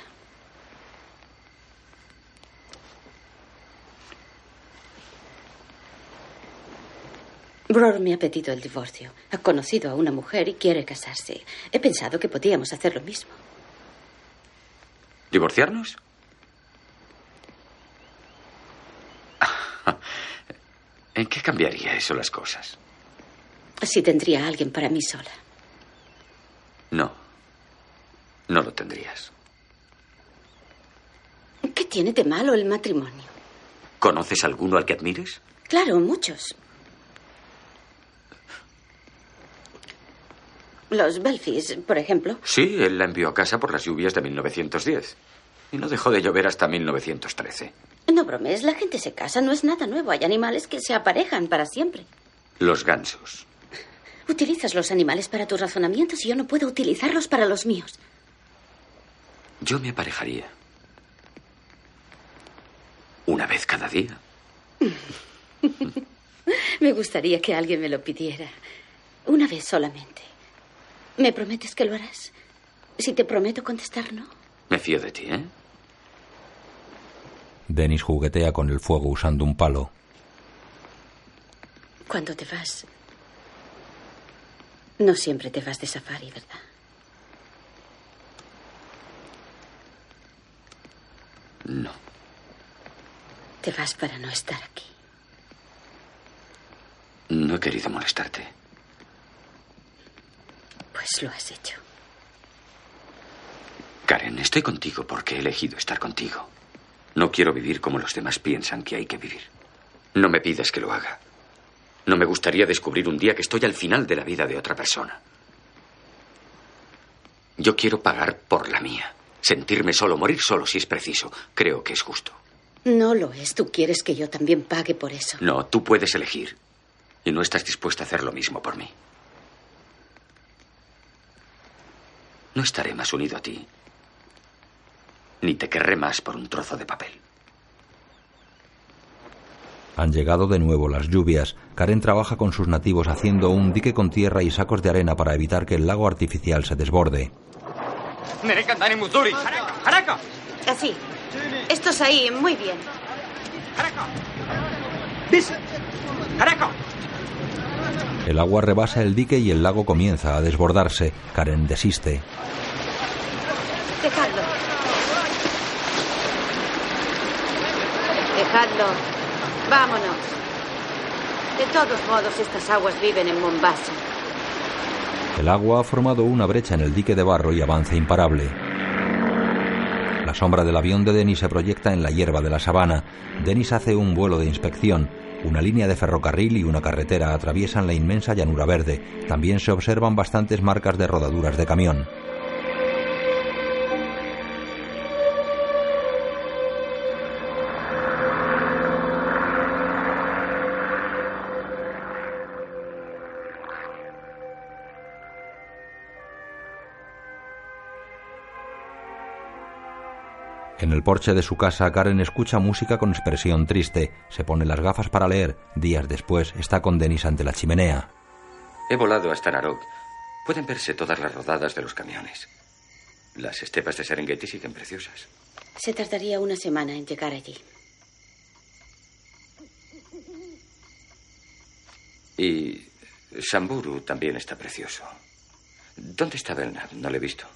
Bror me ha pedido el divorcio. Ha conocido a una mujer y quiere casarse. He pensado que podíamos hacer lo mismo. ¿Divorciarnos? ¿En qué cambiaría eso las cosas? Así tendría a alguien para mí sola. No. No lo tendrías. ¿Qué tiene de malo el matrimonio? ¿Conoces alguno al que admires? Claro, muchos. Los Belfis, por ejemplo. Sí, él la envió a casa por las lluvias de 1910. Y no dejó de llover hasta 1913. No bromes, la gente se casa, no es nada nuevo. Hay animales que se aparejan para siempre. Los gansos. Utilizas los animales para tus razonamientos y yo no puedo utilizarlos para los míos. Yo me aparejaría. Una vez cada día. me gustaría que alguien me lo pidiera. Una vez solamente. ¿Me prometes que lo harás? Si te prometo contestar no. Me fío de ti, ¿eh? Dennis juguetea con el fuego usando un palo. Cuando te vas, no siempre te vas de safari, ¿verdad? No. Te vas para no estar aquí. No he querido molestarte. Pues lo has hecho. Karen, estoy contigo porque he elegido estar contigo. No quiero vivir como los demás piensan que hay que vivir. No me pides que lo haga. No me gustaría descubrir un día que estoy al final de la vida de otra persona. Yo quiero pagar por la mía. Sentirme solo, morir solo si es preciso. Creo que es justo. No lo es. Tú quieres que yo también pague por eso. No, tú puedes elegir. Y no estás dispuesta a hacer lo mismo por mí. No estaré más unido a ti. Ni te querré más por un trozo de papel. Han llegado de nuevo las lluvias. Karen trabaja con sus nativos haciendo un dique con tierra y sacos de arena para evitar que el lago artificial se desborde. ¡Haraka! Así. Estos ahí, muy bien. El agua rebasa el dique y el lago comienza a desbordarse. Karen desiste. Dejadlo. Dejadlo. Vámonos. De todos modos, estas aguas viven en Mombasa. El agua ha formado una brecha en el dique de barro y avanza imparable. La sombra del avión de Denis se proyecta en la hierba de la sabana. Denis hace un vuelo de inspección. Una línea de ferrocarril y una carretera atraviesan la inmensa llanura verde. También se observan bastantes marcas de rodaduras de camión. En el porche de su casa, Karen escucha música con expresión triste. Se pone las gafas para leer. Días después, está con Denis ante la chimenea. He volado hasta Narok. Pueden verse todas las rodadas de los camiones. Las estepas de Serengeti siguen preciosas. Se tardaría una semana en llegar allí. Y Samburu también está precioso. ¿Dónde está Belknap? No lo he visto.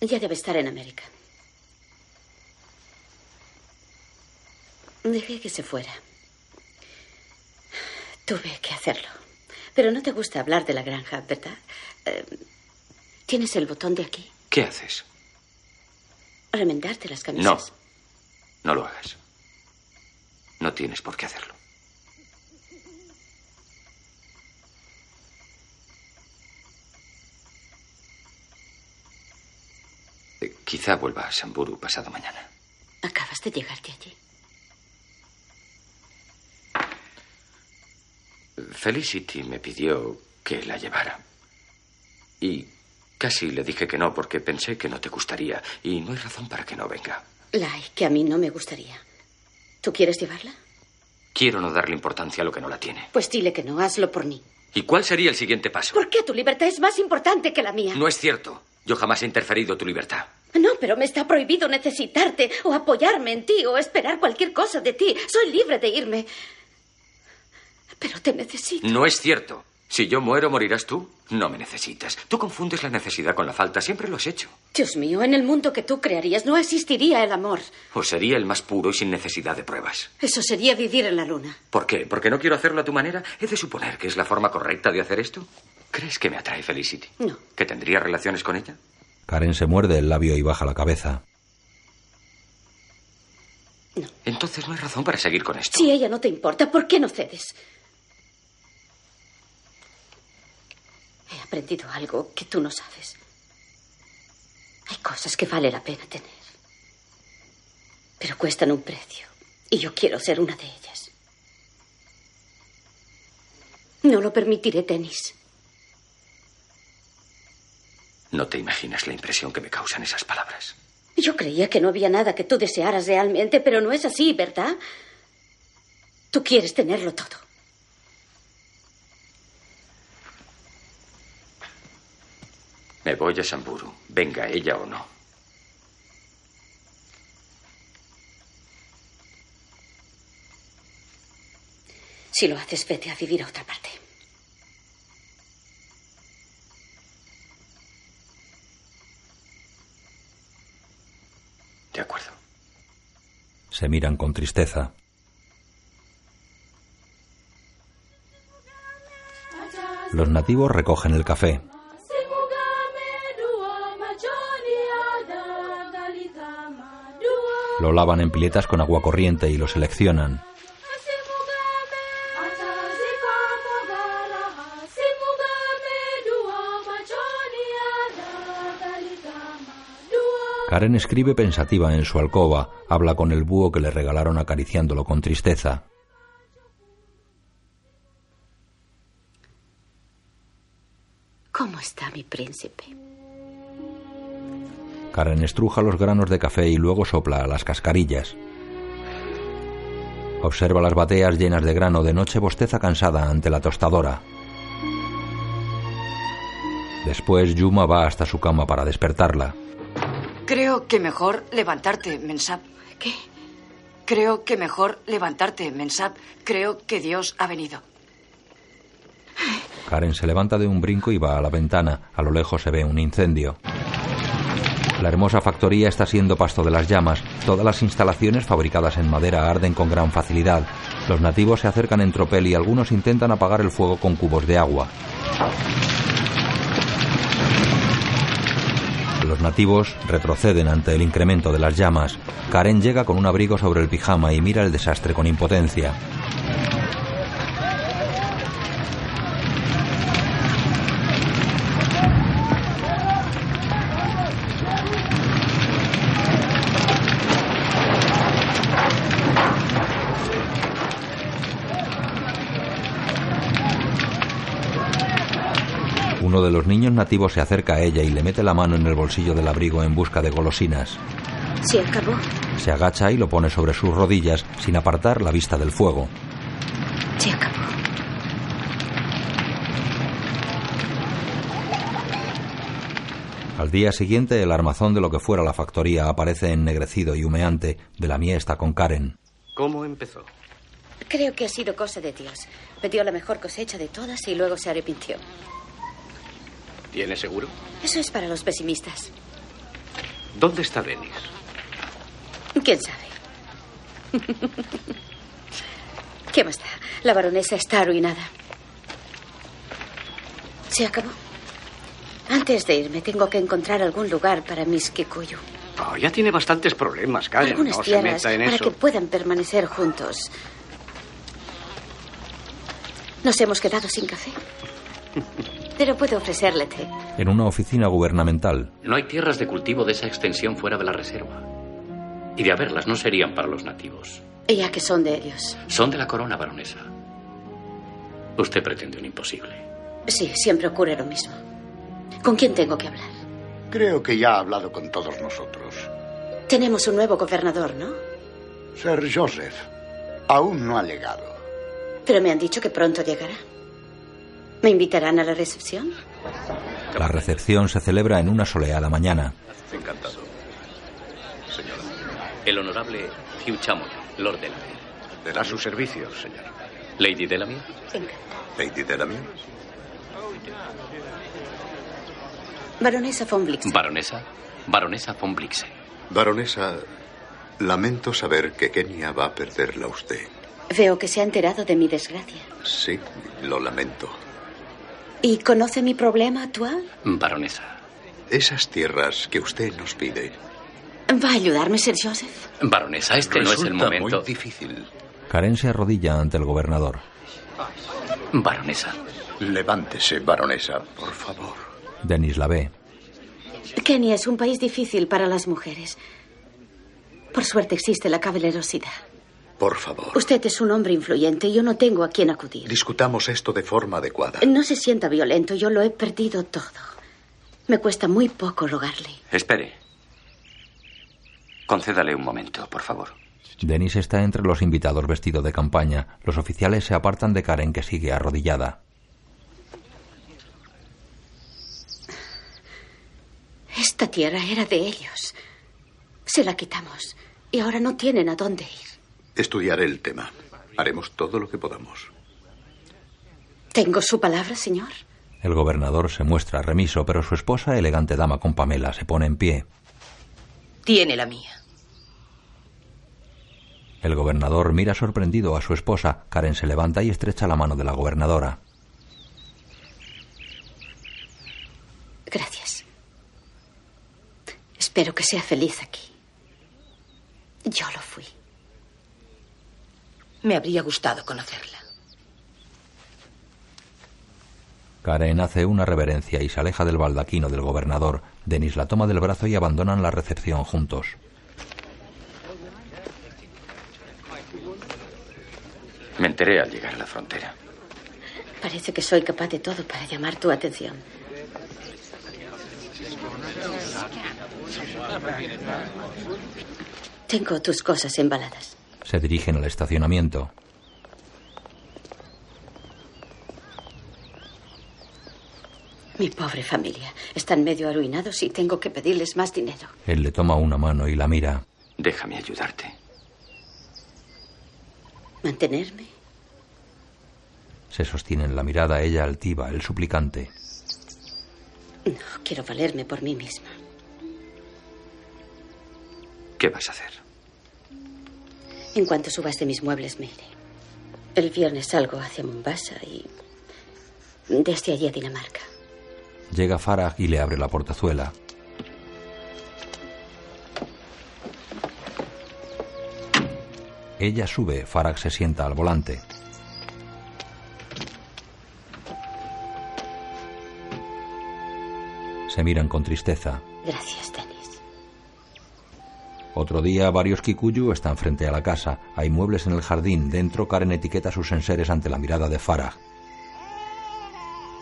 Ya debe estar en América. Dejé que se fuera. Tuve que hacerlo. Pero no te gusta hablar de la granja, ¿verdad? Eh, ¿Tienes el botón de aquí? ¿Qué haces? Remendarte las No. camisas. No lo hagas. No tienes por qué hacerlo. Quizá vuelva a Samburu pasado mañana. Acabas de llegar de allí. Felicity me pidió que la llevara. Y casi le dije que no porque pensé que no te gustaría. Y no hay razón para que no venga. Lai, que a mí no me gustaría. ¿Tú quieres llevarla? Quiero no darle importancia a lo que no la tiene. Pues dile que no, hazlo por mí. ¿Y cuál sería el siguiente paso? ¿Por qué tu libertad es más importante que la mía? No es cierto. Yo jamás he interferido en tu libertad. No, pero me está prohibido necesitarte o apoyarme en ti o esperar cualquier cosa de ti. Soy libre de irme. Pero te necesito. No es cierto. Si yo muero, morirás tú. No me necesitas. Tú confundes la necesidad con la falta. Siempre lo has hecho. Dios mío, en el mundo que tú crearías no existiría el amor. O sería el más puro y sin necesidad de pruebas. Eso sería vivir en la luna. ¿Por qué? ¿Porque no quiero hacerlo a tu manera? ¿He de suponer que es la forma correcta de hacer esto? ¿Crees que me atrae Felicity? No. ¿Que tendría relaciones con ella? Karen se muerde el labio y baja la cabeza. No. Entonces no hay razón para seguir con esto. Si ella no te importa, ¿por qué no cedes? He aprendido algo que tú no sabes. Hay cosas que vale la pena tener. Pero cuestan un precio. Y yo quiero ser una de ellas. No lo permitiré, Tenis. No te imaginas la impresión que me causan esas palabras. Yo creía que no había nada que tú desearas realmente, pero no es así, ¿verdad? Tú quieres tenerlo todo. Me voy a Samburu, venga ella o no. Si lo haces, vete a vivir a otra parte. De acuerdo. Se miran con tristeza. Los nativos recogen el café. Lo lavan en piletas con agua corriente y lo seleccionan. Karen escribe pensativa en su alcoba, habla con el búho que le regalaron acariciándolo con tristeza. ¿Cómo está mi príncipe? Karen estruja los granos de café y luego sopla a las cascarillas. Observa las bateas llenas de grano de noche bosteza cansada ante la tostadora. Después Yuma va hasta su cama para despertarla. Creo que mejor levantarte, Mensab. ¿Qué? Creo que mejor levantarte, Mensab. Creo que Dios ha venido. Karen se levanta de un brinco y va a la ventana. A lo lejos se ve un incendio. La hermosa factoría está siendo pasto de las llamas. Todas las instalaciones fabricadas en madera arden con gran facilidad. Los nativos se acercan en tropel y algunos intentan apagar el fuego con cubos de agua. Los nativos retroceden ante el incremento de las llamas. Karen llega con un abrigo sobre el pijama y mira el desastre con impotencia. Uno de los niños nativos se acerca a ella y le mete la mano en el bolsillo del abrigo en busca de golosinas. Se acabó. Se agacha y lo pone sobre sus rodillas sin apartar la vista del fuego. Se acabó. Al día siguiente, el armazón de lo que fuera la factoría aparece ennegrecido y humeante. De la mía está con Karen. ¿Cómo empezó? Creo que ha sido cosa de Dios. Me dio la mejor cosecha de todas y luego se arrepintió. ¿Tiene seguro? Eso es para los pesimistas. ¿Dónde está Denis? ¿Quién sabe? ¿Qué más da? La baronesa está arruinada. Se acabó. Antes de irme, tengo que encontrar algún lugar para mis Kikuyu. Oh, ya tiene bastantes problemas, Karen. Algunas no se tierras meta en para eso. que puedan permanecer juntos. Nos hemos quedado sin café. Pero puedo ofrecerle té. En una oficina gubernamental, No hay tierras de cultivo de esa extensión fuera de la reserva. Y de haberlas no serían para los nativos. Ya que son de ellos. Son de la corona, baronesa. Usted pretende un imposible. Sí, siempre ocurre lo mismo. ¿Con quién tengo que hablar? Creo que ya ha hablado con todos nosotros. Tenemos un nuevo gobernador, ¿no? Sir Joseph. Aún no ha llegado. Pero me han dicho que pronto llegará. ¿Me invitarán a la recepción? La recepción se celebra en una soleada mañana. Encantado. Señora. El honorable Hugh Chamon, Lord Delamere. A su servicio, señor. Lady Delamere. Lady Delamere. Baronesa von Blixen. Baronesa. Baronesa von Blixen. Baronesa, lamento saber que Kenia va a perderla a usted. Veo que se ha enterado de mi desgracia. Sí, lo lamento. ¿Y conoce mi problema actual? Baronesa. Esas tierras que usted nos pide. ¿Va a ayudarme, Sir Joseph? Baronesa, este no es el momento. muy difícil. Karen se arrodilla ante el gobernador. Baronesa. Levántese, baronesa, por favor. Denis la ve. Kenia es un país difícil para las mujeres. Por suerte existe la caballerosidad. Por favor. Usted es un hombre influyente y yo no tengo a quién acudir. Discutamos esto de forma adecuada. No se sienta violento, yo lo he perdido todo. Me cuesta muy poco rogarle. Espere. Concédale un momento, por favor. Denis está entre los invitados vestido de campaña. Los oficiales se apartan de Karen que sigue arrodillada. Esta tierra era de ellos. Se la quitamos y ahora no tienen a dónde ir. Estudiaré el tema. Haremos todo lo que podamos. ¿Tengo su palabra, señor? El gobernador se muestra remiso, pero su esposa, elegante dama con Pamela, se pone en pie. Tiene la mía. El gobernador mira sorprendido a su esposa. Karen se levanta y estrecha la mano de la gobernadora. Gracias. Espero que sea feliz aquí. Yo lo fui. Me habría gustado conocerla. Karen hace una reverencia y se aleja del baldaquino del gobernador. Denis la toma del brazo y abandonan la recepción juntos. Me enteré al llegar a la frontera. Parece que soy capaz de todo para llamar tu atención. Tengo tus cosas embaladas. Se dirigen al estacionamiento. Mi pobre familia. Están medio arruinados y tengo que pedirles más dinero. Él le toma una mano y la mira. Déjame ayudarte. ¿Mantenerme? Se sostienen la mirada ella altiva, el suplicante. No, quiero valerme por mí misma. ¿Qué vas a hacer? En cuanto subas de mis muebles, me iré. El viernes salgo hacia Mombasa y desde allí a Dinamarca. Llega Farah y le abre la portazuela. Ella sube, Farag se sienta al volante. Se miran con tristeza. Gracias, Denis. Otro día, varios Kikuyu están frente a la casa. Hay muebles en el jardín. Dentro, Karen etiqueta sus enseres ante la mirada de Farah.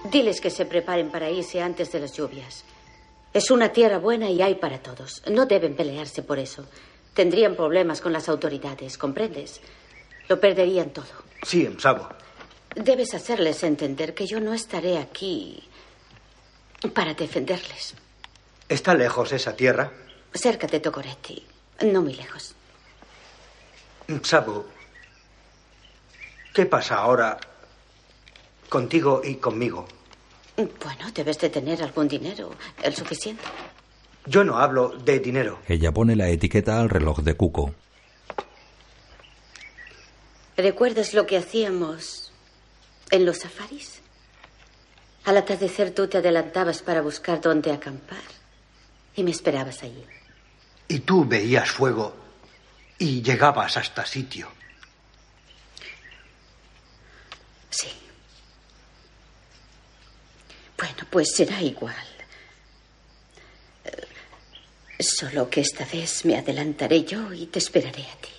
Diles que se preparen para irse antes de las lluvias. Es una tierra buena y hay para todos. No deben pelearse por eso. Tendrían problemas con las autoridades, ¿comprendes? Lo perderían todo. Sí, sabo. Debes hacerles entender que yo no estaré aquí para defenderles. ¿Está lejos esa tierra? Cerca de Tocoretti, no muy lejos. Sabo, ¿qué pasa ahora contigo y conmigo? Bueno, debes de tener algún dinero, el suficiente. Yo no hablo de dinero. Ella pone la etiqueta al reloj de Cuco. ¿Recuerdas lo que hacíamos en los safaris? Al atardecer tú te adelantabas para buscar dónde acampar y me esperabas allí. Y tú veías fuego y llegabas hasta sitio. Sí. Bueno, pues será igual. Solo que esta vez me adelantaré yo y te esperaré a ti.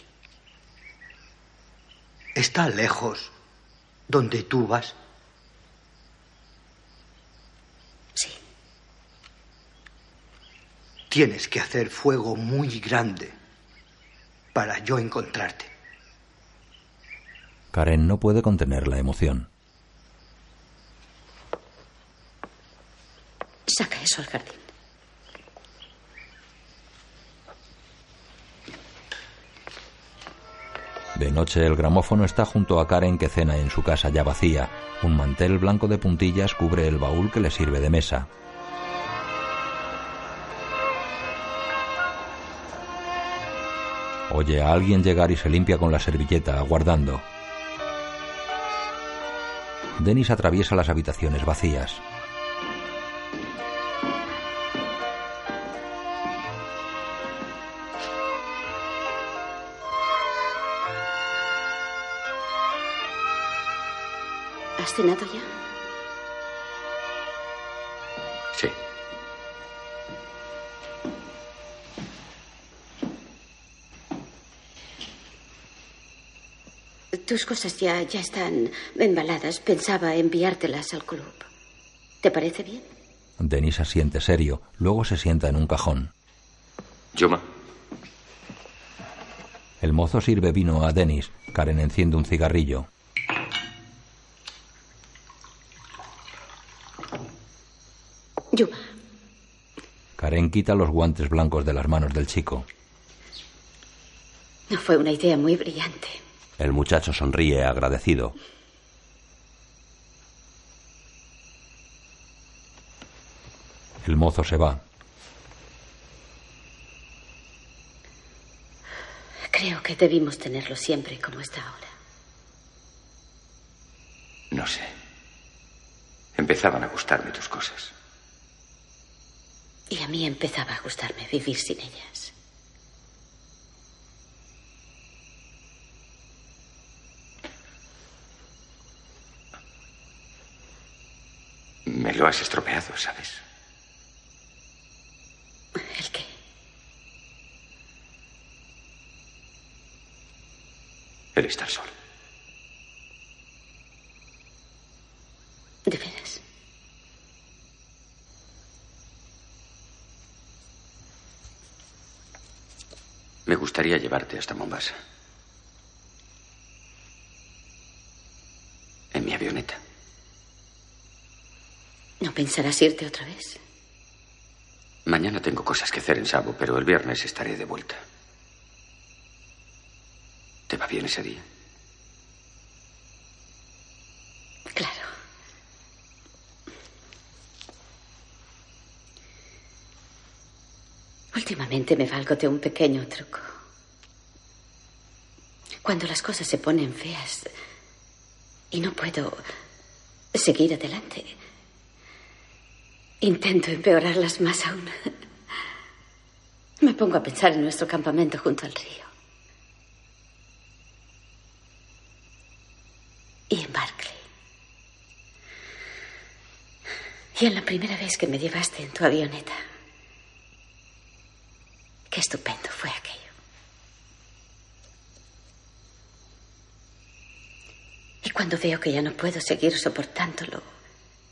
¿Está lejos donde tú vas? Tienes que hacer fuego muy grande para yo encontrarte. Karen no puede contener la emoción. Saca eso al jardín. De noche el gramófono está junto a Karen que cena en su casa ya vacía. Un mantel blanco de puntillas cubre el baúl que le sirve de mesa. Oye a alguien llegar y se limpia con la servilleta, aguardando. Denis atraviesa las habitaciones vacías. ¿Has cenado ya? Tus cosas ya, ya están embaladas. Pensaba enviártelas al club. ¿Te parece bien? Denis asiente serio, luego se sienta en un cajón. Yuma, El mozo sirve vino a Denis. Karen enciende un cigarrillo. Yuma, Karen quita los guantes blancos de las manos del chico. no fue una idea muy brillante. El muchacho sonríe agradecido. El mozo se va. Creo que debimos tenerlo siempre como está ahora. No sé. Empezaban a gustarme tus cosas. Y a mí empezaba a gustarme vivir sin ellas. Me lo has estropeado, ¿sabes? ¿El qué? El estar solo. ¿De veras? Me gustaría llevarte hasta Mombasa. En mi avioneta. ¿No pensarás irte otra vez? Mañana tengo cosas que hacer en Sabo, pero el viernes estaré de vuelta. ¿Te va bien ese día? Claro. Últimamente me valgo de un pequeño truco. Cuando las cosas se ponen feas y no puedo seguir adelante, intento empeorarlas más aún. Me pongo a pensar en nuestro campamento junto al río. Y en Barclay. Y en la primera vez que me llevaste en tu avioneta. Qué estupendo fue aquello. Y cuando veo que ya no puedo seguir soportándolo,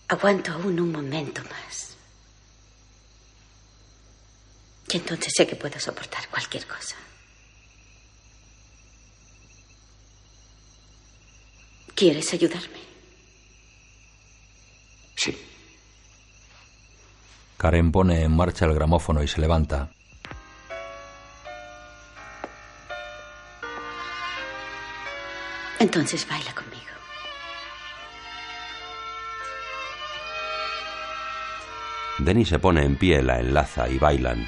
aguanto aún un momento más. Y entonces sé que puedo soportar cualquier cosa. ¿Quieres ayudarme? Sí. Karen pone en marcha el gramófono y se levanta. Entonces baila conmigo. Denis se pone en pie, la enlaza y bailan.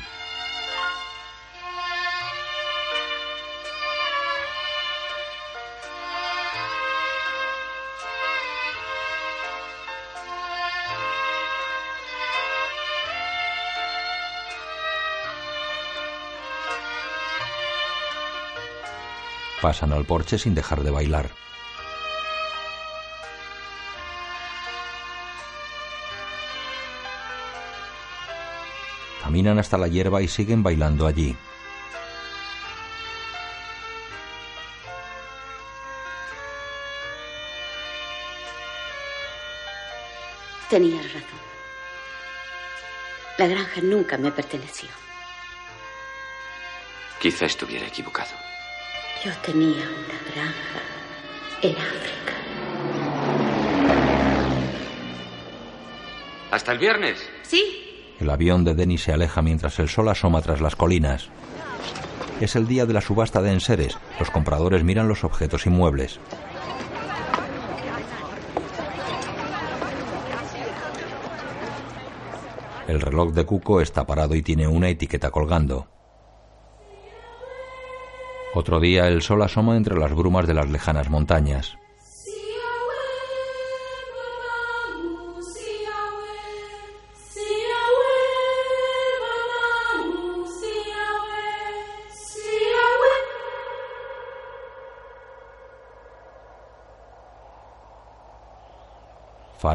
Pasan al porche sin dejar de bailar. Caminan hasta la hierba y siguen bailando allí. Tenías razón. La granja nunca me perteneció. Quizá estuviera equivocado. Yo tenía una granja en África. ¿Hasta el viernes? Sí. El avión de Denny se aleja mientras el sol asoma tras las colinas. Es el día de la subasta de enseres. Los compradores miran los objetos inmuebles. El reloj de Cuco está parado y tiene una etiqueta colgando. Otro día el sol asoma entre las brumas de las lejanas montañas.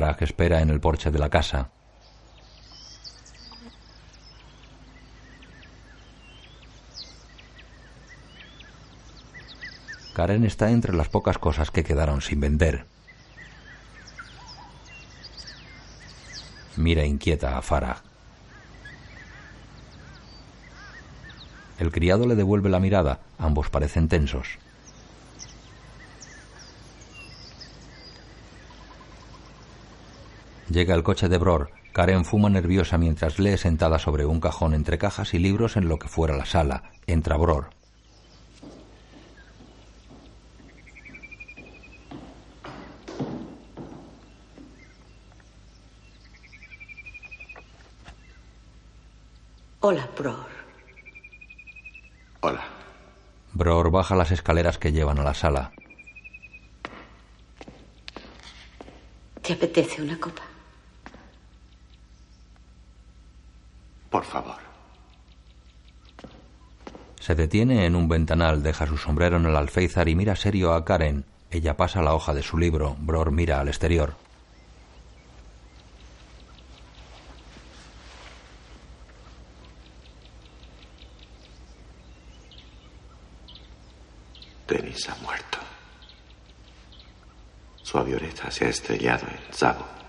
Farah espera en el porche de la casa. Karen está entre las pocas cosas que quedaron sin vender. Mira inquieta a Farah. El criado le devuelve la mirada. Ambos parecen tensos. Llega el coche de Bror. Karen fuma nerviosa mientras lee sentada sobre un cajón entre cajas y libros en lo que fuera la sala. Entra Bror. Hola, Bror. Hola. Bror baja las escaleras que llevan a la sala. ¿Te apetece una copa? Por favor. Se detiene en un ventanal, deja su sombrero en el alféizar y mira serio a Karen. Ella pasa la hoja de su libro. Bror mira al exterior. Denis ha muerto. Su avioneta se ha estrellado en Zabo.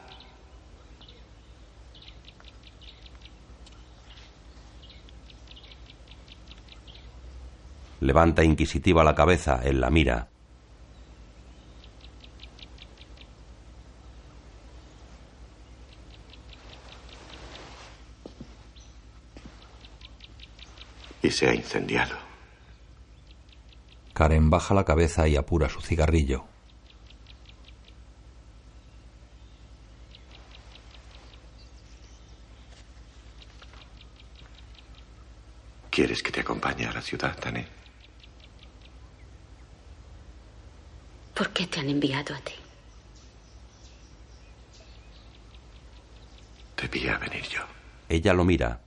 Levanta inquisitiva la cabeza, él la mira. Y se ha incendiado. Karen baja la cabeza y apura su cigarrillo. ¿Quieres que te acompañe a la ciudad, Dani? ¿Por qué te han enviado a ti? Debía venir yo. Ella lo mira.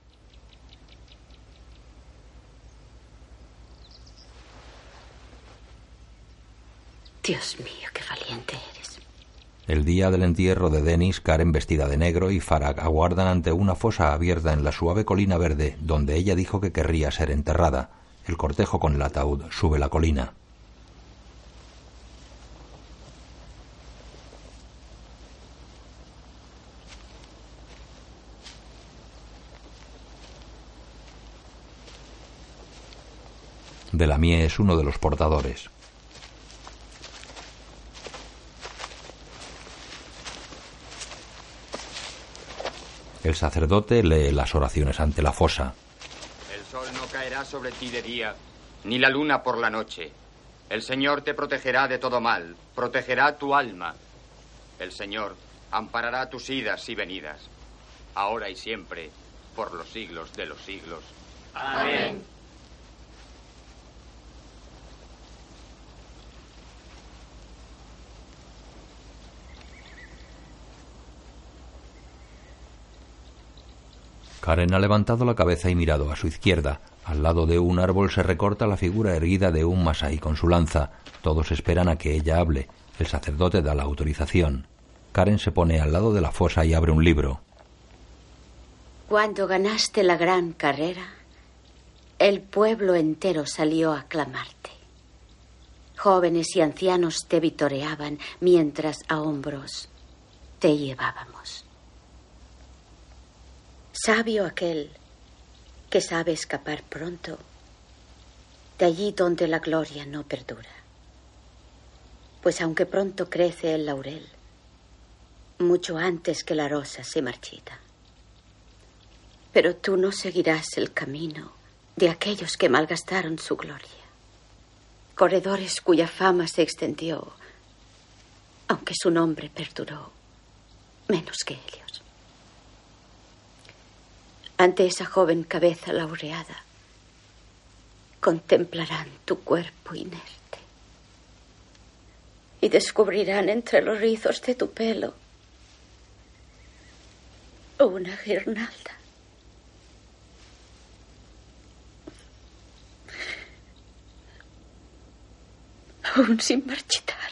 Dios mío, qué valiente eres. El día del entierro de Denis, Karen vestida de negro y Farag aguardan ante una fosa abierta en la suave colina verde donde ella dijo que querría ser enterrada. El cortejo con el ataúd sube la colina. Delamie es uno de los portadores. El sacerdote lee las oraciones ante la fosa. El sol no caerá sobre ti de día, ni la luna por la noche. El Señor te protegerá de todo mal, protegerá tu alma. El Señor amparará tus idas y venidas, ahora y siempre, por los siglos de los siglos. Amén. Karen ha levantado la cabeza y mirado a su izquierda. Al lado de un árbol se recorta la figura erguida de un masai con su lanza. Todos esperan a que ella hable. El sacerdote da la autorización. Karen se pone al lado de la fosa y abre un libro. Cuando ganaste la gran carrera, el pueblo entero salió a aclamarte. Jóvenes y ancianos te vitoreaban mientras a hombros te llevábamos. Sabio aquel que sabe escapar pronto de allí donde la gloria no perdura. Pues aunque pronto crece el laurel, mucho antes que la rosa se marchita. Pero tú no seguirás el camino de aquellos que malgastaron su gloria. Corredores cuya fama se extendió, aunque su nombre perduró menos que ellos. Ante esa joven cabeza laureada, contemplarán tu cuerpo inerte y descubrirán entre los rizos de tu pelo una guirnalda. Aún sin marchitar.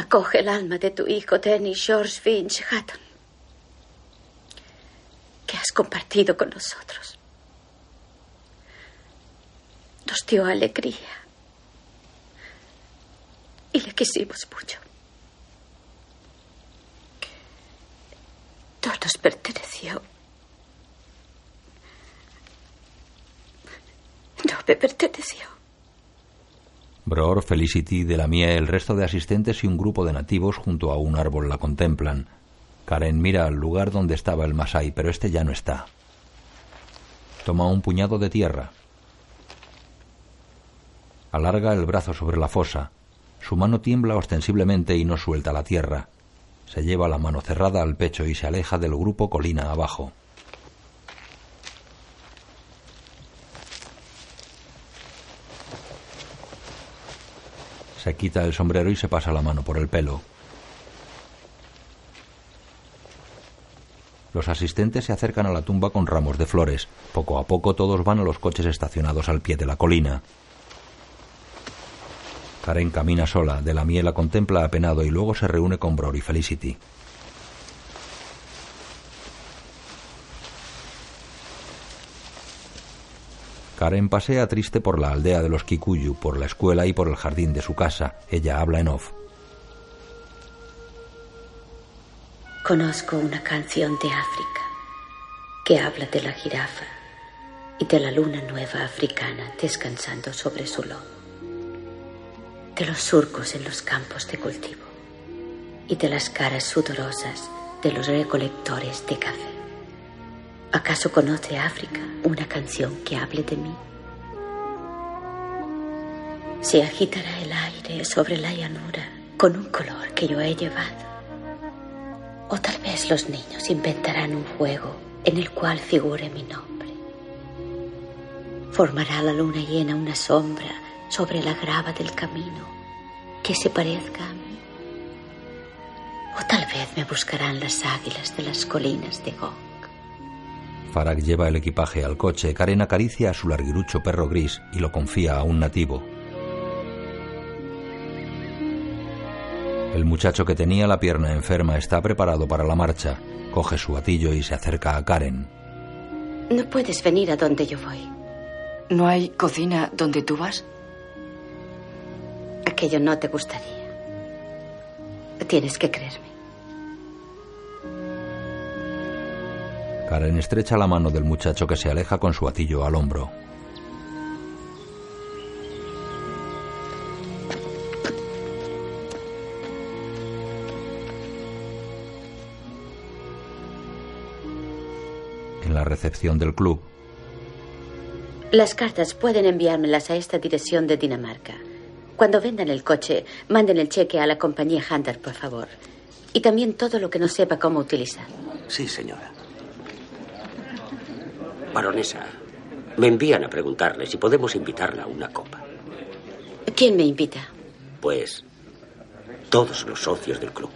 Acoge el alma de tu hijo Dennis George Finch Hatton, que has compartido con nosotros. Nos dio alegría y le quisimos mucho. No nos perteneció. No me perteneció. Bror, Felicity, de la mía, el resto de asistentes y un grupo de nativos junto a un árbol la contemplan. Karen mira al lugar donde estaba el Masai, pero este ya no está. Toma un puñado de tierra. Alarga el brazo sobre la fosa. Su mano tiembla ostensiblemente y no suelta la tierra. Se lleva la mano cerrada al pecho y se aleja del grupo colina abajo. Se quita el sombrero y se pasa la mano por el pelo. Los asistentes se acercan a la tumba con ramos de flores. Poco a poco todos van a los coches estacionados al pie de la colina. Karen camina sola, de la miel la contempla apenado y luego se reúne con Bror y Felicity. Karen pasea triste por la aldea de los Kikuyu, por la escuela y por el jardín de su casa. Ella habla en off. Conozco una canción de África que habla de la jirafa y de la luna nueva africana descansando sobre su lomo, de los surcos en los campos de cultivo y de las caras sudorosas de los recolectores de café. ¿Acaso conoce África una canción que hable de mí? Se agitará el aire sobre la llanura con un color que yo he llevado. O tal vez los niños inventarán un juego en el cual figure mi nombre. Formará la luna llena una sombra sobre la grava del camino que se parezca a mí. O tal vez me buscarán las águilas de las colinas de Gog. Farag lleva el equipaje al coche. Karen acaricia a su larguirucho perro gris y lo confía a un nativo. El muchacho que tenía la pierna enferma está preparado para la marcha. Coge su gatillo y se acerca a Karen. No puedes venir a donde yo voy. ¿No hay cocina donde tú vas? Aquello no te gustaría. Tienes que creerme. Karen estrecha la mano del muchacho que se aleja con su atillo al hombro. En la recepción del club. Las cartas pueden enviármelas a esta dirección de Dinamarca. Cuando vendan el coche, manden el cheque a la compañía Hunter, por favor. Y también todo lo que no sepa cómo utilizar. Sí, señora. Baronesa, me envían a preguntarle si podemos invitarla a una copa. ¿Quién me invita? Pues todos los socios del club.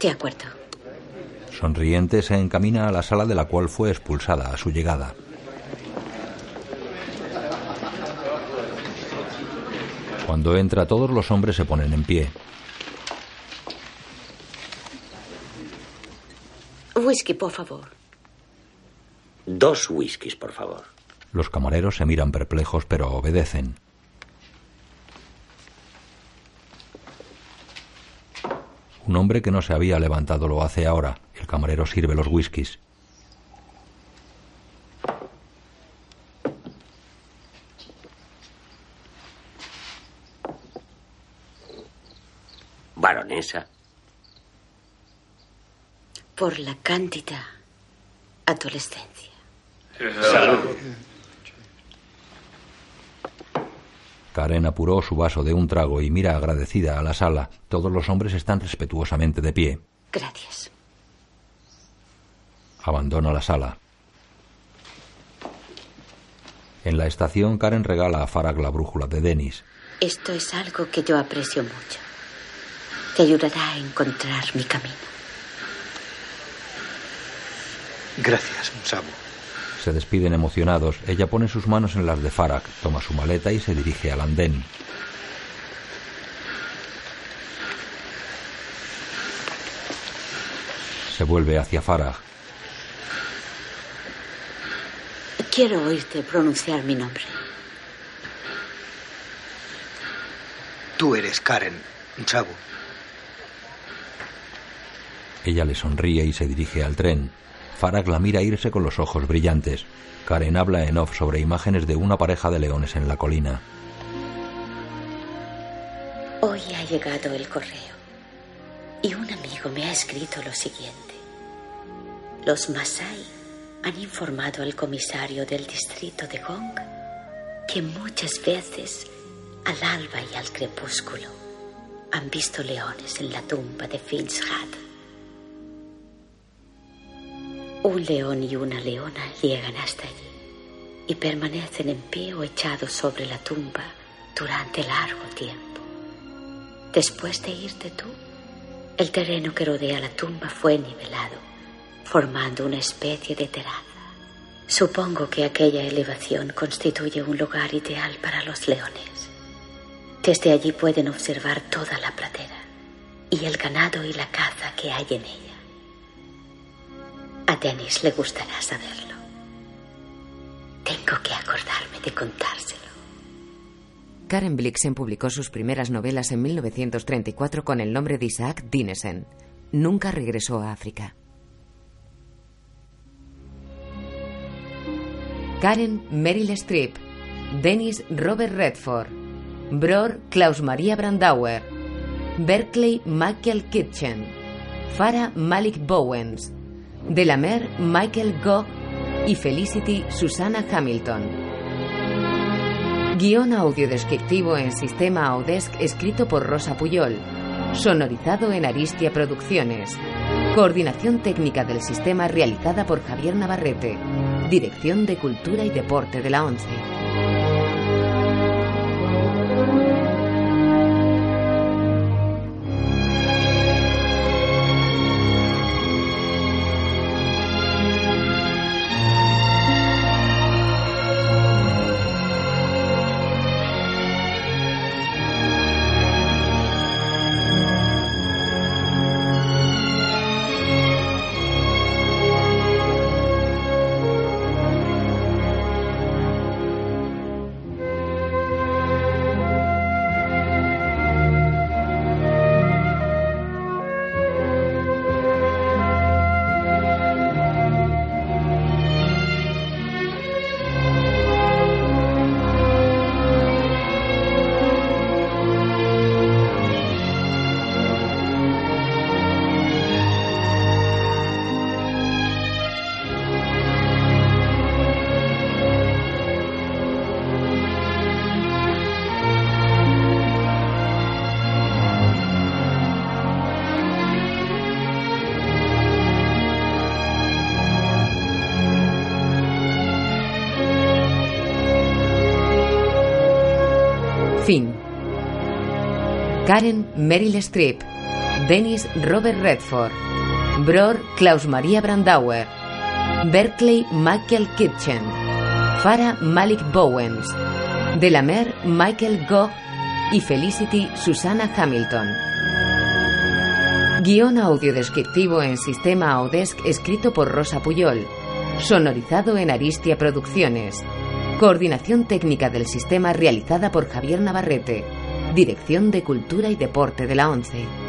De acuerdo. Sonriente se encamina a la sala de la cual fue expulsada a su llegada. Cuando entra todos los hombres se ponen en pie. Whisky, por favor. Dos whiskies, por favor. Los camareros se miran perplejos pero obedecen. Un hombre que no se había levantado lo hace ahora. El camarero sirve los whiskies. Baronesa. Por la cándida adolescencia. Salud. Karen apuró su vaso de un trago y mira agradecida a la sala. Todos los hombres están respetuosamente de pie. Gracias. Abandona la sala. En la estación, Karen regala a Farag la brújula de Dennis. Esto es algo que yo aprecio mucho. Te ayudará a encontrar mi camino. Gracias, Sabu. Se despiden emocionados. Ella pone sus manos en las de Farag, toma su maleta y se dirige al andén. Se vuelve hacia Farag. Quiero oírte pronunciar mi nombre. Tú eres Karen, Sabu. Ella le sonríe y se dirige al tren. Farag la mira irse con los ojos brillantes. Karen habla en off sobre imágenes de una pareja de leones en la colina. Hoy ha llegado el correo y un amigo me ha escrito lo siguiente. Los Masai han informado al comisario del distrito de Gong que muchas veces al alba y al crepúsculo han visto leones en la tumba de Finchad. Un león y una leona llegan hasta allí y permanecen en pie o echados sobre la tumba durante largo tiempo. Después de irte tú, el terreno que rodea la tumba fue nivelado, formando una especie de terraza. Supongo que aquella elevación constituye un lugar ideal para los leones. Desde allí pueden observar toda la pradera y el ganado y la caza que hay en ella. A Dennis le gustará saberlo. Tengo que acordarme de contárselo. Karen Blixen publicó sus primeras novelas en 1934 con el nombre de Isaac Dinesen. Nunca regresó a África. Karen Meryl Streep, Dennis Robert Redford, Bror Klaus Maria Brandauer, Berkeley Michael Kitchen, Farah Malik Bowens, Delamer Michael Gogh y Felicity Susana Hamilton. Guión audio descriptivo en sistema Audesc escrito por Rosa Puyol. Sonorizado en Aristia Producciones. Coordinación técnica del sistema realizada por Javier Navarrete. Dirección de Cultura y Deporte de la ONCE. Karen Meryl Streep. Dennis Robert Redford. Bror Klaus Maria Brandauer. Berkeley Michael Kitchen. Farah Malik Bowens. Delamer Michael Gogh y Felicity Susana Hamilton. Guión audio descriptivo en sistema Audesc escrito por Rosa Puyol. Sonorizado en Aristia Producciones. Coordinación técnica del sistema realizada por Javier Navarrete. Dirección de Cultura y Deporte de la ONCE.